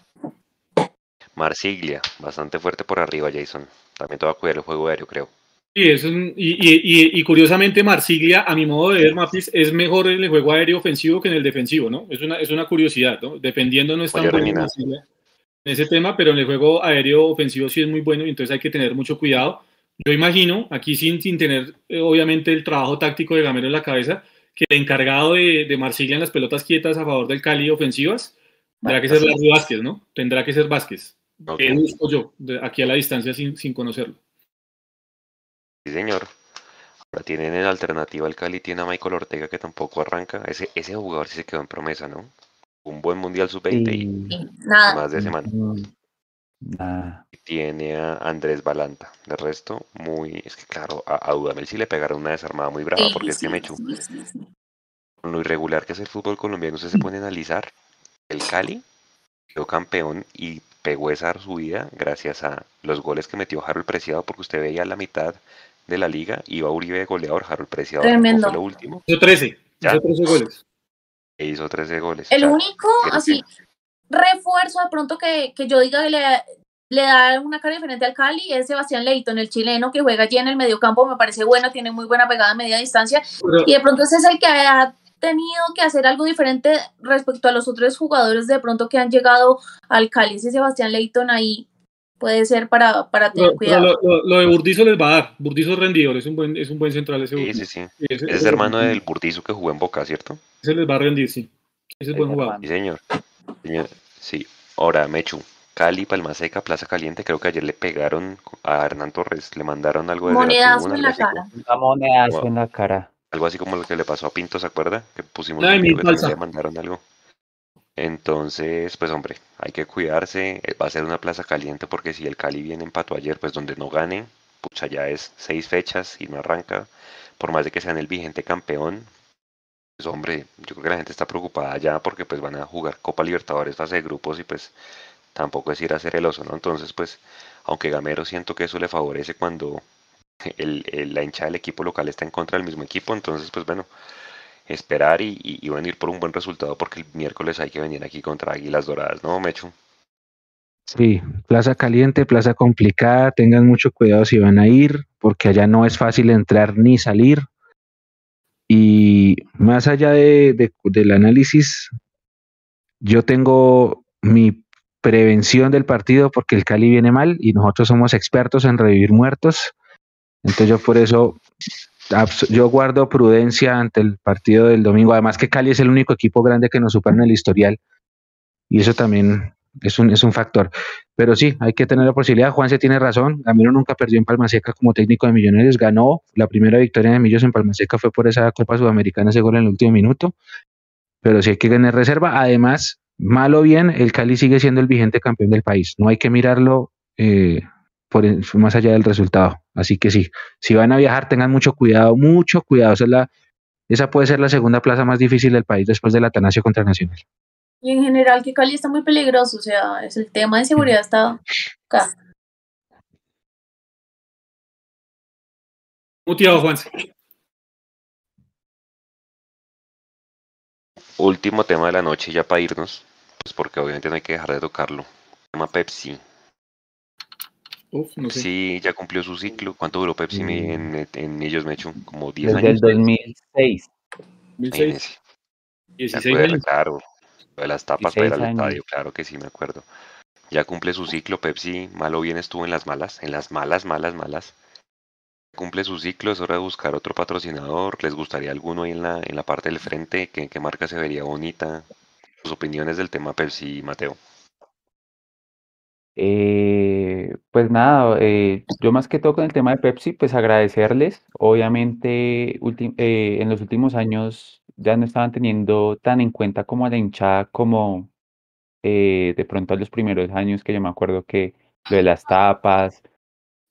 Marsiglia, bastante fuerte por arriba, Jason. También te va a cuidar el juego aéreo, creo. Sí, es y, curiosamente Marsiglia, a mi modo de ver, Mapis, es mejor en el juego aéreo ofensivo que en el defensivo, ¿no? Es una, es una curiosidad, ¿no? Dependiendo no está en ese tema, pero en el juego aéreo ofensivo sí es muy bueno y entonces hay que tener mucho cuidado yo imagino, aquí sin, sin tener eh, obviamente el trabajo táctico de Gamero en la cabeza, que el encargado de, de Marsiglia en las pelotas quietas a favor del Cali ofensivas tendrá que ser Larry Vázquez, ¿no? Tendrá que ser Vázquez. Okay. busco yo, aquí a la distancia sin, sin conocerlo. Sí, señor. Ahora tienen en alternativa el Cali, tiene a Michael Ortega que tampoco arranca. Ese, ese jugador sí se quedó en promesa, ¿no? Un buen Mundial Sub-20 y más de semana. Tiene a Andrés Balanta. De resto, muy. Es que claro, a, Dudamel sí le pegaron una desarmada muy brava, porque es que me echó. Con lo irregular que es el fútbol colombiano, usted se pone a analizar. El Cali quedó campeón y pegó esa subida gracias a los goles que metió Harold Preciado, porque usted veía la mitad de la liga, iba Uribe goleador, Harold Preciado. Tremendo. Fue lo último. Hizo 13. Hizo 13 goles. E hizo 13 goles. El único, así, refuerzo de pronto que, que yo diga que le, le da una cara diferente al Cali es Sebastián Leighton, el chileno que juega allí en el mediocampo, me parece bueno, tiene muy buena pegada a media distancia y de pronto ese es el que ha tenido que hacer algo diferente respecto a los otros jugadores de pronto que han llegado al Cali, ese Sebastián Leighton ahí puede ser para, para tener cuidado. Lo, de Burdizo les va a dar, Burdizo es rendidor, es un buen, es un buen central ese Sí, sí, sí. Ese, es hermano del Burdizo que jugó en Boca, ¿cierto? Ese les va a rendir, sí. Ese es buen jugador. Sí, señor. Sí. Ahora, Mechu, Cali, Palma Seca, Plaza Caliente, creo que ayer le pegaron a Hernán Torres, le mandaron algo de monedas en la cara. Una en la cara. Algo así como lo que le pasó a Pinto, ¿se acuerda? Que pusimos que le mandaron algo. Entonces, pues hombre, hay que cuidarse, eh, va a ser una plaza caliente porque si el Cali viene empató ayer, pues donde no gane, pucha, ya es seis fechas y no arranca, por más de que sean el vigente campeón, pues hombre, yo creo que la gente está preocupada ya porque pues van a jugar Copa Libertadores fase de grupos y pues tampoco es ir a ser el oso, ¿no? Entonces, pues, aunque Gamero siento que eso le favorece cuando la hincha del equipo local está en contra del mismo equipo, entonces, pues bueno, esperar y, y, venir por un buen resultado porque el miércoles hay que venir aquí contra Águilas Doradas, ¿no, Mechu? Sí, plaza caliente, plaza complicada, tengan mucho cuidado si van a ir, porque allá no es fácil entrar ni salir. Y más allá de, del análisis yo tengo mi prevención del partido porque el Cali viene mal y nosotros somos expertos en revivir muertos. Entonces yo por eso yo guardo prudencia ante el partido del domingo. Además que Cali es el único equipo grande que nos supera en el historial. Y eso también es un, es un factor. Pero sí, hay que tener la posibilidad. Juan se tiene razón. Gamero nunca perdió en Palma Seca como técnico de Millonarios. Ganó la primera victoria de Millos en Palma Seca fue por esa Copa Sudamericana, ese gol en el último minuto. Pero sí hay que tener reserva. Además, mal o bien, el Cali sigue siendo el vigente campeón del país. No hay que mirarlo eh, por, más allá del resultado. Así que sí, si van a viajar, tengan mucho cuidado, mucho cuidado. Esa, la, esa puede ser la segunda plaza más difícil del país después del Atanasio contra Nacional. Y en general que Cali está muy peligroso, o sea, es el tema de seguridad está acá. Muteado, Juan. Último tema de la noche ya para irnos, pues porque obviamente no hay que dejar de tocarlo. tema Pepsi. Uf, no sé. Sí, ya cumplió su ciclo. ¿Cuánto duró Pepsi en, en, ellos, me hecho? Como 10 Desde años. el 2006. 2006. Me 16 acuerdo, años. claro. De las tapas para ir al 16 años. estadio, claro que sí, me acuerdo. Ya cumple su ciclo, Pepsi, malo o bien estuvo en las malas, en las malas, malas, malas. Cumple su ciclo, es hora de buscar otro patrocinador. ¿Les gustaría alguno ahí en la, en la parte del frente? ¿Qué, qué marca se vería bonita? Sus opiniones del tema Pepsi, Mateo. Eh, pues nada, eh, yo más que todo con el tema de Pepsi, pues agradecerles. Obviamente, eh, en los últimos años ya no estaban teniendo tan en cuenta como a la hinchada como eh, de pronto a los primeros años que yo me acuerdo que lo de las tapas,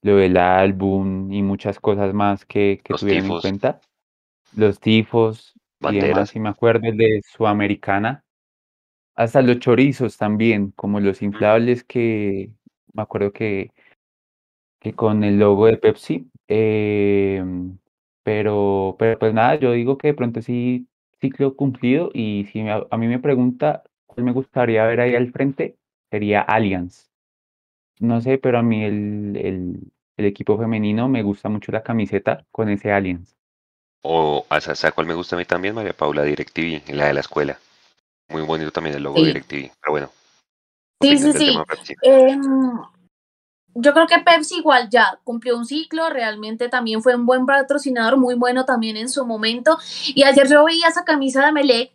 lo del álbum y muchas cosas más que, que Los tuvieron en cuenta. Los tifos y demás, y me acuerdo el de Sudamericana. Hasta los chorizos también, como los inflables que me acuerdo que, que con el logo de Pepsi. em, pero, pero pues nada, yo digo que de pronto sí, ciclo cumplido. Y si me- a mí me pregunta cuál me gustaría ver ahí al frente, sería Allianz. No sé, pero a mí el, el, el equipo femenino me gusta mucho la camiseta con ese Allianz. O, a esa- ¿sabe cuál me gusta a mí también, María Paula? DirecTV, en la de la escuela. Muy bonito también el logo Sí. de DirecTV. Pero bueno. Sí, sí, sí. Em, yo creo que Pepsi igual ya cumplió un ciclo, realmente también fue un buen patrocinador, muy bueno también en su momento. Y ayer yo veía esa camisa de Melec,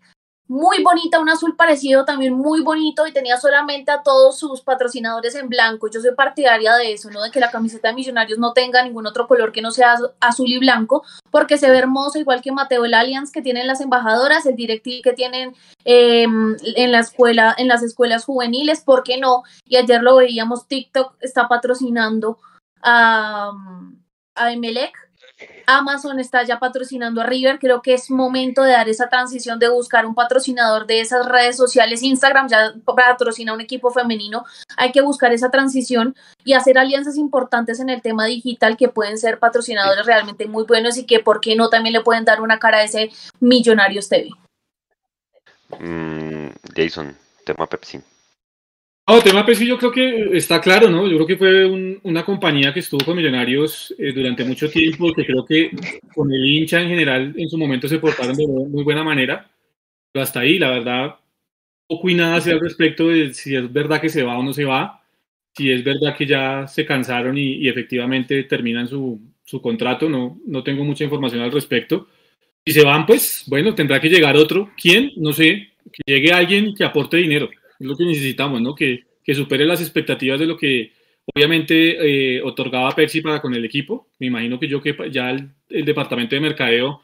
muy bonita, un azul parecido también muy bonito y tenía solamente a todos sus patrocinadores en blanco. Yo soy partidaria de eso, ¿no? De que la camiseta de Millonarios no tenga ningún otro color que no sea az- azul y blanco, porque se ve hermoso, igual que Mateo el Allianz que tienen las embajadoras, el directivo que tienen eh, en la escuela, en las escuelas juveniles, ¿por qué no? Y ayer lo veíamos, TikTok está patrocinando a, a Emelec, Amazon está ya patrocinando a River, creo que es momento de dar esa transición de buscar un patrocinador de esas redes sociales, Instagram ya patrocina un equipo femenino, hay que buscar esa transición y hacer alianzas importantes en el tema digital que pueden ser patrocinadores realmente muy buenos y que por qué no también le pueden dar una cara a ese Millonarios TV. Mm, Jason, tema Pepsi. No, tema Pepsi yo creo que está claro, ¿no? Yo creo que fue un- una compañía que estuvo con Millonarios eh, durante mucho tiempo, que creo que con el hincha en general en su momento se portaron de muy buena manera, pero hasta ahí, la verdad, poco y nada al respecto de si es verdad que se va o no se va, si es verdad que ya se cansaron y, y efectivamente terminan su, su contrato, no, no tengo mucha información al respecto. Si se van, pues bueno, tendrá que llegar otro. ¿Quién? No sé, que llegue alguien que aporte dinero. Es lo que necesitamos, ¿no? Que, que supere las expectativas de lo que obviamente eh, otorgaba Pepsi para con el equipo. Me imagino que yo que ya el, el departamento de mercadeo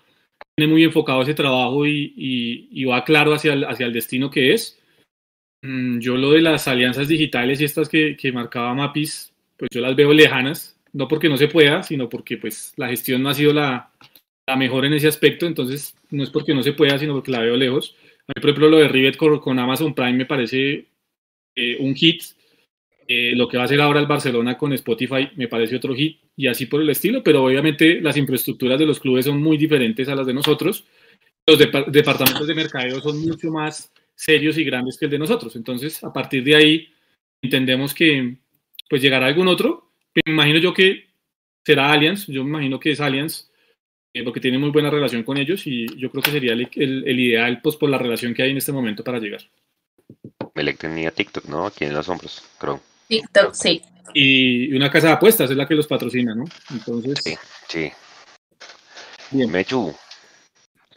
tiene muy enfocado ese trabajo y, y- y va claro hacia el, hacia el destino que es. Mm, Yo lo de las alianzas digitales y estas que, que marcaba Mapis, pues yo las veo lejanas, no porque no se pueda, sino porque pues la gestión no ha sido la, la mejor en ese aspecto, entonces no es porque no se pueda, sino porque la veo lejos. Por ejemplo, lo de Rivet con, con Amazon Prime me parece eh, un hit. Eh, lo que va a hacer ahora el Barcelona con Spotify me parece otro hit y así por el estilo, pero obviamente las infraestructuras de los clubes son muy diferentes a las de nosotros. Los depa- departamentos de mercadeo son mucho más serios y grandes que el de nosotros. Entonces, a partir de ahí, entendemos que pues llegará algún otro. Me imagino yo que será Allianz, yo me imagino que es Allianz, porque tiene muy buena relación con ellos y yo creo que sería el, el- el ideal pues por la relación que hay en este momento para llegar. Melec tenía TikTok, ¿no? Aquí en los hombros, creo. TikTok, sí. Y una casa de apuestas es la que los patrocina, ¿no? Entonces, Sí, sí. Bien. Mechu.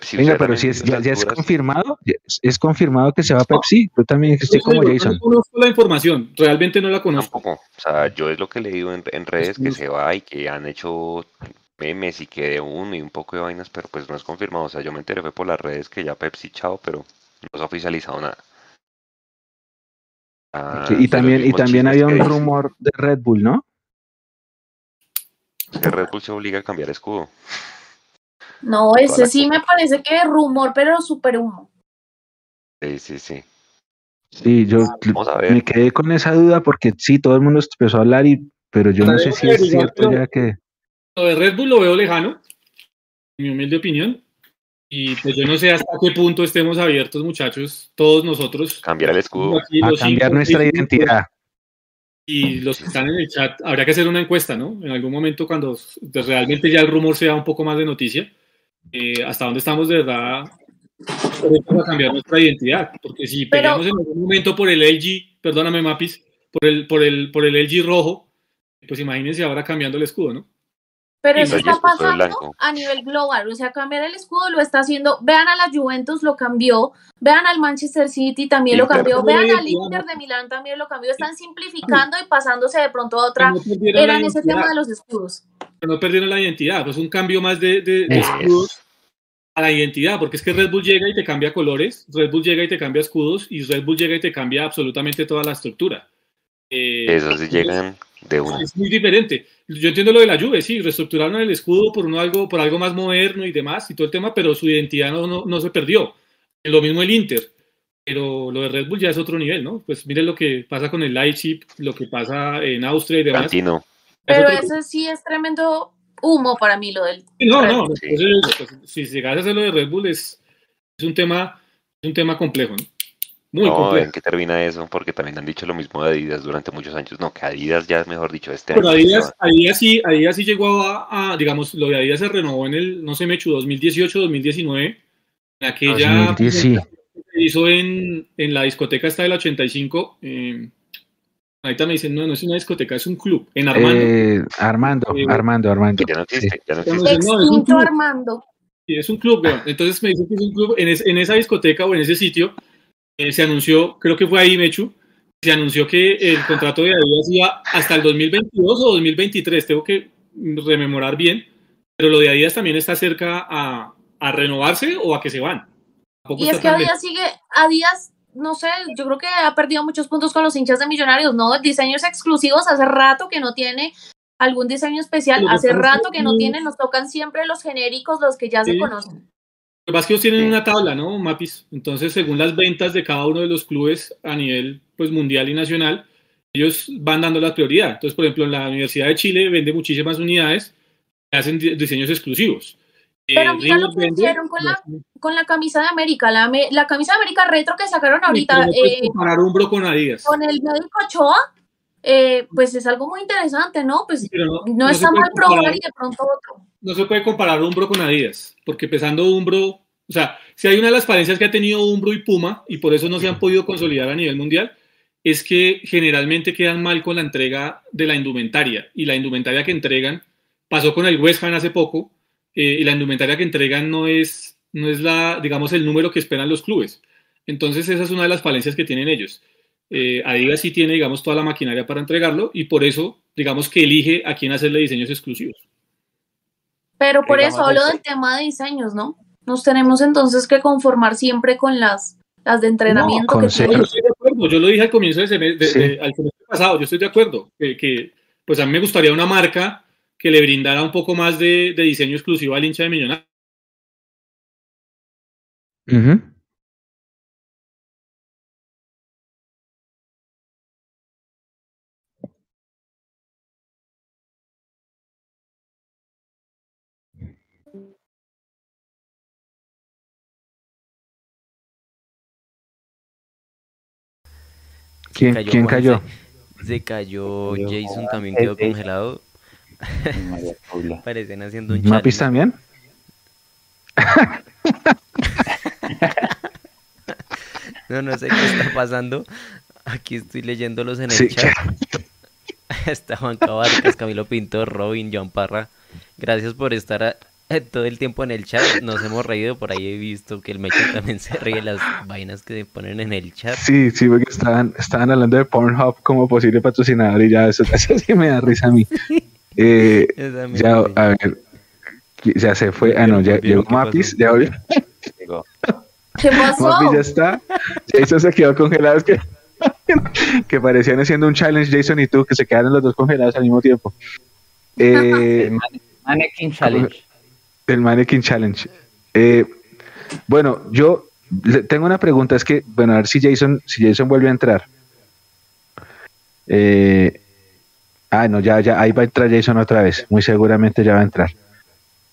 si Venga, pero si es, ya, ya es confirmado, es, es confirmado que se va a Pepsi. Yo también estoy como Jason. No conozco la información, realmente no la conozco. Tampoco. O sea, yo es lo que he leído en, en redes que se va y que han hecho memes y que de uno y un poco de vainas, pero pues no es confirmado. O sea, yo me enteré fue por las redes que ya Pepsi, chao, pero no se ha oficializado nada. Ah, Sí, y también, y también había un rumor de Red Bull, ¿no? que Red Bull se obliga a cambiar escudo. No, ese sí me parece que es rumor, pero súper humo. Sí, sí, sí. Sí, yo Vamos a ver. me quedé con esa duda porque sí, todo el mundo empezó a hablar, y, pero yo no sé si es cierto ya que... Lo de Red Bull lo veo lejano, en mi humilde opinión. Y pues yo no sé hasta qué punto estemos abiertos, muchachos, todos nosotros. Cambiar el escudo. aquí A los cambiar cinco, nuestra identidad. Y los que están en el chat, habría que hacer una encuesta, ¿no? En algún momento cuando pues, realmente ya el rumor sea un poco más de noticia, eh, hasta dónde estamos de verdad dispuestos a cambiar nuestra identidad. Porque si Pero- peleamos en algún momento por el LG, perdóname Mapis, por el, por el, por el LG rojo, pues imagínense ahora cambiando el escudo, ¿no? Pero eso está pasando a nivel global, o sea, cambiar el escudo lo está haciendo, vean a la Juventus lo cambió, vean al Manchester City también lo cambió, vean al Inter de Milán también lo cambió, están simplificando y pasándose de pronto a otra, No en ese tema de los escudos. no perdieron la identidad, pues un cambio más de, de- de Es. escudos a la identidad, porque es que Red Bull llega y te cambia colores, Red Bull llega y te cambia escudos y Red Bull llega y te cambia absolutamente toda la estructura. Eh, Esos sí llegan de uno. es muy diferente. Yo entiendo lo de la Juve, sí, reestructuraron el escudo por uno algo, por algo más moderno y demás y todo el tema, pero su identidad no, no, no se perdió. Lo mismo el Inter, pero lo de Red Bull ya es otro nivel, ¿no? Pues miren lo que pasa con el Leipzig, lo que pasa en Austria y demás. Cantino. Pero ese sí es tremendo humo para mí lo del... No, Red no, Bull. entonces, pues, si llegas a hacer lo de Red Bull es, es un tema, es un tema complejo, ¿no? Muy No, complejo. ¿en qué termina eso? Porque también han dicho lo mismo de Adidas durante muchos años. No, que Adidas ya es mejor dicho este Pero año. Adidas, Adidas sí, Adidas sí llegó a, a, digamos, lo de Adidas se renovó en el, no sé, me 2018, 2019, en aquella 2010, sí. se hizo en, en la discoteca esta del 85. Eh, ahorita me dicen, no, no es una discoteca, es un club, en Armando. Eh, Armando, Eh, Armando, Armando. Ya no existe, ya no Ya no existe. no, es un club. Armando. Sí, es un club, weón. Entonces me dicen que es un club. En, es- en esa discoteca o en ese sitio eh, se anunció, creo que fue ahí, Mechu, se anunció que el contrato de Adidas iba hasta el 2022 o 2023. Tengo que rememorar bien, pero lo de Adidas también está cerca a, a renovarse o a que se van. Y es que Adidas sigue, Adidas, no sé, yo creo que ha perdido muchos puntos con los hinchas de Millonarios, ¿no? Diseños exclusivos, hace rato que no tiene algún diseño especial, hace rato que no tiene, nos tocan siempre los genéricos, los que ya se conocen. Que pasa es que ellos tienen Sí. una tabla, ¿no, Mapis? Entonces, según las ventas de cada uno de los clubes a nivel pues, mundial y nacional, ellos van dando la prioridad. Entonces, por ejemplo, la Universidad de Chile vende muchísimas unidades hacen di- diseños exclusivos. Pero Eh, mira lo que vende- hicieron con la- Con la camisa de América, la, la camisa de América retro que sacaron ahorita no eh, comparar Umbro con Adidas. con el médico Ochoa, eh, pues es algo muy interesante, ¿no? Pues pero no, no, no se está mal probar y de pronto otro. no se puede comparar Umbro con Adidas, porque pesando Umbro, o sea, si hay una de las falencias que ha tenido Umbro y Puma, y por eso no se han podido consolidar a nivel mundial, es que generalmente quedan mal con la entrega de la indumentaria, y la indumentaria que entregan, pasó con el West Ham hace poco, eh, y la indumentaria que entregan no es, no es la, digamos, el número que esperan los clubes. Entonces esa es una de las falencias que tienen ellos. Eh, Adidas sí tiene, digamos, toda la maquinaria para entregarlo, y por eso, digamos, que elige a quién hacerle diseños exclusivos. Pero por eso hablo el- del tema de diseños, ¿no? Nos tenemos entonces que conformar siempre con las, las de entrenamiento que. Yo estoy de acuerdo, yo lo dije al comienzo del semestre, de- Sí. de- al semestre pasado, yo estoy de acuerdo, que, que, pues a mí me gustaría una marca que le brindara un poco más de, de diseño exclusivo al hincha de Millonarios. Ujú. ¿Quién, cayó quién cayó? Se cayó Cayó Jason, también quedó congelado. Parecen haciendo un ¿Mapis challenge. también? No, no sé qué está pasando. Aquí estoy leyéndolos en el chat. Está Juan Cabarcas, Camilo Pintor, Robin, John Parra. Gracias por estar todo el tiempo en el chat. Nos hemos reído. Por ahí he visto que el Mecho también se ríe las vainas que ponen en el chat. Sí, sí, porque estaban, estaban hablando de Pornhub como posible patrocinador y ya eso, sí me da risa a mí. Eh, ya, a ver, ya se fue. Ah, no, ya llegó Mapis. Ya Llegó. ¿Qué pasó? Mapis ya está. Jason se quedó congelado. Es que, que parecían haciendo un challenge, Jason y tú, que se quedaron los dos congelados al mismo tiempo. Eh, Mannequin Challenge. El Mannequin Challenge. Eh, bueno, yo tengo una pregunta, es que, bueno, a ver si Jason, si Jason vuelve a entrar. Eh, ah, no, ya, ya, ahí va a entrar Jason otra vez, muy seguramente ya va a entrar.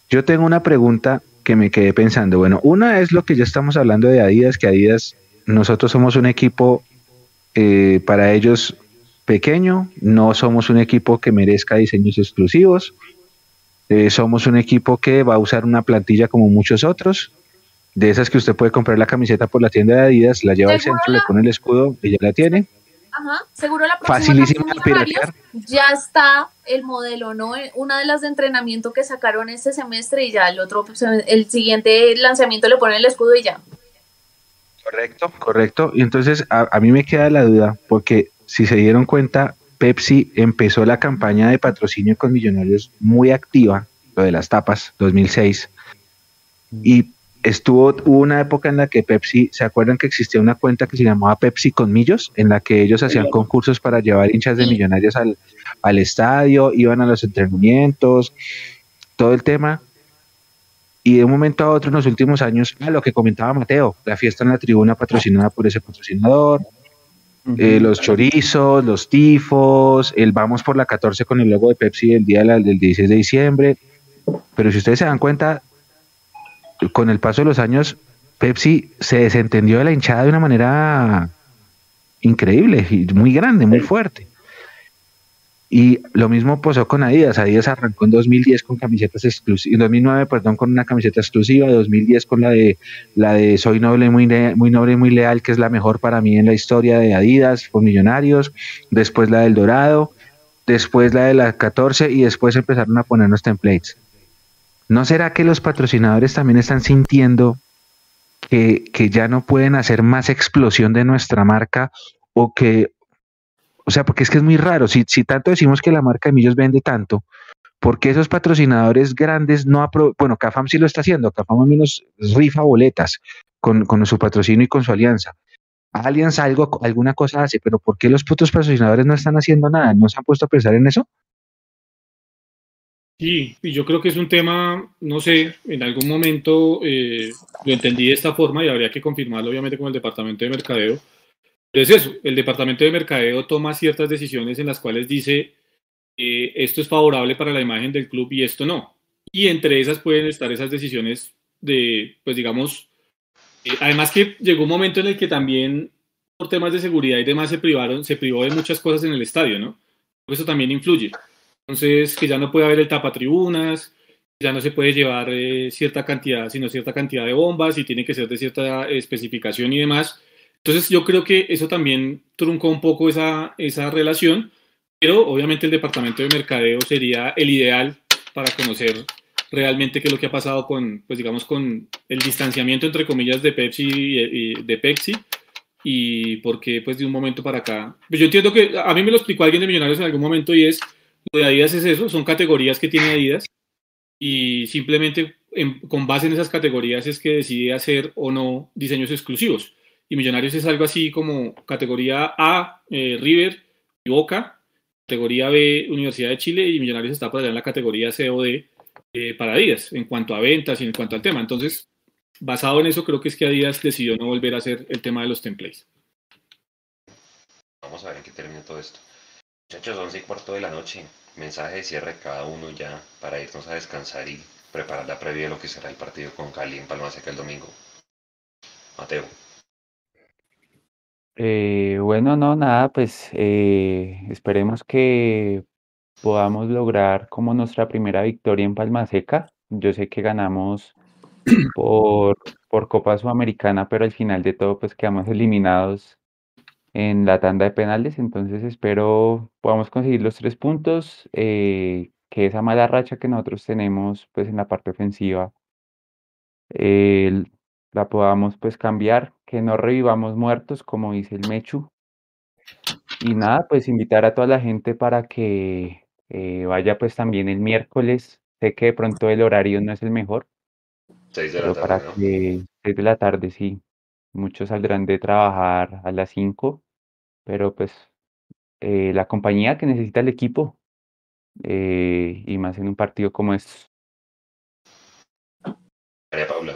Yo tengo una pregunta que me quedé pensando. Bueno, una es lo que ya estamos hablando de Adidas, que Adidas, nosotros somos un equipo eh, para ellos pequeño, no somos un equipo que merezca diseños exclusivos, eh, somos un equipo que va a usar una plantilla como muchos otros, de esas que usted puede comprar la camiseta por la tienda de Adidas, la lleva al centro, le pone el escudo y ya la tiene. Ajá, seguro la próxima ya está el modelo, ¿no? Una de las de entrenamiento que sacaron este semestre y ya el otro, pues, el siguiente lanzamiento le ponen el escudo y ya. Correcto, correcto. Y entonces a, a mí me queda la duda, porque si se dieron cuenta, Pepsi empezó la campaña de patrocinio con millonarios muy activa, lo de las tapas, 2006. Y estuvo, hubo una época en la que Pepsi, ¿se acuerdan que existía una cuenta que se llamaba Pepsi con Millos? En la que ellos hacían concursos para llevar hinchas de millonarios al, al estadio, iban a los entrenamientos, todo el tema. Y de un momento a otro, en los últimos años, a lo que comentaba Mateo, la fiesta en la tribuna patrocinada por ese patrocinador, eh, los chorizos, los tifos, el vamos por la 14 con el logo de Pepsi el día del 16 de diciembre. Pero si ustedes se dan cuenta, con el paso de los años, Pepsi se desentendió de la hinchada de una manera increíble, y muy grande, muy fuerte. Y lo mismo pasó con Adidas. Adidas arrancó en 2010 con camisetas exclusivas, en 2009, perdón, con una camiseta exclusiva, en 2010 con la de la de Soy noble, muy, muy noble, muy leal, que es la mejor para mí en la historia de Adidas, con Millonarios, después la del Dorado, después la de la 14 y después empezaron a ponernos templates. ¿No será que los patrocinadores también están sintiendo que, que ya no pueden hacer más explosión de nuestra marca o que o sea, porque es que es muy raro. Si, si tanto decimos que la marca de Millos vende tanto, ¿por qué esos patrocinadores grandes no aprovechan? Bueno, Cafam sí lo está haciendo. Cafam al menos rifa boletas con, con su patrocinio y con su alianza. Alianza algo, alguna cosa hace, pero ¿por qué los putos patrocinadores no están haciendo nada? ¿No se han puesto a pensar en eso? Sí, y yo creo que es un tema, no sé, en algún momento eh, lo entendí de esta forma y habría que confirmarlo obviamente con el departamento de mercadeo es eso, el departamento de mercadeo toma ciertas decisiones en las cuales dice eh, esto es favorable para la imagen del club y esto no. Y entre esas pueden estar esas decisiones de, pues digamos, eh, además que llegó un momento en el que también por temas de seguridad y demás se privaron, se privó de muchas cosas en el estadio, ¿no? Eso también influye. Entonces, que ya no puede haber el tapatribunas, ya no se puede llevar eh, cierta cantidad, sino cierta cantidad de bombas y tiene que ser de cierta especificación y demás entonces yo creo que eso también truncó un poco esa, esa relación, pero obviamente el departamento de mercadeo sería el ideal para conocer realmente qué es lo que ha pasado con, pues digamos, con el distanciamiento entre comillas de Pepsi y, de Pepsi y por qué pues de un momento para acá. Pues yo entiendo que a mí me lo explicó alguien de Millonarios en algún momento y es, lo de Adidas es eso, son categorías que tiene Adidas y simplemente con base en esas categorías es que decide hacer o no diseños exclusivos y Millonarios es algo así como categoría A, eh, River y Boca, categoría B, Universidad de Chile, y Millonarios está por allá en la categoría C o D eh, para Adidas, en cuanto a ventas y en cuanto al tema. Entonces, basado en eso, creo que es que Adidas decidió no volver a hacer el tema de los templates. Vamos a ver en qué termina todo esto. Muchachos, 11 y cuarto de la noche. Mensaje de cierre cada uno ya para irnos a descansar y preparar la previa de lo que será el partido con Cali en Palma Seca el domingo. Mateo. Eh, bueno, no, nada, pues eh, esperemos que podamos lograr como nuestra primera victoria en Palma Seca. Yo sé que ganamos por, por Copa Sudamericana, pero al final de todo pues quedamos eliminados en la tanda de penales, entonces espero podamos conseguir los tres puntos, eh, que esa mala racha que nosotros tenemos pues en la parte ofensiva eh, la podamos pues cambiar, que no revivamos muertos como dice el Mechu. Y nada, pues invitar a toda la gente para que eh, vaya pues también el miércoles. Sé que de pronto el horario no es el mejor, Seis de la pero tarde, para ¿no? que 6 de la tarde sí, muchos saldrán de trabajar a las 5, pero pues eh, la compañía que necesita el equipo eh, y más en un partido como estos. María Paula.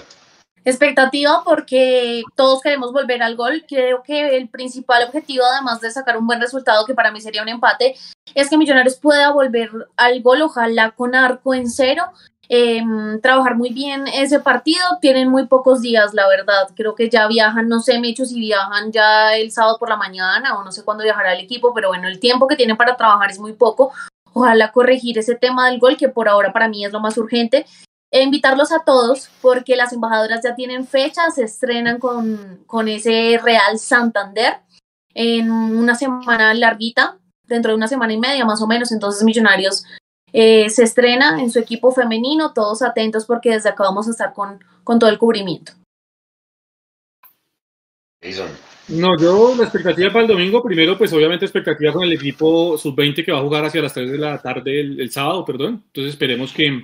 Expectativa porque todos queremos volver al gol. Creo que el principal objetivo, además de sacar un buen resultado, que para mí sería un empate, es que Millonarios pueda volver al gol, ojalá con arco en cero. Eh, trabajar muy bien ese partido. Tienen muy pocos días, la verdad. Creo que ya viajan, no sé, Mecho, si viajan ya el sábado por la mañana o no sé cuándo viajará el equipo, pero bueno, el tiempo que tienen para trabajar es muy poco. Ojalá corregir ese tema del gol, que por ahora para mí es lo más urgente. E invitarlos a todos porque las embajadoras ya tienen fecha, se estrenan con, con ese Real Santander en una semana larguita, dentro de una semana y media más o menos. Entonces Millonarios eh, se estrena en su equipo femenino, todos atentos porque desde acá vamos a estar con, con todo el cubrimiento. No, yo la expectativa para el domingo, primero, pues obviamente expectativa con el equipo sub-20 que va a jugar hacia las 3 de la tarde el, el sábado, perdón. Entonces esperemos que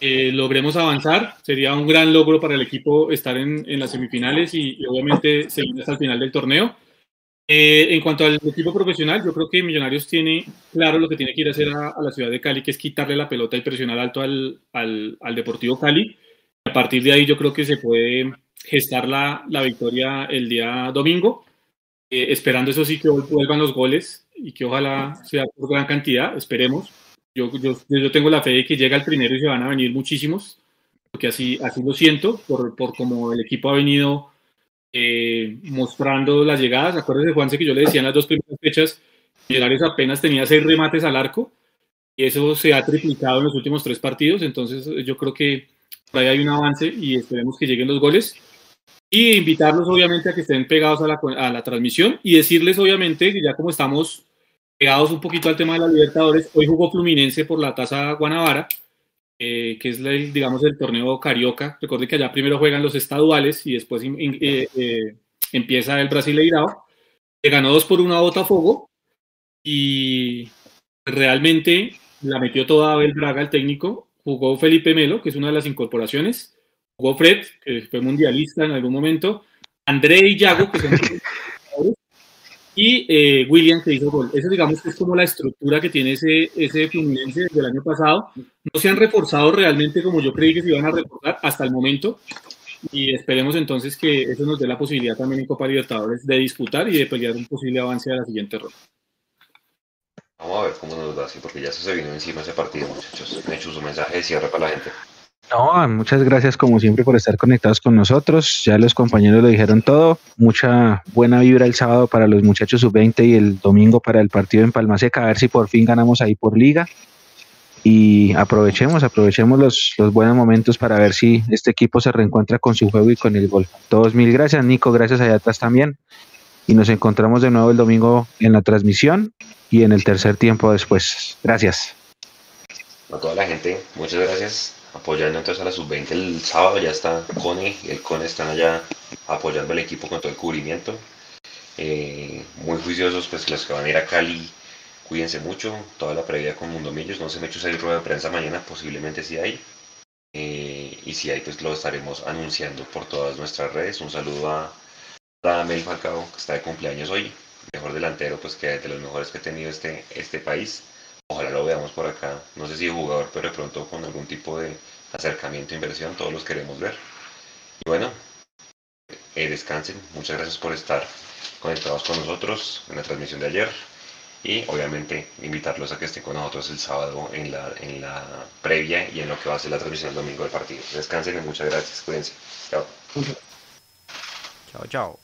eh, logremos avanzar. Sería un gran logro para el equipo estar en, en las semifinales y, y, obviamente seguir hasta el final del torneo. Eh, en cuanto al equipo profesional, yo creo que Millonarios tiene claro lo que tiene que ir a hacer a, a la ciudad de Cali, que es quitarle la pelota y presionar alto al, al, al Deportivo Cali. A partir de ahí yo creo que se puede gestar la, la victoria el día domingo, eh, esperando eso sí que vuelvan los goles y que ojalá sea por gran cantidad, esperemos. Yo, yo, yo tengo la fe de que llega el primero y se van a venir muchísimos, porque así, así lo siento, por, por como el equipo ha venido eh, mostrando las llegadas. Acuérdense, Juanse, que yo le decía en las dos primeras fechas, Millonarios apenas tenía seis remates al arco, y eso se ha triplicado en los últimos tres partidos, entonces yo creo que por ahí hay un avance y esperemos que lleguen los goles. Y invitarlos, obviamente, a que estén pegados a la, a la transmisión y decirles, obviamente, que ya como estamos pegados un poquito al tema de la Libertadores, hoy jugó Fluminense por la Taza Guanabara, eh, que es, la, digamos, el torneo carioca. Recuerden que allá primero juegan los estaduales y después eh, eh, empieza el Brasileirao. Le ganó 2 por 1 a Botafogo y realmente la metió toda Abel Braga, el técnico. Jugó Felipe Melo, que es una de las incorporaciones. Jugó Fred, que fue mundialista en algún momento. André y Yago, que son y eh, William que hizo gol. Eso digamos que es como la estructura que tiene ese, ese Fluminense desde el año pasado. No se han reforzado realmente como yo creí que se iban a reforzar hasta el momento y esperemos entonces que eso nos dé la posibilidad también en Copa Libertadores de disputar y de pelear un posible avance a la siguiente ronda. Vamos a ver cómo nos va así, porque ya se vino encima ese partido, muchachos. Me hecho su mensaje de cierre para la gente. No, muchas gracias como siempre por estar conectados con nosotros. Ya los compañeros lo dijeron todo. Mucha buena vibra el sábado para los muchachos sub-20 y el domingo para el partido en Palmaseca. A ver si por fin ganamos ahí por liga. Y aprovechemos, aprovechemos los, los buenos momentos para ver si este equipo se reencuentra con su juego y con el gol. Todos mil gracias, Nico. Gracias allá atrás también. Y nos encontramos de nuevo el domingo en la transmisión y en el tercer tiempo después. Gracias. A toda la gente, muchas gracias apoyando entonces a la sub-20 el sábado, ya está Cone el Cone están allá apoyando al equipo con todo el cubrimiento. Eh, muy juiciosos, pues los que van a ir a Cali, cuídense mucho, toda la previa con Mundomillos, no se me echo salir rueda de prensa mañana, posiblemente sí hay. Eh, y si hay, pues lo estaremos anunciando por todas nuestras redes. Un saludo a Radamel Falcao, que está de cumpleaños hoy, mejor delantero, pues que de los mejores que ha tenido este, este país. Ojalá lo veamos por acá. No sé si jugador, pero de pronto con algún tipo de acercamiento, inversión, todos los queremos ver. Y bueno, eh, descansen. Muchas gracias por estar conectados con nosotros en la transmisión de ayer. Y obviamente invitarlos a que estén con nosotros el sábado en la, en la previa y en lo que va a ser la transmisión el domingo del partido. Descansen y muchas gracias. Cuídense. Chao. Chao, chao.